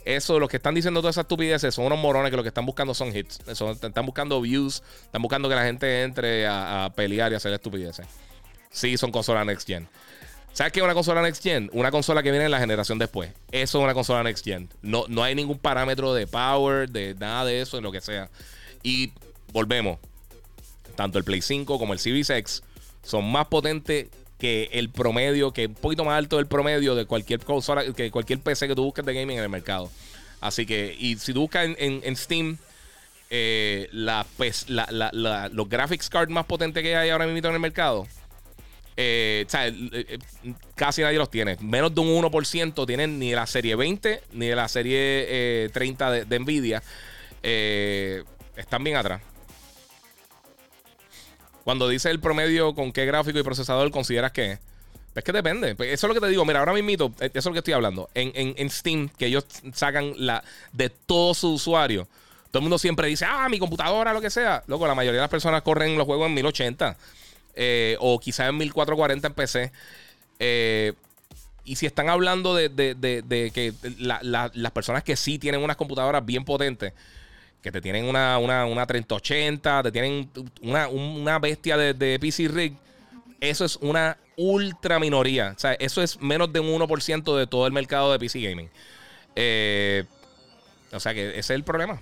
Eso, los que están diciendo todas esas estupideces son unos morones que lo que están buscando son hits. están buscando views, están buscando que la gente entre a, a pelear y hacer estupideces. Sí, son consolas next gen. ¿Sabes qué es una consola Next Gen? Una consola que viene en la generación después. Eso es una consola Next Gen. No, no hay ningún parámetro de power, de nada de eso, de lo que sea. Y volvemos. Tanto el Play 5 como el Series X son más potentes que el promedio, que un poquito más alto del promedio de cualquier consola, que cualquier PC que tú busques de gaming en el mercado. Así que, y si tú buscas en, Steam, eh, pues, los graphics cards más potentes que hay ahora mismo en el mercado, eh, eh, casi nadie los tiene. Menos de un 1% tienen ni la serie 20 ni de la serie 30 de, de Nvidia. están bien atrás. Cuando dice el promedio con qué gráfico y procesador consideras que es que depende. Pues eso es lo que te digo. Mira, ahora mismo, eh, eso es lo que estoy hablando. En, Steam, que ellos sacan la de todos sus usuarios. Todo el mundo siempre dice, ah, mi computadora, lo que sea. Loco, la mayoría de las personas corren los juegos en 1080. Eh, o quizás en 1440 en PC. Eh, y si están hablando de, que las personas que sí tienen unas computadoras bien potentes que te tienen una, una, una 3080, te tienen una, bestia de, PC Rig, eso es una ultra minoría. O sea, eso es menos de un 1% de todo el mercado de PC Gaming. Eh, o sea que ese es el problema.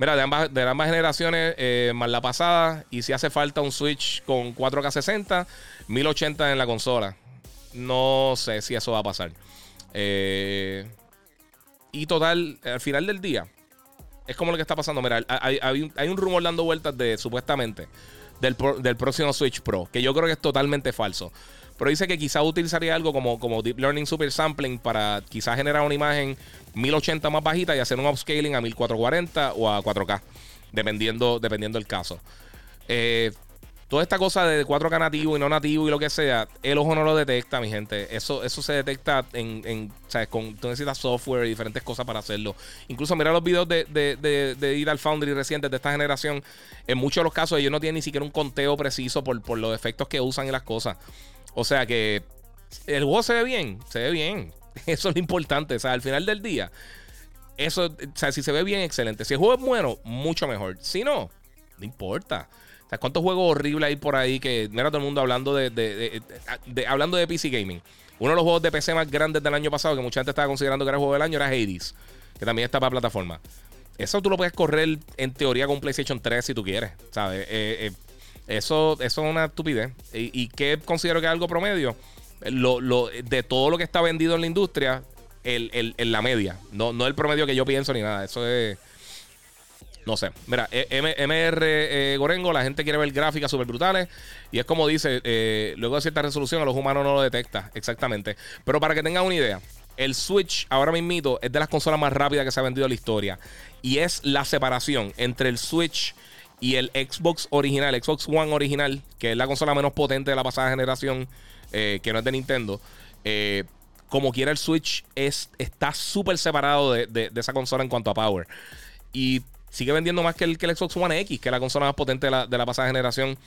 Mira, de ambas, de ambas generaciones, eh, más la pasada, y si hace falta un Switch con 4K60, 1080 en la consola. No sé si eso va a pasar. Eh, y total, al final del día, es como lo que está pasando. Mira, hay, un, rumor dando vueltas de supuestamente del, próximo Switch Pro, que yo creo que es totalmente falso. Pero dice que quizá utilizaría algo como, como Deep Learning Super Sampling para quizás generar una imagen 1080 más bajita y hacer un upscaling a 1440 o a 4K, dependiendo, dependiendo del caso. Eh, Toda esta cosa de 4K nativo y no nativo y lo que sea, el ojo no lo detecta, mi gente. Eso, eso se detecta en, en. Con, tú necesitas software y diferentes cosas para hacerlo. Incluso mira los videos de, de, de, de Foundry recientes de esta generación. En muchos de los casos ellos no tienen ni siquiera un conteo preciso por, por los efectos que usan y las cosas. O sea que el juego se ve bien, se ve bien. [LAUGHS] Eso es lo importante. O sea, al final del día, eso, o sea, si se ve bien, excelente. Si el juego es bueno, mucho mejor. Si no, no importa. ¿cuántos juegos horribles hay por ahí que mira todo el mundo hablando de, hablando de PC Gaming? Uno de los juegos de PC más grandes del año pasado, que mucha gente estaba considerando que era el juego del año, era Hades, que también está para plataforma. Eso tú lo puedes correr en teoría con PlayStation 3 si tú quieres, ¿sabes? Eh, eh, eso, eso es una estupidez. ¿Y, qué considero que es algo promedio? Lo, de todo lo que está vendido en la industria, el, la media. No, no el promedio que yo pienso ni nada. Eso es no sé. Mira, eh, MR eh, Gorengo, la gente quiere ver gráficas súper brutales. Y es como dice, eh, luego de cierta resolución, a los humanos no lo detecta. Exactamente. Pero para que tengan una idea, el Switch ahora mismo es de las consolas más rápidas que se ha vendido en la historia. Y es la separación entre el Switch y el Xbox original, el Xbox One original, que es la consola menos potente de la pasada generación, que no es de Nintendo. como quiera, el Switch es, está súper separado de, de esa consola en cuanto a power. Y sigue vendiendo más que el, que el Xbox One X, que es la consola más potente de la, pasada generación.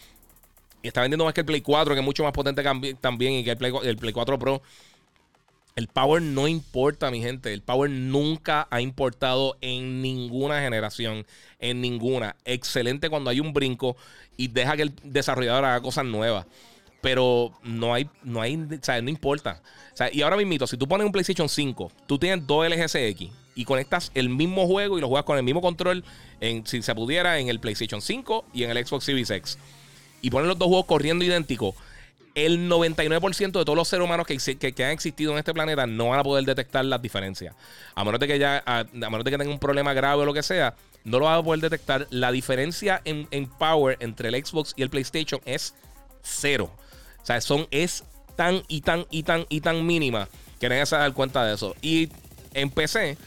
Y está vendiendo más que el Play 4, que es mucho más potente también, y que el Play, el Play 4 Pro. El power no importa, mi gente. El power nunca ha importado en ninguna generación. En ninguna. Excelente cuando hay un brinco y deja que el desarrollador haga cosas nuevas. Pero no hay, no hay, o sea, no importa. O sea, y ahora mismo, si tú pones un PlayStation 5, tú tienes dos LGCX y conectas el mismo juego y lo juegas con el mismo control, si se pudiera, en el PlayStation 5 y en el Xbox Series X. Y ponen los dos juegos corriendo idénticos. El 99% de todos los seres humanos que, que, han existido en este planeta no van a poder detectar las diferencias. A menos de que ya, a, menos de que tengan un problema grave o lo que sea, no lo van a poder detectar. La diferencia en, en power entre el Xbox y el PlayStation es cero. O sea, son, es tan y tan y tan y tan mínima que nadie se dar cuenta de eso. Y en PC,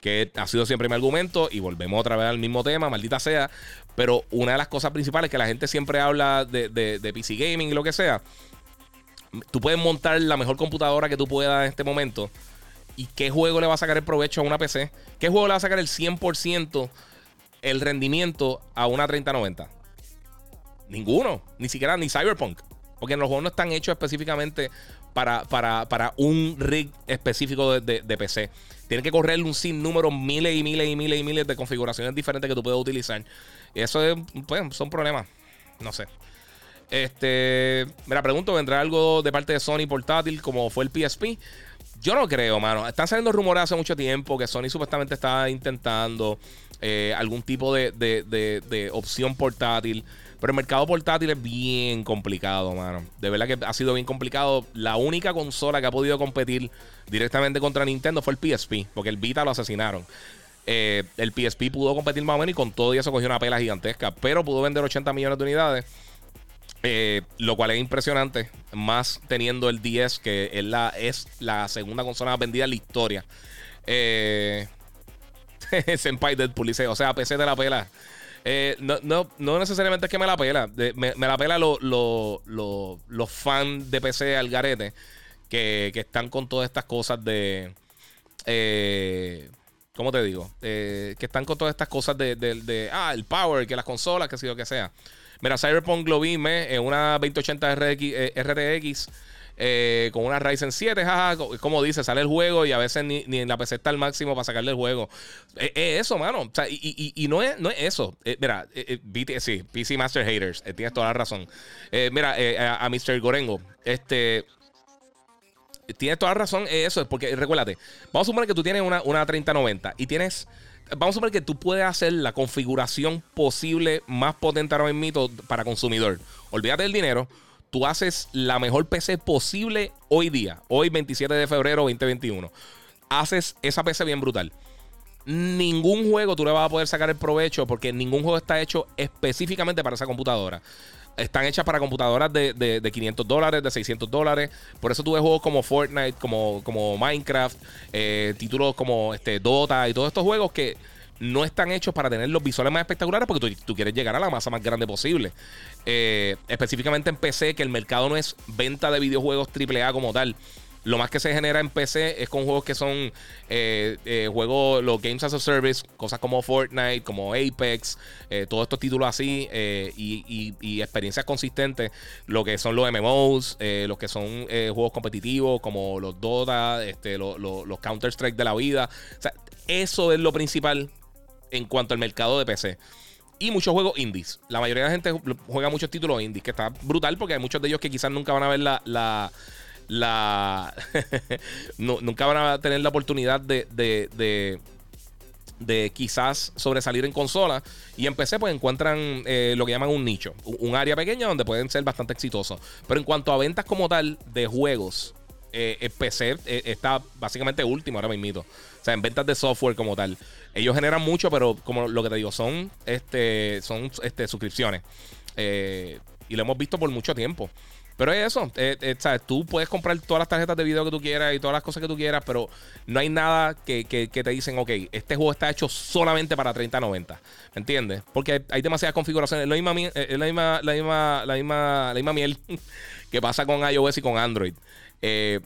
que ha sido siempre mi argumento, y volvemos otra vez al mismo tema, maldita sea. Pero una de las cosas principales que la gente siempre habla de, de, PC Gaming y lo que sea, tú puedes montar la mejor computadora que tú puedas en este momento. ¿Y qué juego le va a sacar el provecho a una PC? ¿Qué juego le va a sacar el 100% el rendimiento a una 3090? Ninguno. Ni siquiera ni Cyberpunk. Porque los juegos no están hechos específicamente para, para, un rig específico de, PC. Tienen que correr un sinnúmero, miles y miles y miles y miles de configuraciones diferentes que tú puedes utilizar. Y eso es, pues, son problemas. No sé. Este, me la pregunto, ¿vendrá algo de parte de Sony portátil como fue el PSP? Yo no creo, mano. Están saliendo rumores hace mucho tiempo que Sony supuestamente está intentando eh, algún tipo de, de, opción portátil. Pero el mercado portátil es bien complicado, mano. De verdad que ha sido bien complicado. La única consola que ha podido competir directamente contra Nintendo fue el PSP, porque el Vita lo asesinaron. Eh, el PSP pudo competir más o menos y con todo y eso cogió una pela gigantesca, pero pudo vender 80 millones de unidades. Eh, lo cual es impresionante, más teniendo el 10, que es la, segunda consola más vendida en la historia. Eh, [LAUGHS] Senpai Deadpool dice, o sea, PC de la pela. Eh, no, no, no, necesariamente es que me la pela. me, la pela los fans de PC al garete que, están con todas estas cosas de. Eh, ¿Cómo te digo? Eh, que están con todas estas cosas de, Ah, el power, que las consolas, que sea lo que sea. Mira, Cyberpunk lo vi en una 2080 RTX eh, con una Ryzen 7, jaja, como dice, sale el juego y a veces ni, en la PC está al máximo para sacarle el juego. Es eso, mano. y, no, es, no es eso. Eh, mira, eh, sí, PC Master Haters, tienes toda la razón. mira, a, Mr. Gorengo, este. Tienes toda la razón, eso es porque, recuérdate, vamos a suponer que tú tienes una, una 3090 y tienes vamos a suponer que tú puedes hacer la configuración posible más potente ahora mismo para consumidor. Olvídate del dinero tú haces la mejor PC posible hoy día, hoy 27 de febrero 2021. Haces esa PC bien brutal. Ningún juego tú le vas a poder sacar el provecho porque ningún juego está hecho específicamente para esa computadora. Están hechas para computadoras de, 500 dólares, de 600 dólares. Por eso tú ves juegos como Fortnite, como, como Minecraft, eh, títulos como este, Dota y todos estos juegos que no están hechos para tener los visuales más espectaculares porque tú, quieres llegar a la masa más grande posible. Eh, específicamente en PC, que el mercado no es venta de videojuegos AAA como tal. Lo más que se genera en PC es con juegos que son eh, eh, juegos, los Games as a Service, cosas como Fortnite, como Apex, todos estos títulos así y, experiencias consistentes, lo que son los MMOs, los que son juegos competitivos como los Dota, este, los, los Counter-Strike de la vida. O sea, eso es lo principal en cuanto al mercado de PC. Y muchos juegos indies. La mayoría de la gente juega muchos títulos indies, que está brutal porque hay muchos de ellos que quizás nunca van a ver la. la, la [LAUGHS] nunca van a tener la oportunidad de, de, de, quizás sobresalir en consola. Y en PC, pues encuentran eh, lo que llaman un nicho, un, área pequeña donde pueden ser bastante exitosos. Pero en cuanto a ventas como tal de juegos, eh, PC eh, está básicamente último ahora mismo. O sea, en ventas de software como tal. Ellos generan mucho, pero como lo que te digo, son, este, son este, suscripciones. Eh, y lo hemos visto por mucho tiempo. Pero es eso, eh, eh, ¿sabes? tú puedes comprar todas las tarjetas de video que tú quieras y todas las cosas que tú quieras, pero no hay nada que, te dicen, ok, este juego está hecho solamente para 3090. ¿Me entiendes? Porque hay demasiadas configuraciones. Es la misma, la misma, la misma, la misma, la misma miel [LAUGHS] que pasa con iOS y con Android. Eh,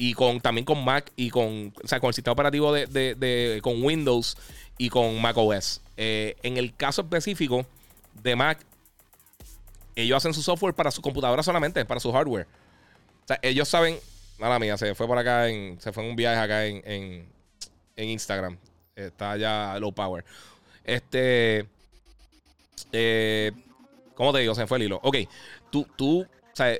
y con también con Mac y con, o sea, con el sistema operativo de, de, con Windows y con Mac OS. Eh, en el caso específico de Mac, ellos hacen su software para su computadora solamente, para su hardware. O sea, ellos saben, mala mía, se fue por acá, se fue en un viaje acá en, en, Instagram. Está ya low power. Este, eh, ¿cómo te digo? Se fue el hilo. Ok, tú, tú, o sea,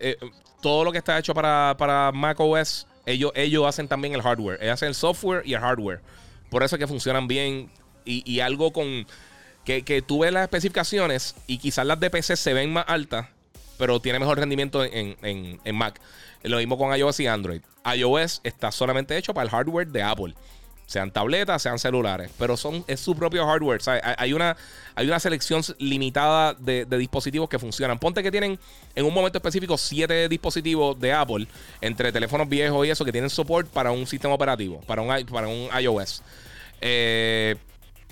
todo lo que está hecho para, para Mac OS ellos, ellos hacen también el hardware. Ellos hacen el software y el hardware. Por eso es que funcionan bien. Y, algo con. Que, que tú ves las especificaciones y quizás las de PC se ven más altas, pero tiene mejor rendimiento en, en Mac. Lo mismo con iOS y Android. iOS está solamente hecho para el hardware de Apple sean tabletas, sean celulares, pero son, es su propio hardware. Hay, una, hay una selección limitada de, dispositivos que funcionan. Ponte que tienen en un momento específico siete dispositivos de Apple, entre teléfonos viejos y eso, que tienen support para un sistema operativo, para un, para un iOS. Eh,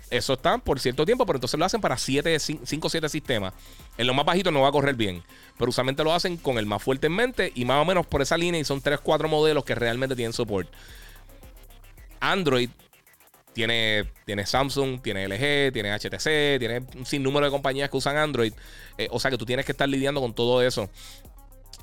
eso está por cierto tiempo, pero entonces lo hacen para 5 o 7 sistemas. En lo más bajito no va a correr bien, pero usualmente lo hacen con el más fuerte en mente y más o menos por esa línea y son 3 4 modelos que realmente tienen support. Android tiene, tiene Samsung, tiene LG, tiene HTC, tiene un sinnúmero de compañías que usan Android. Eh, o sea que tú tienes que estar lidiando con todo eso.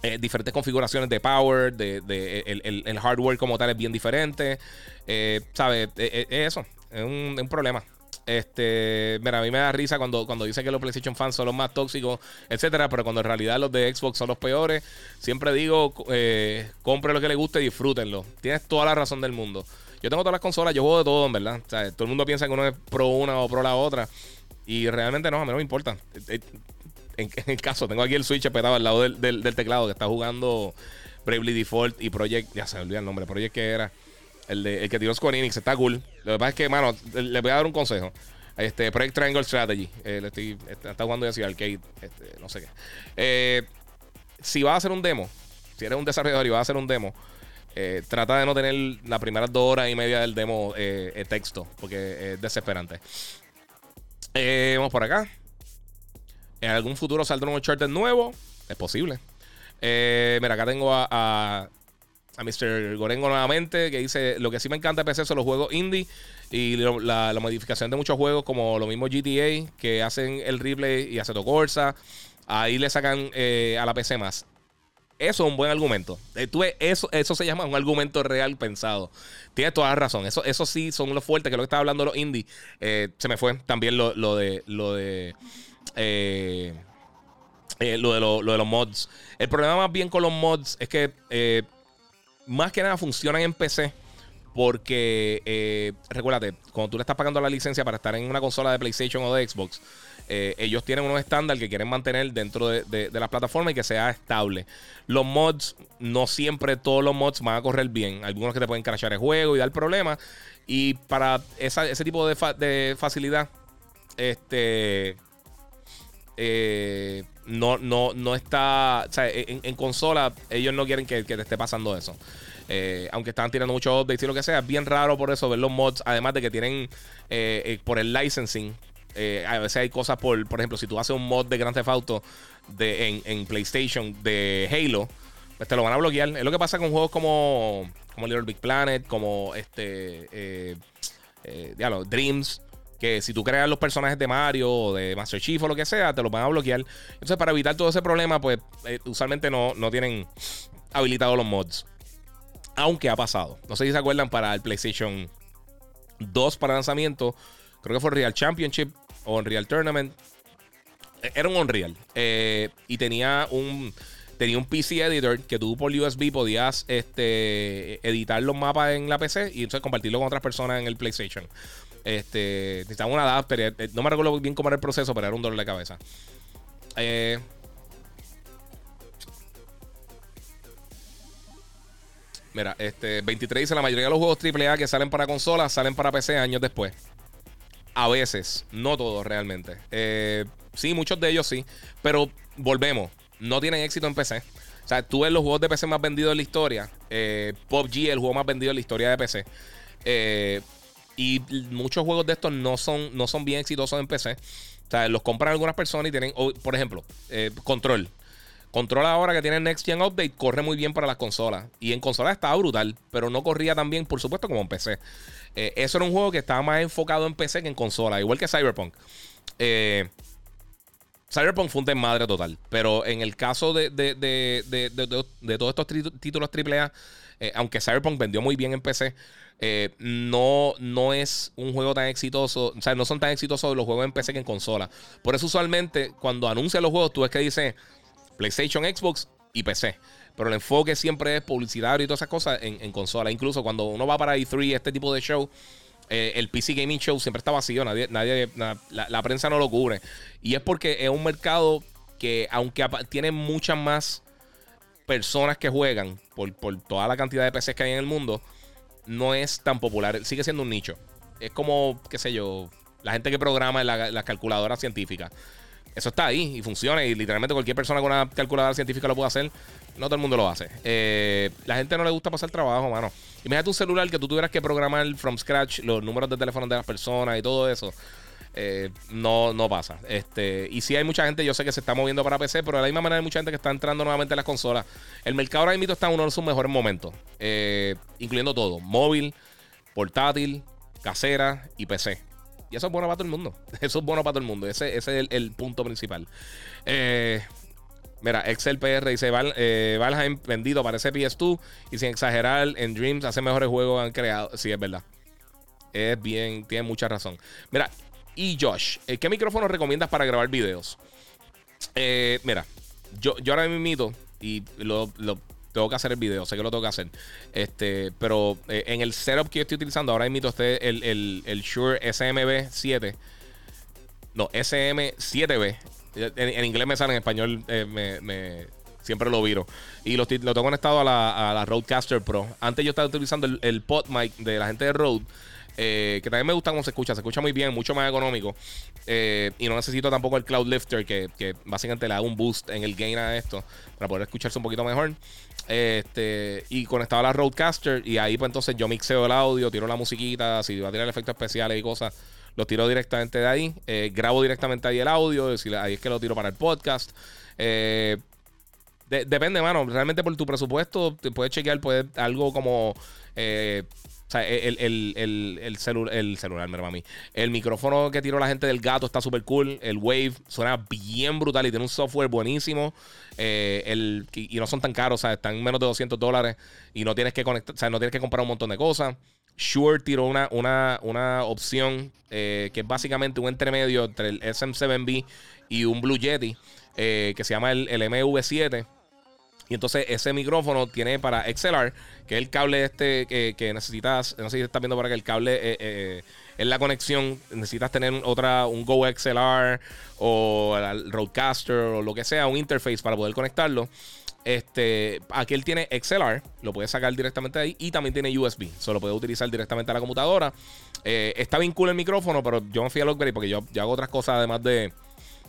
Eh, diferentes configuraciones de power, de, el, hardware como tal es bien diferente. Eh, ¿Sabes? Es eso, es un, problema. Este, mira, a mí me da risa cuando, cuando dicen que los PlayStation fans son los más tóxicos, etcétera, pero cuando en realidad los de Xbox son los peores, siempre digo, eh, compre lo que le guste y disfrútenlo. Tienes toda la razón del mundo. Yo tengo todas las consolas, yo juego de todo, en verdad. Todo el mundo piensa que uno es pro una o pro la otra. Y realmente no, a mí no me importa. Eh, [LAUGHS] en, el caso, tengo aquí el Switch petado al lado del, teclado que está jugando Bravely Default y Project. Ya se me olvidó el nombre. Project que era. El, de, el que tiró Square Enix. Está cool. Lo que pasa es que, mano, le voy a dar un consejo. Este, Project Triangle Strategy. Eh, le estoy, está, jugando ya arcade. Este, no sé qué. Eh, si vas a hacer un demo, si eres un desarrollador y vas a hacer un demo, eh, trata de no tener las primeras dos horas y media del demo texto, porque es desesperante. vamos por acá. En algún futuro saldrá un Uncharted nuevo. Es posible. mira, acá tengo a, a, Mr. Gorengo nuevamente, que dice: Lo que sí me encanta de PC son los juegos indie y la, modificación de muchos juegos, como lo mismo GTA, que hacen el replay y Aceto Corsa, ahí le sacan eh, a la PC más. Eso es un buen argumento. Eh, eso, eso se llama un argumento real pensado. Tienes toda la razón. Eso, eso sí son los fuertes, que lo que estaba hablando los indie. Eh, se me fue también lo, de. Lo de lo, de lo, de los mods. El problema más bien con los mods es que más que nada funcionan en PC porque, eh, recuérdate, cuando tú le estás pagando la licencia para estar en una consola de PlayStation o de Xbox, eh, ellos tienen unos estándares que quieren mantener dentro de, la plataforma y que sea estable. Los mods, no siempre todos los mods van a correr bien. Algunos que te pueden crashar el juego y dar problemas. Y para ese tipo de, facilidad, este. Eh, no, no, no está. En, consola, ellos no quieren que, te esté pasando eso. Eh, aunque están tirando muchos updates y lo que sea, es bien raro por eso ver los mods. Además de que tienen por el licensing. A veces hay cosas por, por ejemplo, si tú haces un mod de Grand Theft Auto de, en, PlayStation de Halo, pues te lo van a bloquear. Es lo que pasa con juegos como, como Little Big Planet, como este, Dreams. Que si tú creas los personajes de Mario o de Master Chief o lo que sea, te los van a bloquear. Entonces, para evitar todo ese problema, pues usualmente no, no tienen habilitados los mods. Aunque ha pasado. No sé si se acuerdan para el PlayStation 2 para lanzamiento. Creo que fue Real Championship Unreal Tournament. E, era un Unreal. Eh, y tenía un. Tenía un PC editor que tú por USB podías este, editar los mapas en la PC y entonces compartirlo con otras personas en el PlayStation. Este, necesitaba una adapter. Eh, no me recuerdo bien cómo era el proceso, pero era un dolor de cabeza. Eh, Mira, este 23 dice: La mayoría de los juegos AAA que salen para consolas salen para PC años después. A veces, no todos realmente. Eh, sí, muchos de ellos sí. Pero volvemos, no tienen éxito en PC. O sea, tú ves los juegos de PC más vendidos en la historia. Eh, PUBG, el juego más vendido en la historia de PC. Eh, y muchos juegos de estos no son, no son bien exitosos en PC. O sea, los compran algunas personas y tienen, por ejemplo, eh, Control. Control ahora que tiene Next Gen Update corre muy bien para las consolas. Y en consolas estaba brutal, pero no corría tan bien, por supuesto, como en PC. Eh, eso era un juego que estaba más enfocado en PC que en consola, igual que Cyberpunk. Eh, Cyberpunk fue un desmadre total. Pero en el caso de, todos estos títulos AAA, eh, aunque Cyberpunk vendió muy bien en PC, no, no es un juego tan exitoso. O sea, no son tan exitosos los juegos en PC que en consola. Por eso, usualmente, cuando anuncian los juegos, tú ves que dice PlayStation, Xbox y PC. Pero el enfoque siempre es publicitario y todas esas cosas en, consola. Incluso cuando uno va para E3, este tipo de show, eh, el PC Gaming Show siempre está vacío. Nadie, nadie la, prensa no lo cubre. Y es porque es un mercado que, aunque tiene muchas más personas que juegan por, toda la cantidad de PCs que hay en el mundo, no es tan popular. Sigue siendo un nicho. Es como, qué sé yo, la gente que programa en las calculadoras científicas. Eso está ahí y funciona. Y literalmente cualquier persona con una calculadora científica lo puede hacer. No todo el mundo lo hace. Eh, la gente no le gusta pasar trabajo, mano. Imagínate un celular que tú tuvieras que programar from scratch los números de teléfono de las personas y todo eso. Eh, no, no pasa. Este, y si hay mucha gente, yo sé que se está moviendo para PC, pero de la misma manera hay mucha gente que está entrando nuevamente a las consolas. El mercado ahora mismo está en uno de sus mejores momentos, eh, incluyendo todo: móvil, portátil, casera y PC. Y eso es bueno para todo el mundo. [LAUGHS] Eso es bueno para todo el mundo. Ese, es el, punto principal. Eh, mira, Excel PR dice: Val, eh, Valheim vendido parece PS2. Y sin exagerar, en Dreams hace mejores juegos han creado. Sí, es verdad. Es bien, tiene mucha razón. Mira, y Josh, ¿qué micrófono recomiendas para grabar videos? mira, yo, yo ahora mismo y lo, tengo que hacer el video, sé que lo tengo que hacer. Este, pero en el setup que yo estoy utilizando, ahora mismo este el, el, el Shure SMB7. No, SM7B. En, inglés me sale, en español me, siempre lo viro. Y lo, lo tengo conectado a la, a la, Roadcaster Pro. Antes yo estaba utilizando el, el pod de la gente de Rode. Eh, que también me gusta cómo se escucha. Se escucha muy bien, mucho más económico. Eh, y no necesito tampoco el Cloud Lifter, que, básicamente le da un boost en el gain a esto para poder escucharse un poquito mejor. Este, y conectado a la Roadcaster. Y ahí, pues entonces yo mixeo el audio, tiro la musiquita. Si va a tirar efectos especiales y cosas, lo tiro directamente de ahí. Eh, grabo directamente ahí el audio. ahí es que lo tiro para el podcast. depende, mano. Realmente por tu presupuesto, te puedes chequear puedes, algo como. O sea, el, el, el, el, celular. El micrófono que tiró la gente del gato está súper cool. El Wave suena bien brutal y tiene un software buenísimo. Eh, el, y, no son tan caros, o sea, están menos de 200 dólares y no tienes que conectar, o sea, no tienes que comprar un montón de cosas. Shure tiró una, una, una opción eh, que es básicamente un entremedio entre el SM7B y un Blue Yeti eh, que se llama el, el MV7 y entonces ese micrófono tiene para XLR, que es el cable este que, necesitas. No sé si estás viendo para que el cable eh, eh, es la conexión. Necesitas tener otra, un Go XLR o el Roadcaster o lo que sea, un interface para poder conectarlo. Este, aquí él tiene XLR, lo puedes sacar directamente ahí y también tiene USB, solo puede utilizar directamente a la computadora. Eh, está bien cool el micrófono, pero yo me fui al upgrade porque yo hago otras cosas además de,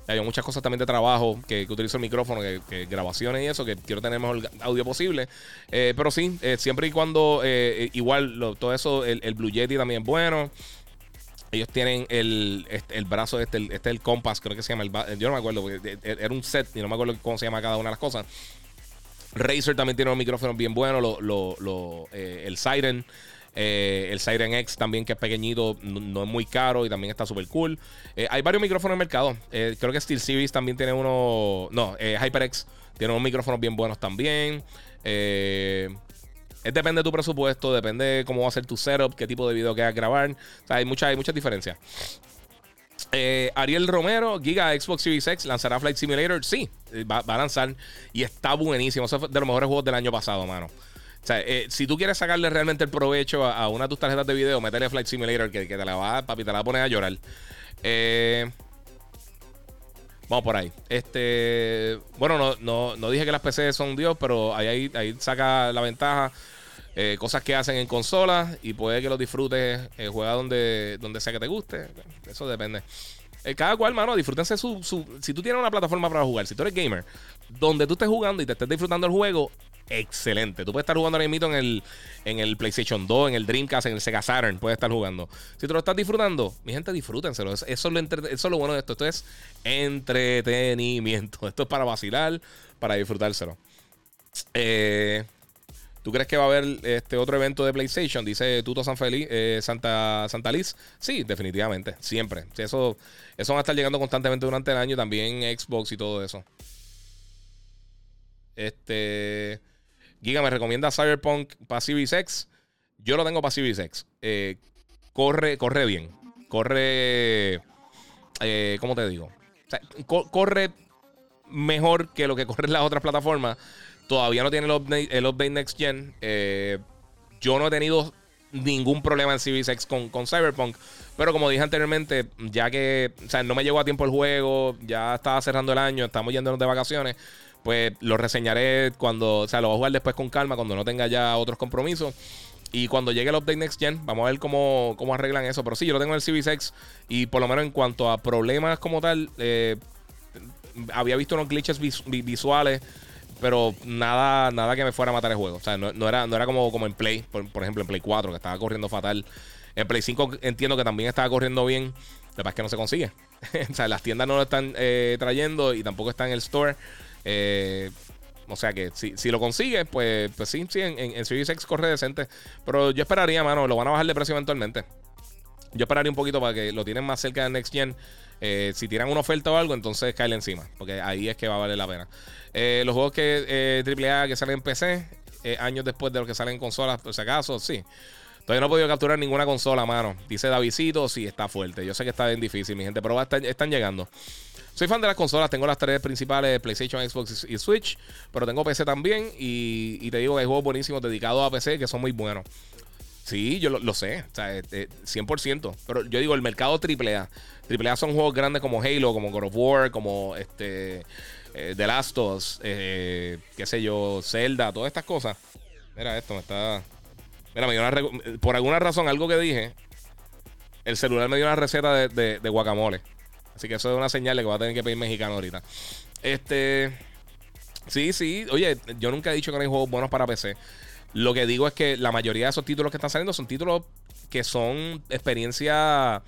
hay muchas cosas también de trabajo que, utilizo el micrófono, que, grabaciones y eso, que quiero tener mejor audio posible. Eh, pero sí, eh, siempre y cuando, eh, igual, todo eso, el, Blue Yeti también es bueno. Ellos tienen el, este, el brazo, este, el, este el Compass, creo que se llama. El, yo no me acuerdo, era un set y no me acuerdo cómo se llama cada una de las cosas. Razer también tiene unos micrófonos bien buenos, lo, lo, el Siren. Eh, el Siren X también, que es pequeñito, no, es muy caro y también está súper cool. Eh, hay varios micrófonos en el mercado. Eh, creo que Steel Series también tiene uno. No, HyperX tiene unos micrófonos bien buenos también. es depende de tu presupuesto, depende de cómo va a ser tu setup, qué tipo de video quieras grabar. Hay, muchas hay muchas diferencias. Ariel Romero, Giga Xbox Series X, lanzará Flight Simulator. Sí, va, va, a lanzar y está buenísimo. Es de los mejores juegos del año pasado, mano. O sea, eh, si tú quieres sacarle realmente el provecho a, una de tus tarjetas de video, métele Flight Simulator que, te la va, papi, te la va a poner a llorar. Eh, vamos por ahí. Este, bueno, no, no, dije que las PC son Dios, pero ahí, ahí, saca la ventaja. Eh, cosas que hacen en consolas y puede que lo disfrutes, juega donde, donde sea que te guste. Eso depende. cada cual, mano, disfrútense su, su, Si tú tienes una plataforma para jugar, si tú eres gamer, donde tú estés jugando y te estés disfrutando el juego, excelente. Tú puedes estar jugando ahora mismo en el, en el PlayStation 2, en el Dreamcast, en el Sega Saturn. Puedes estar jugando. Si tú lo estás disfrutando, mi gente, disfrútenselo. Eso, es lo bueno de esto. Esto es entretenimiento. [LAUGHS] Esto es para vacilar, para disfrutárselo. Eh, ¿Tú crees que va a haber este otro evento de PlayStation? Dice Tuto San Feliz, eh, Santa, Santa Liz. Sí, definitivamente, siempre. Eso, eso va a estar llegando constantemente durante el año, también Xbox y todo eso. Este. Giga me recomienda Cyberpunk para Series X. Yo lo tengo para Series X. Eh, corre, corre bien. Corre. Eh, ¿Cómo te digo? corre mejor que lo que corre en las otras plataformas. Todavía no tiene el update, Next Gen. Eh, yo no he tenido ningún problema en Series X con, con, Cyberpunk. Pero como dije anteriormente, ya que o sea, no me llegó a tiempo el juego, ya estaba cerrando el año, estamos yéndonos de vacaciones pues lo reseñaré cuando, o sea, lo voy a jugar después con calma, cuando no tenga ya otros compromisos. Y cuando llegue el update Next Gen, vamos a ver cómo, cómo arreglan eso. Pero sí, yo lo tengo en el Series X. Y por lo menos en cuanto a problemas como tal, eh, había visto unos glitches visuales. Pero nada, nada que me fuera a matar el juego. O sea, no, era, no era como, como en Play, por, ejemplo, en Play 4, que estaba corriendo fatal. En Play 5 entiendo que también estaba corriendo bien. Lo que es que no se consigue. [LAUGHS] o sea, las tiendas no lo están eh, trayendo y tampoco está en el store. Eh, o sea que si, si lo consigue, pues, pues sí, sí, en, en, Series X corre decente. Pero yo esperaría, mano, lo van a bajar de precio eventualmente. Yo esperaría un poquito para que lo tienen más cerca de Next Gen. Eh, si tiran una oferta o algo, entonces caerle encima. Porque ahí es que va a valer la pena. Eh, los juegos que AAA que salen en PC, años después de los que salen en consolas, por si acaso, sí. Todavía no he podido capturar ninguna consola, mano. Dice Davidito, sí, está fuerte. Yo sé que está bien difícil, mi gente, pero están llegando. Soy fan de las consolas, tengo las tres principales, PlayStation, Xbox y Switch, pero tengo PC también y, te digo que hay juegos buenísimos dedicados a PC que son muy buenos. Sí, yo lo, sé, o sea, 100%. Eh, pero yo digo, el mercado AAA. AAA son juegos grandes como Halo, como God of War, como este eh, The Last of Us, eh, qué sé yo, Zelda, todas estas cosas. Mira esto, me está... Mira, me dio una por alguna razón, algo que dije, el celular me dio una receta de, guacamole. Así que eso es una señal de que va a tener que pedir mexicano ahorita. Este. Sí, sí. Oye, yo nunca he dicho que no hay juegos buenos para PC. Lo que digo es que la mayoría de esos títulos que están saliendo son títulos que son experiencia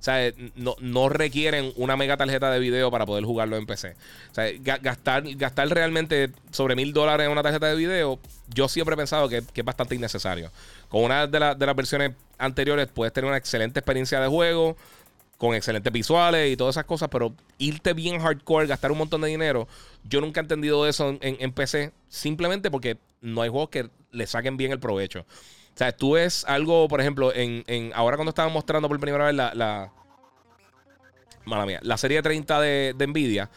o sea, no, no, requieren una mega tarjeta de video para poder jugarlo en PC. O sea, gastar, gastar realmente sobre mil dólares en una tarjeta de video, yo siempre he pensado que, es bastante innecesario. Con una de, de las versiones anteriores puedes tener una excelente experiencia de juego, con excelentes visuales y todas esas cosas, pero irte bien hardcore, gastar un montón de dinero, yo nunca he entendido eso en, PC, simplemente porque no hay juegos que le saquen bien el provecho. O sea, tú ves algo, por ejemplo, en, ahora cuando estaban mostrando por primera vez la, la mala mía, la serie 30 de, de Nvidia,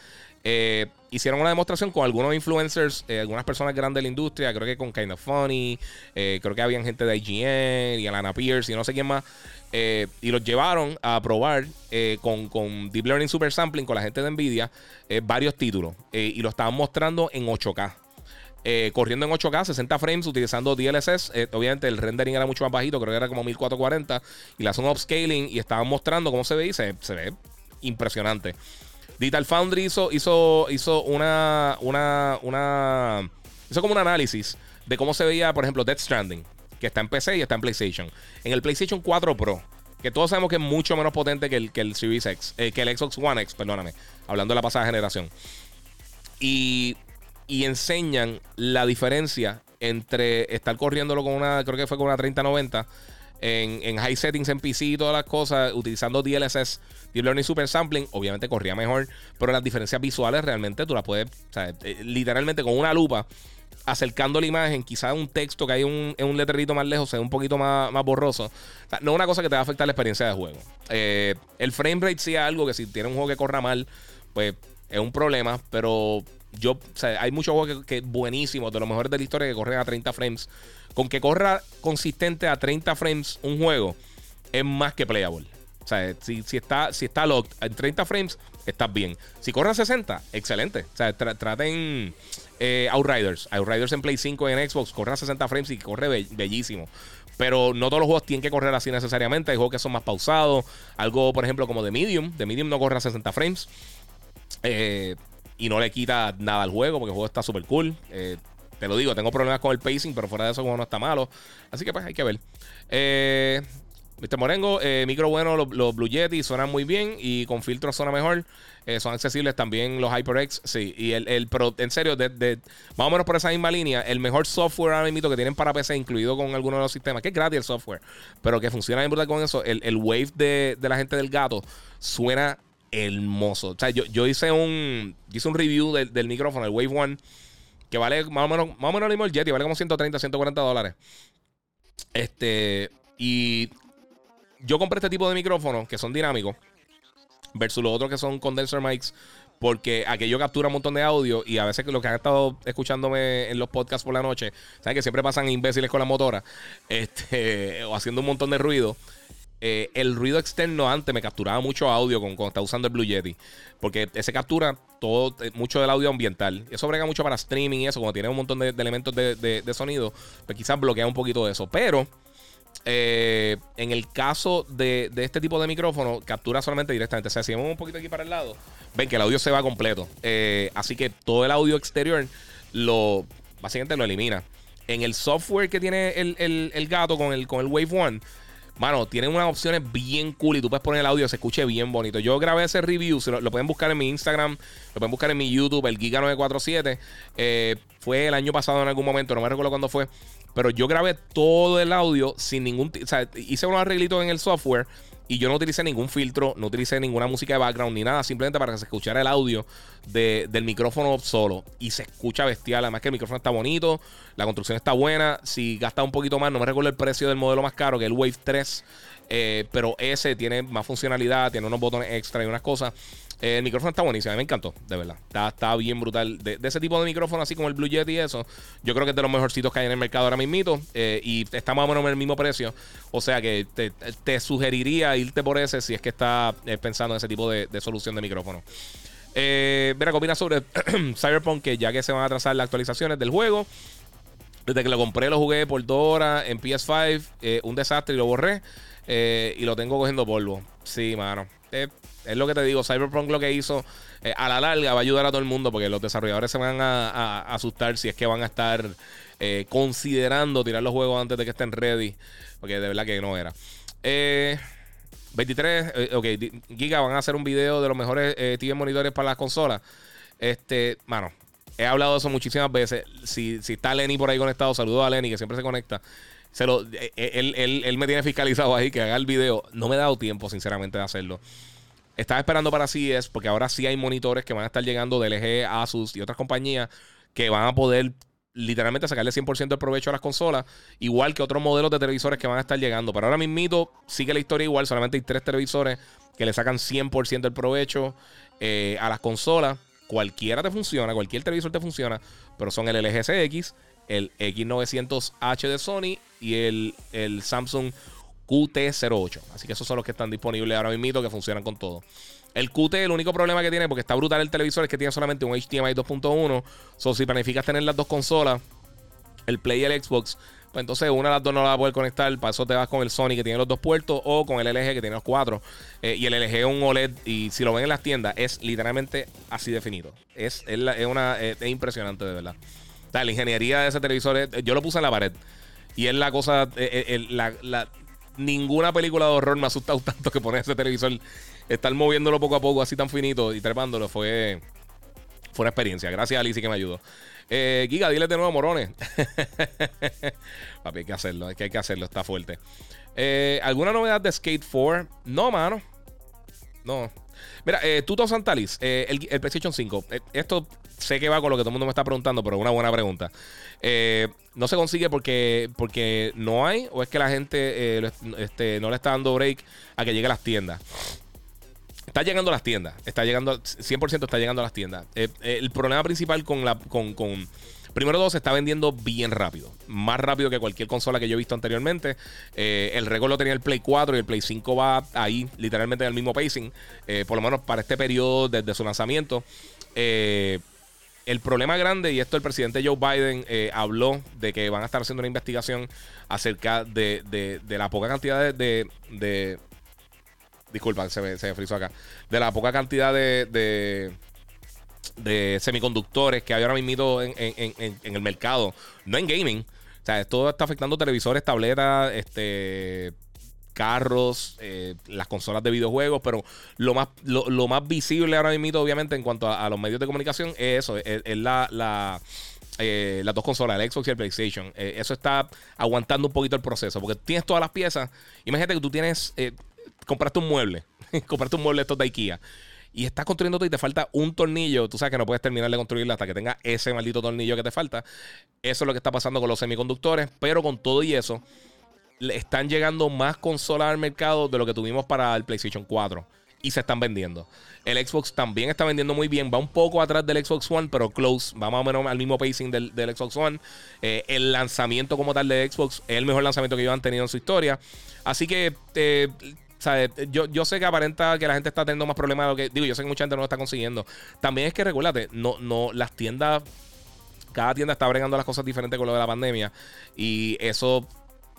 eh, hicieron una demostración con algunos influencers, eh, algunas personas grandes de la industria, creo que con Kind of Funny, eh, creo que habían gente de IGN y Alana Pierce y no sé quién más, y los llevaron a probar con, Deep Learning Super Sampling, con la gente de Nvidia, varios títulos, y lo estaban mostrando en 8K. Eh, corriendo en 8K, 60 frames, utilizando DLSS. Obviamente el rendering era mucho más bajito, creo que era como 1440. Y la zona upscaling y estaban mostrando cómo se ve y se, ve impresionante. Digital Foundry hizo, hizo, hizo una, una, una. Hizo como un análisis de cómo se veía, por ejemplo, Death Stranding, que está en PC y está en PlayStation. En el PlayStation 4 Pro, que todos sabemos que es mucho menos potente que el, Series X, eh, que el Xbox One X, perdóname, hablando de la pasada generación. Y y enseñan la diferencia entre estar corriéndolo con una, creo que fue con una 3090 en, high settings en PC y todas las cosas, utilizando DLSS, Deep Learning Super Sampling, obviamente corría mejor, pero las diferencias visuales realmente tú las puedes, eh, literalmente con una lupa, acercando la imagen, quizás un texto que hay un, en un letrerito más lejos sea un poquito más, más borroso. no es una cosa que te va a afectar la experiencia de juego. Eh, el frame rate sí es algo que si tiene un juego que corra mal, pues es un problema, pero yo, o sea, hay muchos juegos que, buenísimos, de los mejores de la historia, que corren a 30 frames. Con que corra consistente a 30 frames un juego, es más que playable. O sea, si, está, si está locked en 30 frames, estás bien. Si corre a 60, excelente. O sea, traten eh, Outriders. Outriders en Play 5 y en Xbox corre a 60 frames y corre bellísimo. Pero no todos los juegos tienen que correr así necesariamente. Hay juegos que son más pausados. Algo, por ejemplo, como The Medium. The Medium no corre a 60 frames. Eh, y no le quita nada al juego porque el juego está súper cool. Eh, te lo digo, tengo problemas con el pacing, pero fuera de eso juego no está malo. Así que pues hay que ver. Eh, Mr. Morengo, eh, micro bueno, los, Blue Yeti suenan muy bien y con filtros suena mejor. son accesibles también los HyperX, sí. Y el, el en serio, de, más o menos por esa misma línea, el mejor software ahora mismo que tienen para PC, incluido con algunos de los sistemas, que es gratis el software, pero que funciona bien brutal con eso, el, el Wave de, de la gente del gato suena hermoso. O sea, yo, yo hice un hice un review del, micrófono, el Wave One, que vale más o menos, más o menos el mismo el vale como 130, 140 dólares. Este, y yo compré este tipo de micrófonos que son dinámicos versus los otros que son condenser mics. Porque aquello captura un montón de audio y a veces los que han estado escuchándome en los podcasts por la noche, saben que siempre pasan imbéciles con la motora este, [LAUGHS] o haciendo un montón de ruido. Eh, el ruido externo antes me capturaba mucho audio con, cuando estaba usando el Blue Yeti. Porque ese captura todo, eh, mucho del audio ambiental. Eso brega mucho para streaming y eso, como tiene un montón de, elementos de, sonido, pues quizás bloquea un poquito de eso. Pero eh, en el caso de, este tipo de micrófono, captura solamente directamente. O sea, si vamos un poquito aquí para el lado, ven que el audio se va completo. así que todo el audio exterior lo básicamente lo elimina. En el software que tiene el, el gato con el, con el Wave One Mano, tienen unas opciones bien cool y tú puedes poner el audio, se escuche bien bonito. Yo grabé ese review, lo, pueden buscar en mi Instagram, lo pueden buscar en mi YouTube, el Giga947. Eh, fue el año pasado en algún momento, no me recuerdo cuándo fue. Pero yo grabé todo el audio sin ningún. O sea, hice unos arreglitos en el software Y yo no utilicé ningún filtro, no utilicé ninguna música de background ni nada, simplemente para que se escuchara el audio del micrófono solo. Y se escucha bestial. Además que el micrófono está bonito, la construcción está buena. Si gasta un poquito más, no me recuerdo el precio del modelo más caro, que el Wave 3. Eh, pero ese tiene más funcionalidad, tiene unos botones extra y unas cosas. Eh, el micrófono está buenísimo, a mí me encantó, de verdad. Está, bien brutal. De, ese tipo de micrófono, así como el Blue Yeti y eso, yo creo que es de los mejorcitos que hay en el mercado ahora mismo. Eh, y está más o menos en el mismo precio. O sea que te, sugeriría irte por ese si es que estás pensando en ese tipo de, solución de micrófono. Eh, Mira, ¿qué sobre [CLEARS THROAT] Cyberpunk? Que ya que se van a trazar las actualizaciones del juego. Desde que lo compré, lo jugué por dos horas en PS5. un desastre y lo borré. y lo tengo cogiendo polvo. Sí, mano. Es lo que te digo, Cyberpunk lo que hizo eh, a la larga va a ayudar a todo el mundo porque los desarrolladores se van a, asustar si es que van a estar eh, considerando tirar los juegos antes de que estén ready, porque de verdad que no era. 23, eh, ok, Giga van a hacer un video de los mejores TV monitores para las consolas. Este, mano, he hablado de eso muchísimas veces. Si, si está Lenny por ahí conectado, saludo a Lenny que siempre se conecta. Se lo, él, él, me tiene fiscalizado ahí que haga el video. No me he dado tiempo, sinceramente, de hacerlo. Estaba esperando para CES porque ahora sí hay monitores que van a estar llegando de LG, Asus y otras compañías que van a poder literalmente sacarle 100% del provecho a las consolas, igual que otros modelos de televisores que van a estar llegando. Pero ahora mismo sigue la historia igual, solamente hay tres televisores que le sacan 100% del provecho eh, a las consolas. Cualquiera te funciona, cualquier televisor te funciona, pero son el LG CX, el X900H de Sony y el, el Samsung QT08. Así que esos son los que están disponibles ahora mismo que funcionan con todo. El QT, el único problema que tiene, porque está brutal el televisor, es que tiene solamente un HDMI 2.1. So, si planificas tener las dos consolas, el Play y el Xbox, pues entonces una de las dos no la vas a poder conectar. Para eso te vas con el Sony que tiene los dos puertos o con el LG que tiene los cuatro. Eh, y el LG es un OLED. Y si lo ven en las tiendas, es literalmente así definido. Es, es, una, es, impresionante, de verdad. la ingeniería de ese televisor, yo lo puse en la pared. Y es la cosa, eh, eh, la, ninguna película de horror me ha asustado [LAUGHS] tanto que poner ese televisor, estar moviéndolo poco a poco así tan finito y trepándolo fue, fue una experiencia. Gracias a Alicia que me ayudó. Eh, Giga, dile de nuevo morones. [LAUGHS] Papi, hay que hacerlo, es que hay que hacerlo, está fuerte. Eh, ¿Alguna novedad de Skate 4? No, mano. No. Mira, eh, Tuto Santalis, eh, el, el, PlayStation 5. esto sé que va con lo que todo el mundo me está preguntando, pero es una buena pregunta. Eh, no se consigue porque, porque no hay, o es que la gente eh, este, no le está dando break a que llegue a las tiendas. Está llegando a las tiendas, está llegando, 100% está llegando a las tiendas. Eh, el problema principal con la. Con, con, Primero todo, se está vendiendo bien rápido. Más rápido que cualquier consola que yo he visto anteriormente. el récord lo tenía el Play 4 y el Play 5 va ahí, literalmente en el mismo pacing. por lo menos para este periodo desde su lanzamiento. Eh, el problema grande, y esto el presidente Joe Biden eh, habló de que van a estar haciendo una investigación acerca de, la poca cantidad de. de, disculpa, se me, se acá. De la poca cantidad de, de, semiconductores que hay ahora mismo en, en, el mercado. No en gaming. O sea, esto está afectando televisores, tabletas, este carros, eh, las consolas de videojuegos, pero lo más, lo, más visible ahora mismo, obviamente, en cuanto a, los medios de comunicación, es eso, es, la, eh, las dos consolas, el Xbox y el PlayStation. Eh, eso está aguantando un poquito el proceso, porque tienes todas las piezas. Imagínate que tú tienes, compraste un mueble, [LAUGHS] compraste un mueble estos de IKEA. Y estás construyendo y te falta un tornillo. Tú sabes que no puedes terminar de construirlo hasta que tenga ese maldito tornillo que te falta. Eso es lo que está pasando con los semiconductores. Pero con todo y eso, están llegando más consolas al mercado de lo que tuvimos para el PlayStation 4 y se están vendiendo. El Xbox también está vendiendo muy bien. Va un poco atrás del Xbox One, pero close. Va más o menos al mismo pacing del, Xbox One. Eh, el lanzamiento como tal de Xbox es el mejor lanzamiento que ellos han tenido en su historia. Así que, eh, Yo, yo sé que aparenta que la gente está teniendo más problemas de lo que. Digo, yo sé que mucha gente no lo está consiguiendo. También es que, recuérdate, no, no, las tiendas. Cada tienda está bregando las cosas diferentes con lo de la pandemia. Y eso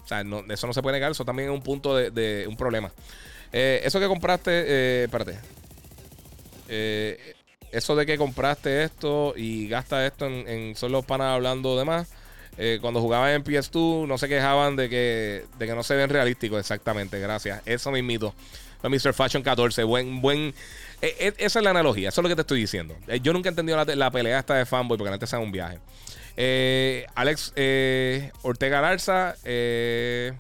o sea, eso no se puede negar, eso también es un punto de, un problema. Eh, eso que compraste, eh, espérate. Eh, eso de que compraste esto y gastas esto en, solo panas hablando de más. cuando jugaban en PS2 no se quejaban de que, de que no se ven realísticos, exactamente, gracias. Eso mismito. Mr. Fashion 14, buen, buen. esa es la analogía, eso es lo que te estoy diciendo. yo nunca he entendido la, la pelea esta de fanboy porque antes sea un viaje. Eh, Alex eh, Ortega Larza. Eh,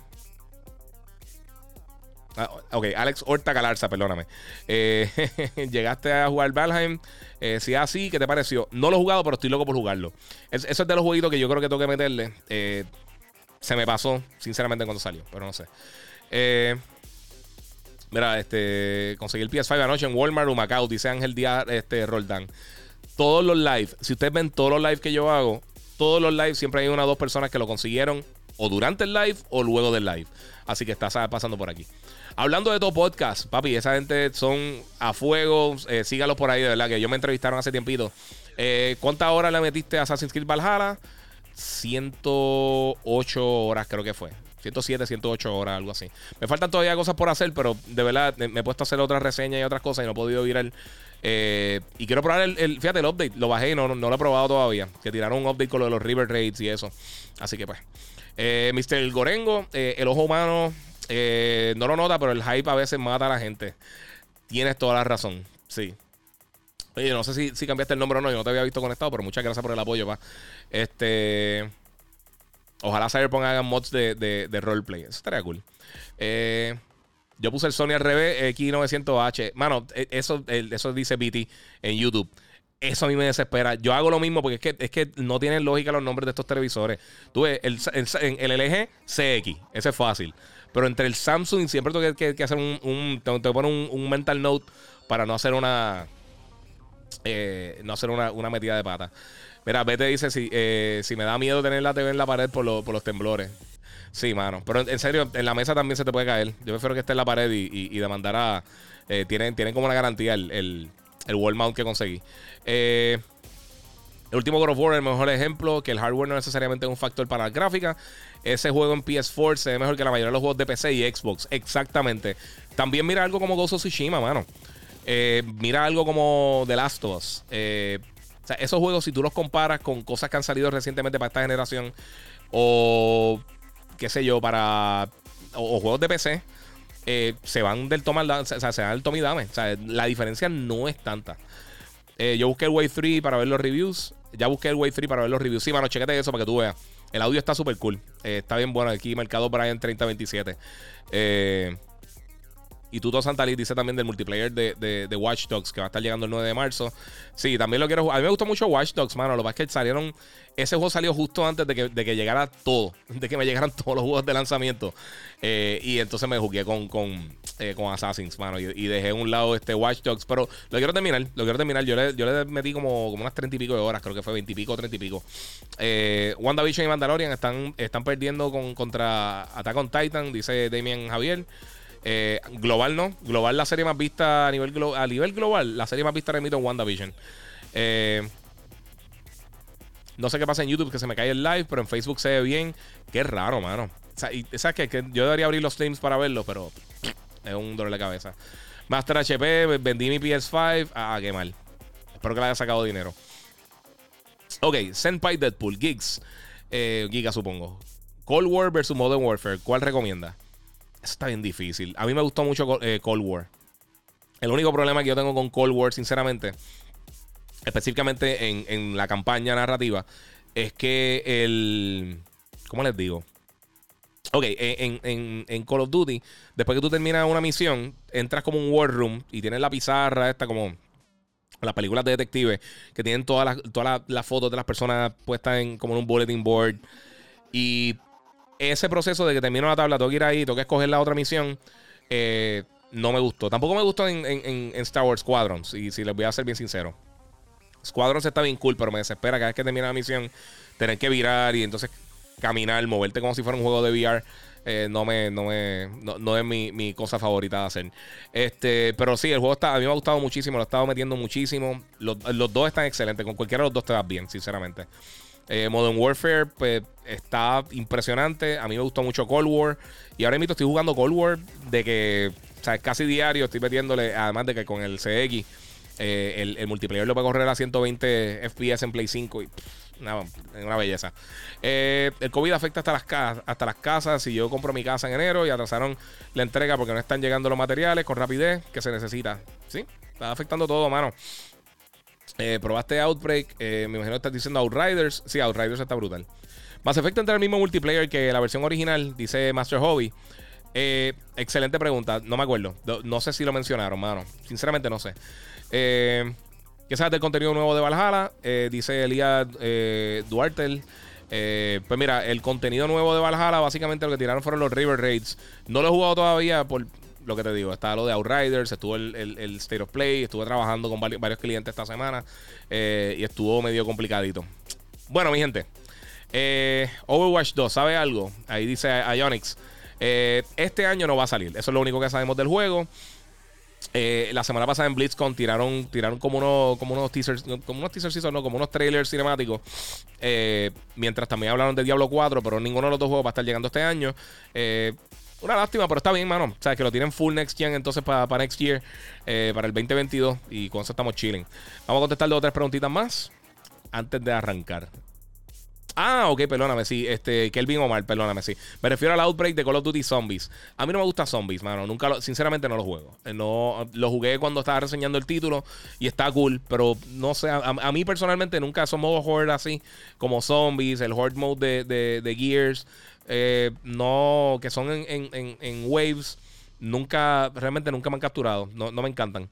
Ah, ok, Alex Horta Galarza, perdóname. Eh, [LAUGHS] llegaste a jugar Valheim. Eh, si así, ¿qué te pareció? No lo he jugado, pero estoy loco por jugarlo. eso es de los jueguitos que yo creo que tengo que meterle. Eh, se me pasó, sinceramente, cuando salió, pero no sé. mira, este, conseguí el PS5 anoche en Walmart o Macao, dice Ángel Díaz este, Roldán. Todos los live, si ustedes ven todos los live que yo hago, todos los live siempre hay una o dos personas que lo consiguieron o durante el live o luego del live. Así que está pasando por aquí. Hablando de todo podcast, papi, esa gente son a fuego. Eh, sígalos por ahí, de verdad, que yo me entrevistaron hace tiempito. Eh, ¿Cuántas horas le metiste a Assassin's Creed Valhalla? 108 horas creo que fue. 107, 108 horas, algo así. Me faltan todavía cosas por hacer, pero de verdad me he puesto a hacer otras reseñas y otras cosas y no he podido ir al... Eh, y quiero probar el, fíjate, el update. Lo bajé y no, no, lo he probado todavía. Que tiraron un update con lo de los River Raids y eso. Así que pues. Eh, Mr. Gorengo, el ojo humano eh, no lo nota, pero el hype a veces mata a la gente. Tienes toda la razón. Sí. Oye, no sé si, cambiaste el nombre o no. Yo no te había visto conectado, pero muchas gracias por el apoyo, pa. Este. Ojalá Cyberpunk hagan mods de, de, roleplay. Eso estaría cool. Eh, yo puse el Sony al revés, X900H. Mano, e, eso, eso dice BT en YouTube. Eso a mí me desespera. Yo hago lo mismo porque es que, es que no tienen lógica los nombres de estos televisores. Tú ves, el, el, LG CX. Ese es fácil. Pero entre el Samsung siempre tengo que, hacer un, un tengo, que poner un, mental note para no hacer una eh, no hacer una, metida de pata. Mira, Vete dice si, eh, si me da miedo tener la TV en la pared por, por los temblores. Sí, mano. Pero en serio, en la mesa también se te puede caer. Yo prefiero que esté en la pared y, y, a. Eh, tienen, tienen como una garantía el, el, el wall mount que conseguí. Eh, el último God of War el mejor ejemplo, que el hardware no necesariamente es un factor para la gráfica. Ese juego en PS4 se ve mejor que la mayoría de los juegos de PC y Xbox. Exactamente. También mira algo como Ghost of Tsushima, mano. Mira algo como The Last of Us. Eh, o sea, esos juegos, si tú los comparas con cosas que han salido recientemente para esta generación, o qué sé yo, para. o, juegos de PC, eh, se van del toma, o sea, se van del toma y dame. O sea, la diferencia no es tanta. yo busqué el Way 3 para ver los reviews. Ya busqué el Way 3 para ver los reviews. Sí, mano, chequete eso para que tú veas. El audio está súper cool. Eh, está bien bueno. Aquí Mercado Brian 3027. Eh, y Tuto Santalis dice también del multiplayer de, de, Watch Dogs que va a estar llegando el 9 de marzo. Sí, también lo quiero jugar. A mí me gustó mucho Watch Dogs, mano. Lo que que salieron. Ese juego salió justo antes de que, de que llegara todo. [LAUGHS] De que me llegaran todos los juegos de lanzamiento. Eh, y entonces me jugué con, con, eh, con Assassins, mano. Y, dejé a un lado este Watch Dogs. Pero lo quiero terminar. Lo quiero terminar. Yo le, yo le metí como, como unas 30 y pico de horas. Creo que fue 20 y pico, 30 y pico. Eh, WandaVision y Mandalorian están, están perdiendo con, contra Attack on Titan, dice Damien Javier. Eh, global no. Global la serie más vista a nivel, a nivel global. La serie más vista remito WandaVision. Eh, no sé qué pasa en YouTube que se me cae el live, pero en Facebook se ve bien. Qué raro, mano. ¿sabes qué? Que yo debería abrir los streams para verlo, pero es un dolor de cabeza. Master HP, vendí mi PS5. Ah, qué mal. Espero que le haya sacado dinero. Ok, Senpai Deadpool, Gigs. Eh, Giga, supongo. Cold War versus Modern Warfare. ¿Cuál recomienda? Eso está bien difícil. A mí me gustó mucho eh, Cold War. El único problema que yo tengo con Cold War, sinceramente, específicamente en, la campaña narrativa, es que el. ¿Cómo les digo? Ok, en, en, Call of Duty, después que tú terminas una misión, entras como un war room y tienes la pizarra, esta como las películas de detectives, que tienen todas las, todas las, fotos de las personas puestas en como en un bulletin board. Y ese proceso de que termino la tabla, tengo que ir ahí, tengo que escoger la otra misión, eh, no me gustó. Tampoco me gustó en, Star Wars Squadrons, y si les voy a ser bien sincero. Squadrons está bien cool, pero me desespera cada vez que termina la misión tener que virar y entonces caminar, moverte como si fuera un juego de VR. Eh, no me, no me, no, es mi, cosa favorita de hacer. Este, pero sí, el juego está, a mí me ha gustado muchísimo, lo he estado metiendo muchísimo. Los, dos están excelentes, con cualquiera de los dos te vas bien, sinceramente. Eh, Modern Warfare, pues está impresionante. A mí me gustó mucho Cold War. Y ahora mismo estoy jugando Cold War de que, o sea, casi diario estoy metiéndole, además de que con el CX, eh, el, multiplayer lo puede correr a 120 FPS en Play 5 y una, belleza. Eh, el COVID afecta hasta las, casas, hasta las casas. Si yo compro mi casa en enero y atrasaron la entrega porque no están llegando los materiales con rapidez que se necesita. Sí, está afectando todo, mano. Eh, probaste Outbreak. Eh, me imagino que estás diciendo Outriders. Sí, Outriders está brutal. Más efecto entre el mismo multiplayer que la versión original, dice Master Hobby. Eh, excelente pregunta. No me acuerdo. No, sé si lo mencionaron, mano. Sinceramente no sé. Eh, ¿Qué sabes del contenido nuevo de Valhalla? Dice Elías Duarte. pues mira, el contenido nuevo de Valhalla, básicamente lo que tiraron fueron los River Raids. No lo he jugado todavía por lo que te digo. Está lo de Outriders, estuvo el, State of Play, estuve trabajando con varios, clientes esta semana y estuvo medio complicadito. Bueno, mi gente. Overwatch 2, ¿sabe algo? Ahí dice Ionix. Eh, este año no va a salir. Eso es lo único que sabemos del juego. Eh, la semana pasada en BlizzCon tiraron, tiraron como, unos, como unos teasers, como unos teasers, no, como unos trailers cinemáticos. Eh, mientras también hablaron de Diablo 4, pero ninguno de los dos juegos va a estar llegando este año. Una lástima, pero está bien, mano. O sea, que lo tienen full next gen entonces para, para next year, para el 2022. Y con eso estamos chilling. Vamos a contestar dos o tres preguntitas más antes de arrancar. Ah, ok, perdóname, sí. Este, Kelvin Omar, perdóname, sí. Me refiero al Outbreak de Call of Duty Zombies. A mí no me gusta Zombies, mano. Nunca lo, sinceramente no lo juego. Eh, no, lo jugué cuando estaba reseñando el título y está cool, pero no sé. A, mí personalmente nunca son modos horde así como Zombies, el Horde Mode de, Gears, eh, no, que son en, waves. Nunca, realmente nunca me han capturado. No, me encantan.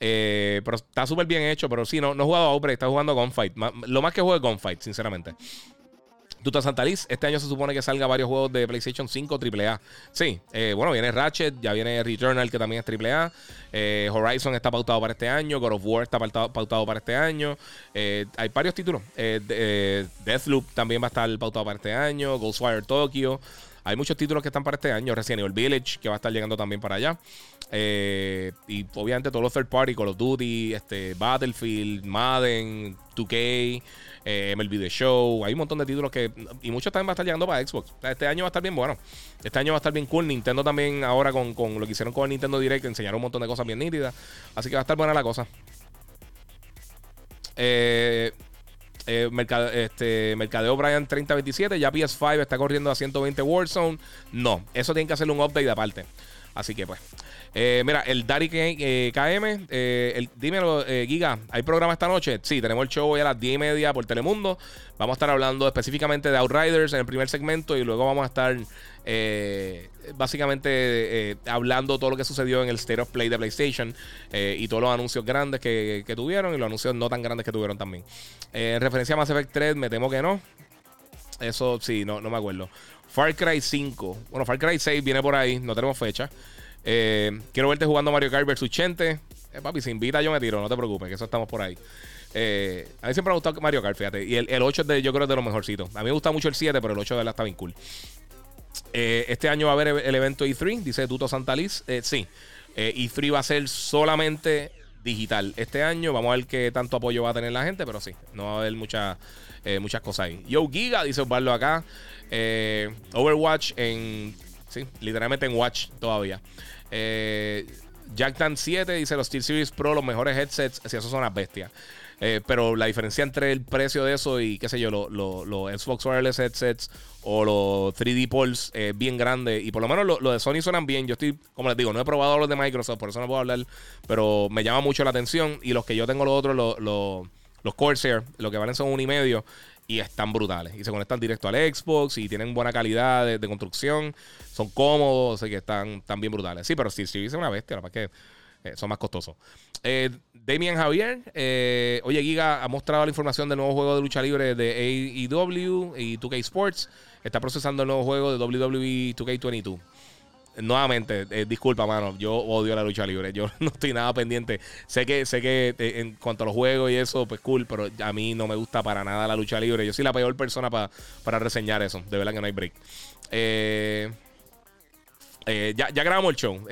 Eh, pero está súper bien hecho. Pero sí, no, no he jugado a Outbreak, está jugando Gunfight. Lo más que juego es Gunfight, sinceramente. Tuta Santa Liz, este año se supone que salga varios juegos de PlayStation 5 AAA. Sí, eh, bueno, viene Ratchet, ya viene Returnal, que también es AAA. Eh, Horizon está pautado para este año. God of War está pautado, para este año. Eh, hay varios títulos. Deathloop también va a estar pautado para este año. Ghostwire Tokyo. Hay muchos títulos que están para este año. Resident Evil Village, que va a estar llegando también para allá. y obviamente todos los third party, Call of Duty, este, Battlefield, Madden, 2K eh, MLB Show. Hay un montón de títulos que. Y muchos también va a estar llegando para Xbox. Este año va a estar bien bueno. Este año va a estar bien cool. Nintendo también, ahora con, lo que hicieron con el Nintendo Direct, enseñaron un montón de cosas bien nítidas. Así que va a estar buena la cosa. Eh, eh, este, Mercadeo Brian 3027. Ya PS5 está corriendo a 120 Warzone. No, eso tiene que hacerle un update aparte. Así que pues. Eh, mira, el Dari KM, eh, eh, el, dímelo, Giga, ¿hay programa esta noche? Sí, tenemos el show hoy a las 10 y media por Telemundo. Vamos a estar hablando específicamente de Outriders en el primer segmento y luego vamos a estar básicamente hablando todo lo que sucedió en el State of Play de PlayStation y todos los anuncios grandes que, tuvieron y los anuncios no tan grandes que tuvieron también. en referencia a Mass Effect 3, me temo que no. Eso sí, no, no me acuerdo. Far Cry 5. Bueno, Far Cry 6 viene por ahí, no tenemos fecha. Eh, quiero verte jugando Mario Kart vs Chente. Eh, papi, si invita yo me tiro, no te preocupes, que eso estamos por ahí. Eh, a mí siempre me ha gustado Mario Kart, fíjate. Y el, 8 es de, yo creo es de los mejorcitos. A mí me gusta mucho el 7, pero el 8 de verdad está bien cool. este año va a haber el evento E3, dice Tuto Santaliz. sí, E3 va a ser solamente digital. Este año vamos a ver qué tanto apoyo va a tener la gente, pero sí, no va a haber muchas muchas cosas ahí. Yo Giga, dice Osvaldo acá. Overwatch en Sí, literalmente en Watch todavía. Eh, Jack 7 dice los Steel Series Pro, los mejores headsets, si eso son las bestias. Eh, pero la diferencia entre el precio de eso y qué sé yo, los Xbox Wireless headsets o los 3D Pulse es bien grande. Y por lo menos los de Sony suenan bien. Yo estoy, como les digo, no he probado los de Microsoft, por eso no puedo hablar. Pero me llama mucho la atención. Y los que yo tengo los otros, los, los, los Corsair, lo que valen son un y medio y están brutales. Y se conectan directo al Xbox y tienen buena calidad de, construcción. Son cómodos, que están, bien brutales. Sí, pero si sí, una bestia, la que eh, son más costosos. Eh, Damian Javier, eh, oye, Giga ha mostrado la información del nuevo juego de lucha libre de AEW y 2K Sports. Está procesando el nuevo juego de WWE 2K22 nuevamente, eh, disculpa, mano, yo odio la lucha libre. Yo [LAUGHS] no estoy nada pendiente. Sé que, sé que eh, en cuanto a los juegos y eso, pues cool, pero a mí no me gusta para nada la lucha libre. Yo soy la peor persona para reseñar eso. De verdad que no hay break. Eh, ya, ya, grabamos el show,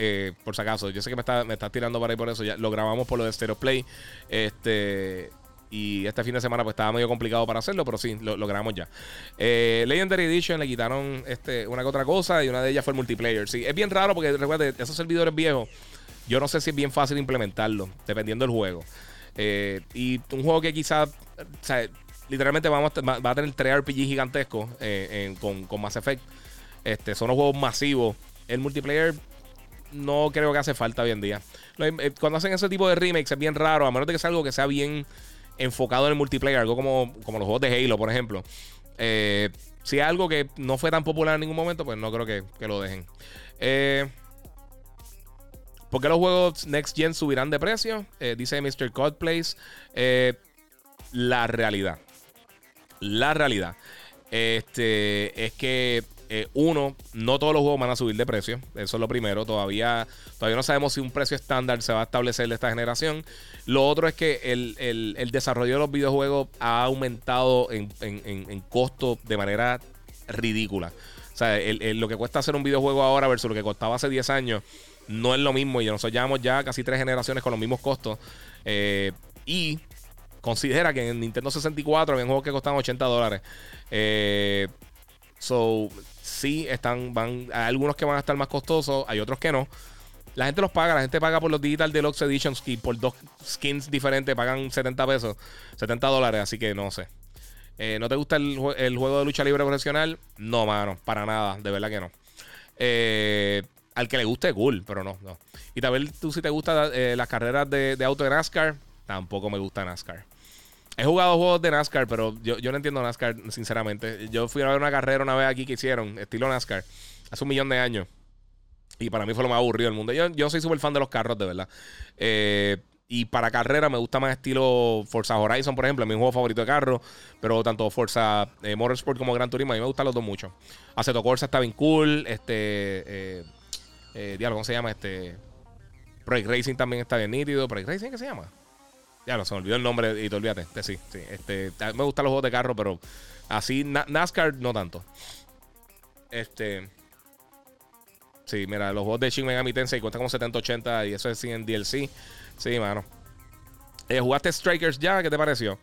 por si acaso. Yo sé que me estás está tirando para ahí por eso. Ya lo grabamos por lo de Stereo Play. Este. Y este fin de semana pues estaba medio complicado para hacerlo, pero sí, lo, grabamos ya. Eh, Legendary Edition le quitaron este, una que otra cosa y una de ellas fue el multiplayer. Sí, es bien raro porque recuerda, esos servidores viejos, yo no sé si es bien fácil implementarlo, dependiendo del juego. Eh, y un juego que quizás, literalmente vamos va a tener tres RPG gigantescos eh, con, con Mass Effect. Este, son los juegos masivos. El multiplayer no creo que hace falta hoy en día. Cuando hacen ese tipo de remakes es bien raro, a menos de que sea algo que sea bien enfocado en el multiplayer, algo como, como los juegos de Halo, por ejemplo. Eh, si es algo que no fue tan popular en ningún momento, pues no creo que, lo dejen. Eh, ¿Por qué los juegos Next Gen subirán de precio? Eh, dice Mr. Codplays. Eh, la realidad. La realidad. Este es que eh, uno, no todos los juegos van a subir de precio. Eso es lo primero. Todavía, todavía no sabemos si un precio estándar se va a establecer de esta generación. Lo otro es que el, desarrollo de los videojuegos ha aumentado en, costo de manera ridícula. O sea, lo que cuesta hacer un videojuego ahora versus lo que costaba hace 10 años no es lo mismo. Y nosotros llevamos ya casi tres generaciones con los mismos costos. Eh, y considera que en Nintendo 64 había juegos que costaban 80 dólares. Eh, so, sí, están, van, hay algunos que van a estar más costosos, hay otros que no. La gente los paga, la gente paga por los Digital Deluxe Editions y por dos skins diferentes pagan 70 pesos, 70 dólares, así que no sé. Eh, ¿No te gusta el, juego de lucha libre profesional? No, mano, para nada, de verdad que no. Eh, al que le guste, cool, pero no, no. Y tal tú si te gustan eh, las carreras de, de auto de NASCAR, tampoco me gusta NASCAR. He jugado juegos de NASCAR, pero yo, no entiendo NASCAR, sinceramente. Yo fui a ver una carrera una vez aquí que hicieron, estilo NASCAR, hace un millón de años. Y para mí fue lo más aburrido del mundo. Yo, yo soy súper fan de los carros, de verdad. Eh, y para carrera me gusta más estilo Forza Horizon, por ejemplo, es mi juego favorito de carro. Pero tanto Forza eh, Motorsport como Gran Turismo, a mí me gustan los dos mucho. Aceto Corsa está bien cool. Este. Eh, eh ¿cómo se llama? Este. Project Racing también está bien nítido. ¿Project Racing qué se llama? Ya no, se me olvidó el nombre y te olvidaste. Este, sí, sí. Este, me gustan los juegos de carro, pero así NASCAR no tanto. Este. Sí, mira, los juegos de Shin Megami Tensei cuestan como 70-80 y eso es sin DLC. Sí, mano. Eh, ¿Jugaste Strikers ya? ¿Qué te pareció?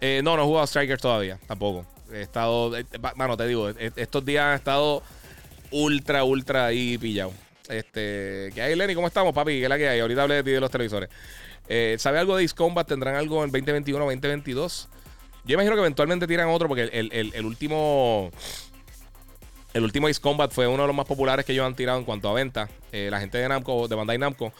Eh, no, no he jugado Strikers todavía, tampoco. He estado, eh, mano, te digo, estos días he estado ultra, ultra ahí pillado. Este, ¿qué hay, Lenny? ¿Cómo estamos, papi? ¿Qué es la que hay? Ahorita hablé de ti de los televisores. Eh, ¿Sabe algo de Ace Combat? ¿Tendrán algo en 2021 o 2022? Yo imagino que eventualmente tiran otro porque el, último... El último Ace Combat fue uno de los más populares que ellos han tirado en cuanto a venta. Eh, la gente de Namco, de Bandai Namco.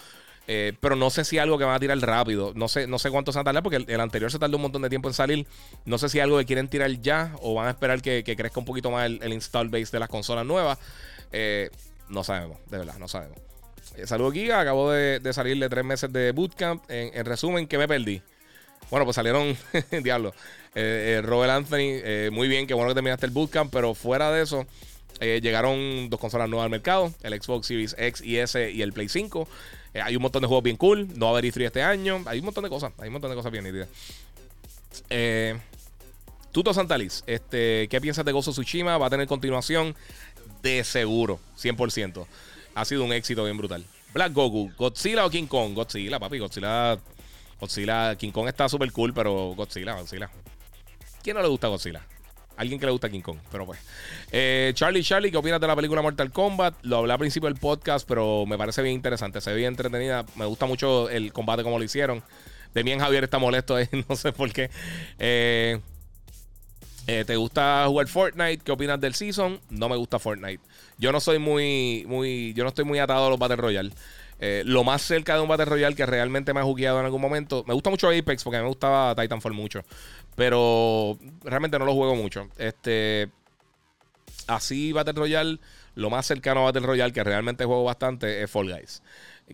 Eh, pero no sé si algo que van a tirar rápido. No sé, no sé cuánto se va a tardar porque el, anterior se tardó un montón de tiempo en salir. No sé si algo que quieren tirar ya o van a esperar que, crezca un poquito más el, install base de las consolas nuevas. no sabemos, de verdad, no sabemos. Eh, saludos, Giga. Acabo de, salir de tres meses de bootcamp. En, resumen, ¿qué me perdí? Bueno, pues salieron, [LAUGHS] diablo. Eh, eh, Robert Anthony, muy bien, qué bueno que terminaste el bootcamp, pero fuera de eso, llegaron dos consolas nuevas al mercado: el Xbox Series X y S y el Play 5. hay un montón de juegos bien cool. No va a haber E3 este año. Hay un montón de cosas. Hay un montón de cosas bien nítidas. Tuto Santaliz, este, ¿qué piensas de Gozo Tsushima? ¿Va a tener continuación? De seguro, 100% ha sido un éxito bien brutal. Black Goku, Godzilla o King Kong? Godzilla, papi, Godzilla. Godzilla, King Kong está súper cool, pero Godzilla, Godzilla. ¿Quién no le gusta Godzilla? Alguien que le gusta King Kong, pero pues. Eh, Charlie, Charlie, ¿qué opinas de la película Mortal Kombat? Lo hablé al principio del podcast, pero me parece bien interesante, se ve bien entretenida. Me gusta mucho el combate como lo hicieron. De bien Javier está molesto, [LAUGHS] no sé por qué. Eh, eh, ¿Te gusta jugar Fortnite? ¿Qué opinas del season? No me gusta Fortnite. Yo no soy muy, muy, yo no estoy muy atado a los Battle Royale. Eh, lo más cerca de un Battle Royale que realmente me ha jugueado en algún momento. Me gusta mucho Apex porque me gustaba Titanfall mucho. Pero realmente no lo juego mucho. Este. Así, Battle Royale, lo más cercano a Battle Royale que realmente juego bastante es Fall Guys.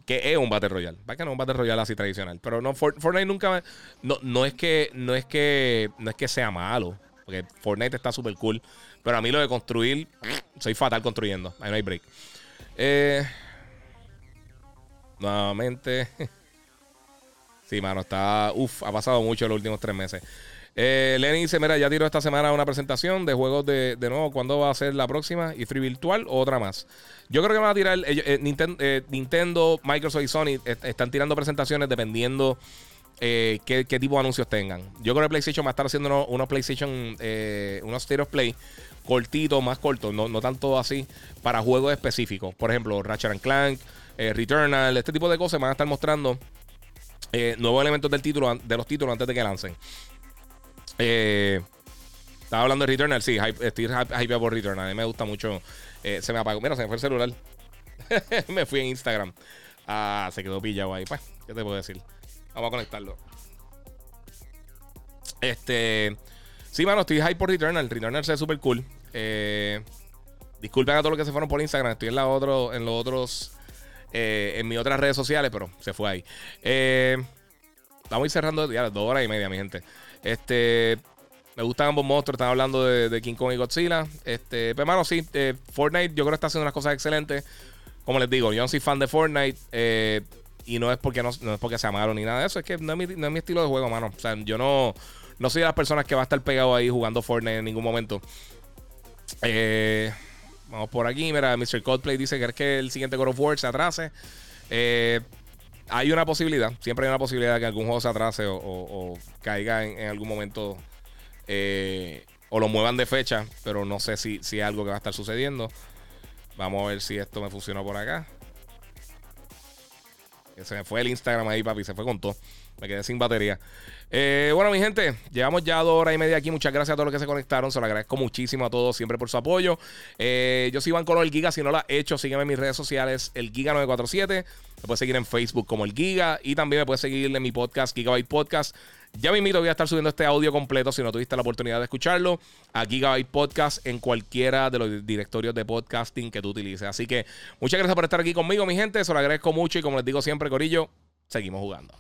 Que es un Battle Royale. Va que no es un Battle Royale así tradicional. Pero no, Fortnite nunca no, no es que. No es que. No es que sea malo. Porque Fortnite está súper cool. Pero a mí lo de construir, soy fatal construyendo. Ahí no hay break. Eh, nuevamente. [LAUGHS] sí, mano, está. Uf, ha pasado mucho en los últimos tres meses. Eh, Lenny dice: Mira, ya tiró esta semana una presentación de juegos de, de nuevo. ¿Cuándo va a ser la próxima? ¿Y Free Virtual o otra más? Yo creo que van a tirar. Eh, Nintendo, Microsoft y Sony están tirando presentaciones dependiendo eh, qué, tipo de anuncios tengan. Yo creo que PlayStation va a estar haciendo unos, PlayStation, eh, unos State of Play cortitos, más cortos, no, tanto así, para juegos específicos. Por ejemplo, Ratchet Clank, eh, Returnal, este tipo de cosas van a estar mostrando nuevos elementos del título, de los títulos antes de que lancen. estaba hablando de Returnal, sí, estoy hype por Returnal. A mí me gusta mucho. se me apagó. Mira, se me fue el celular. [LAUGHS] me fui en Instagram. Ah, se quedó pillado ahí. Pues, ¿qué te puedo decir? Vamos a conectarlo. Este. Sí, mano, estoy hype por Returnal. Returnal se ve súper cool. Eh, disculpen a todos los que se fueron por Instagram. Estoy en, la otro, en los otros. Eh, en mis otras redes sociales, pero se fue ahí. Eh, estamos cerrando ya dos horas y media, mi gente. Este. Me gustan ambos monstruos. Están hablando de, King Kong y Godzilla. Este, pero hermano, sí, eh, Fortnite yo creo que está haciendo unas cosas excelentes. Como les digo, yo no soy fan de Fortnite. Eh, y no es porque no, no, es porque sea malo ni nada de eso. Es que no es mi, no es mi estilo de juego, mano. O sea, yo no, no soy de las personas que va a estar pegado ahí jugando Fortnite en ningún momento. Eh, vamos por aquí. Mira, Mr. Coldplay dice que es que el siguiente God of War se atrase. hay una posibilidad. Siempre hay una posibilidad de que algún juego se atrase o, caiga en algún momento eh, o lo muevan de fecha, pero no sé si, si es algo que va a estar sucediendo. Vamos a ver si esto me funciona por acá. Se me fue el Instagram ahí, papi, se fue con todo. Me quedé sin batería. Eh, bueno, mi gente, llevamos ya dos horas y media aquí. Muchas gracias a todos los que se conectaron. Se lo agradezco muchísimo a todos siempre por su apoyo. Eh, yo soy Iván Color, el Giga. Si no lo has hecho, sígueme en mis redes sociales, el Giga947. Me puedes seguir en Facebook como el Giga. Y también me puedes seguir en mi podcast, Gigabyte Podcast. Ya me invito, voy a estar subiendo este audio completo si no tuviste la oportunidad de escucharlo a Gigabyte Podcast en cualquiera de los directorios de podcasting que tú utilices. Así que muchas gracias por estar aquí conmigo, mi gente. Se lo agradezco mucho y como les digo siempre, Corillo, seguimos jugando.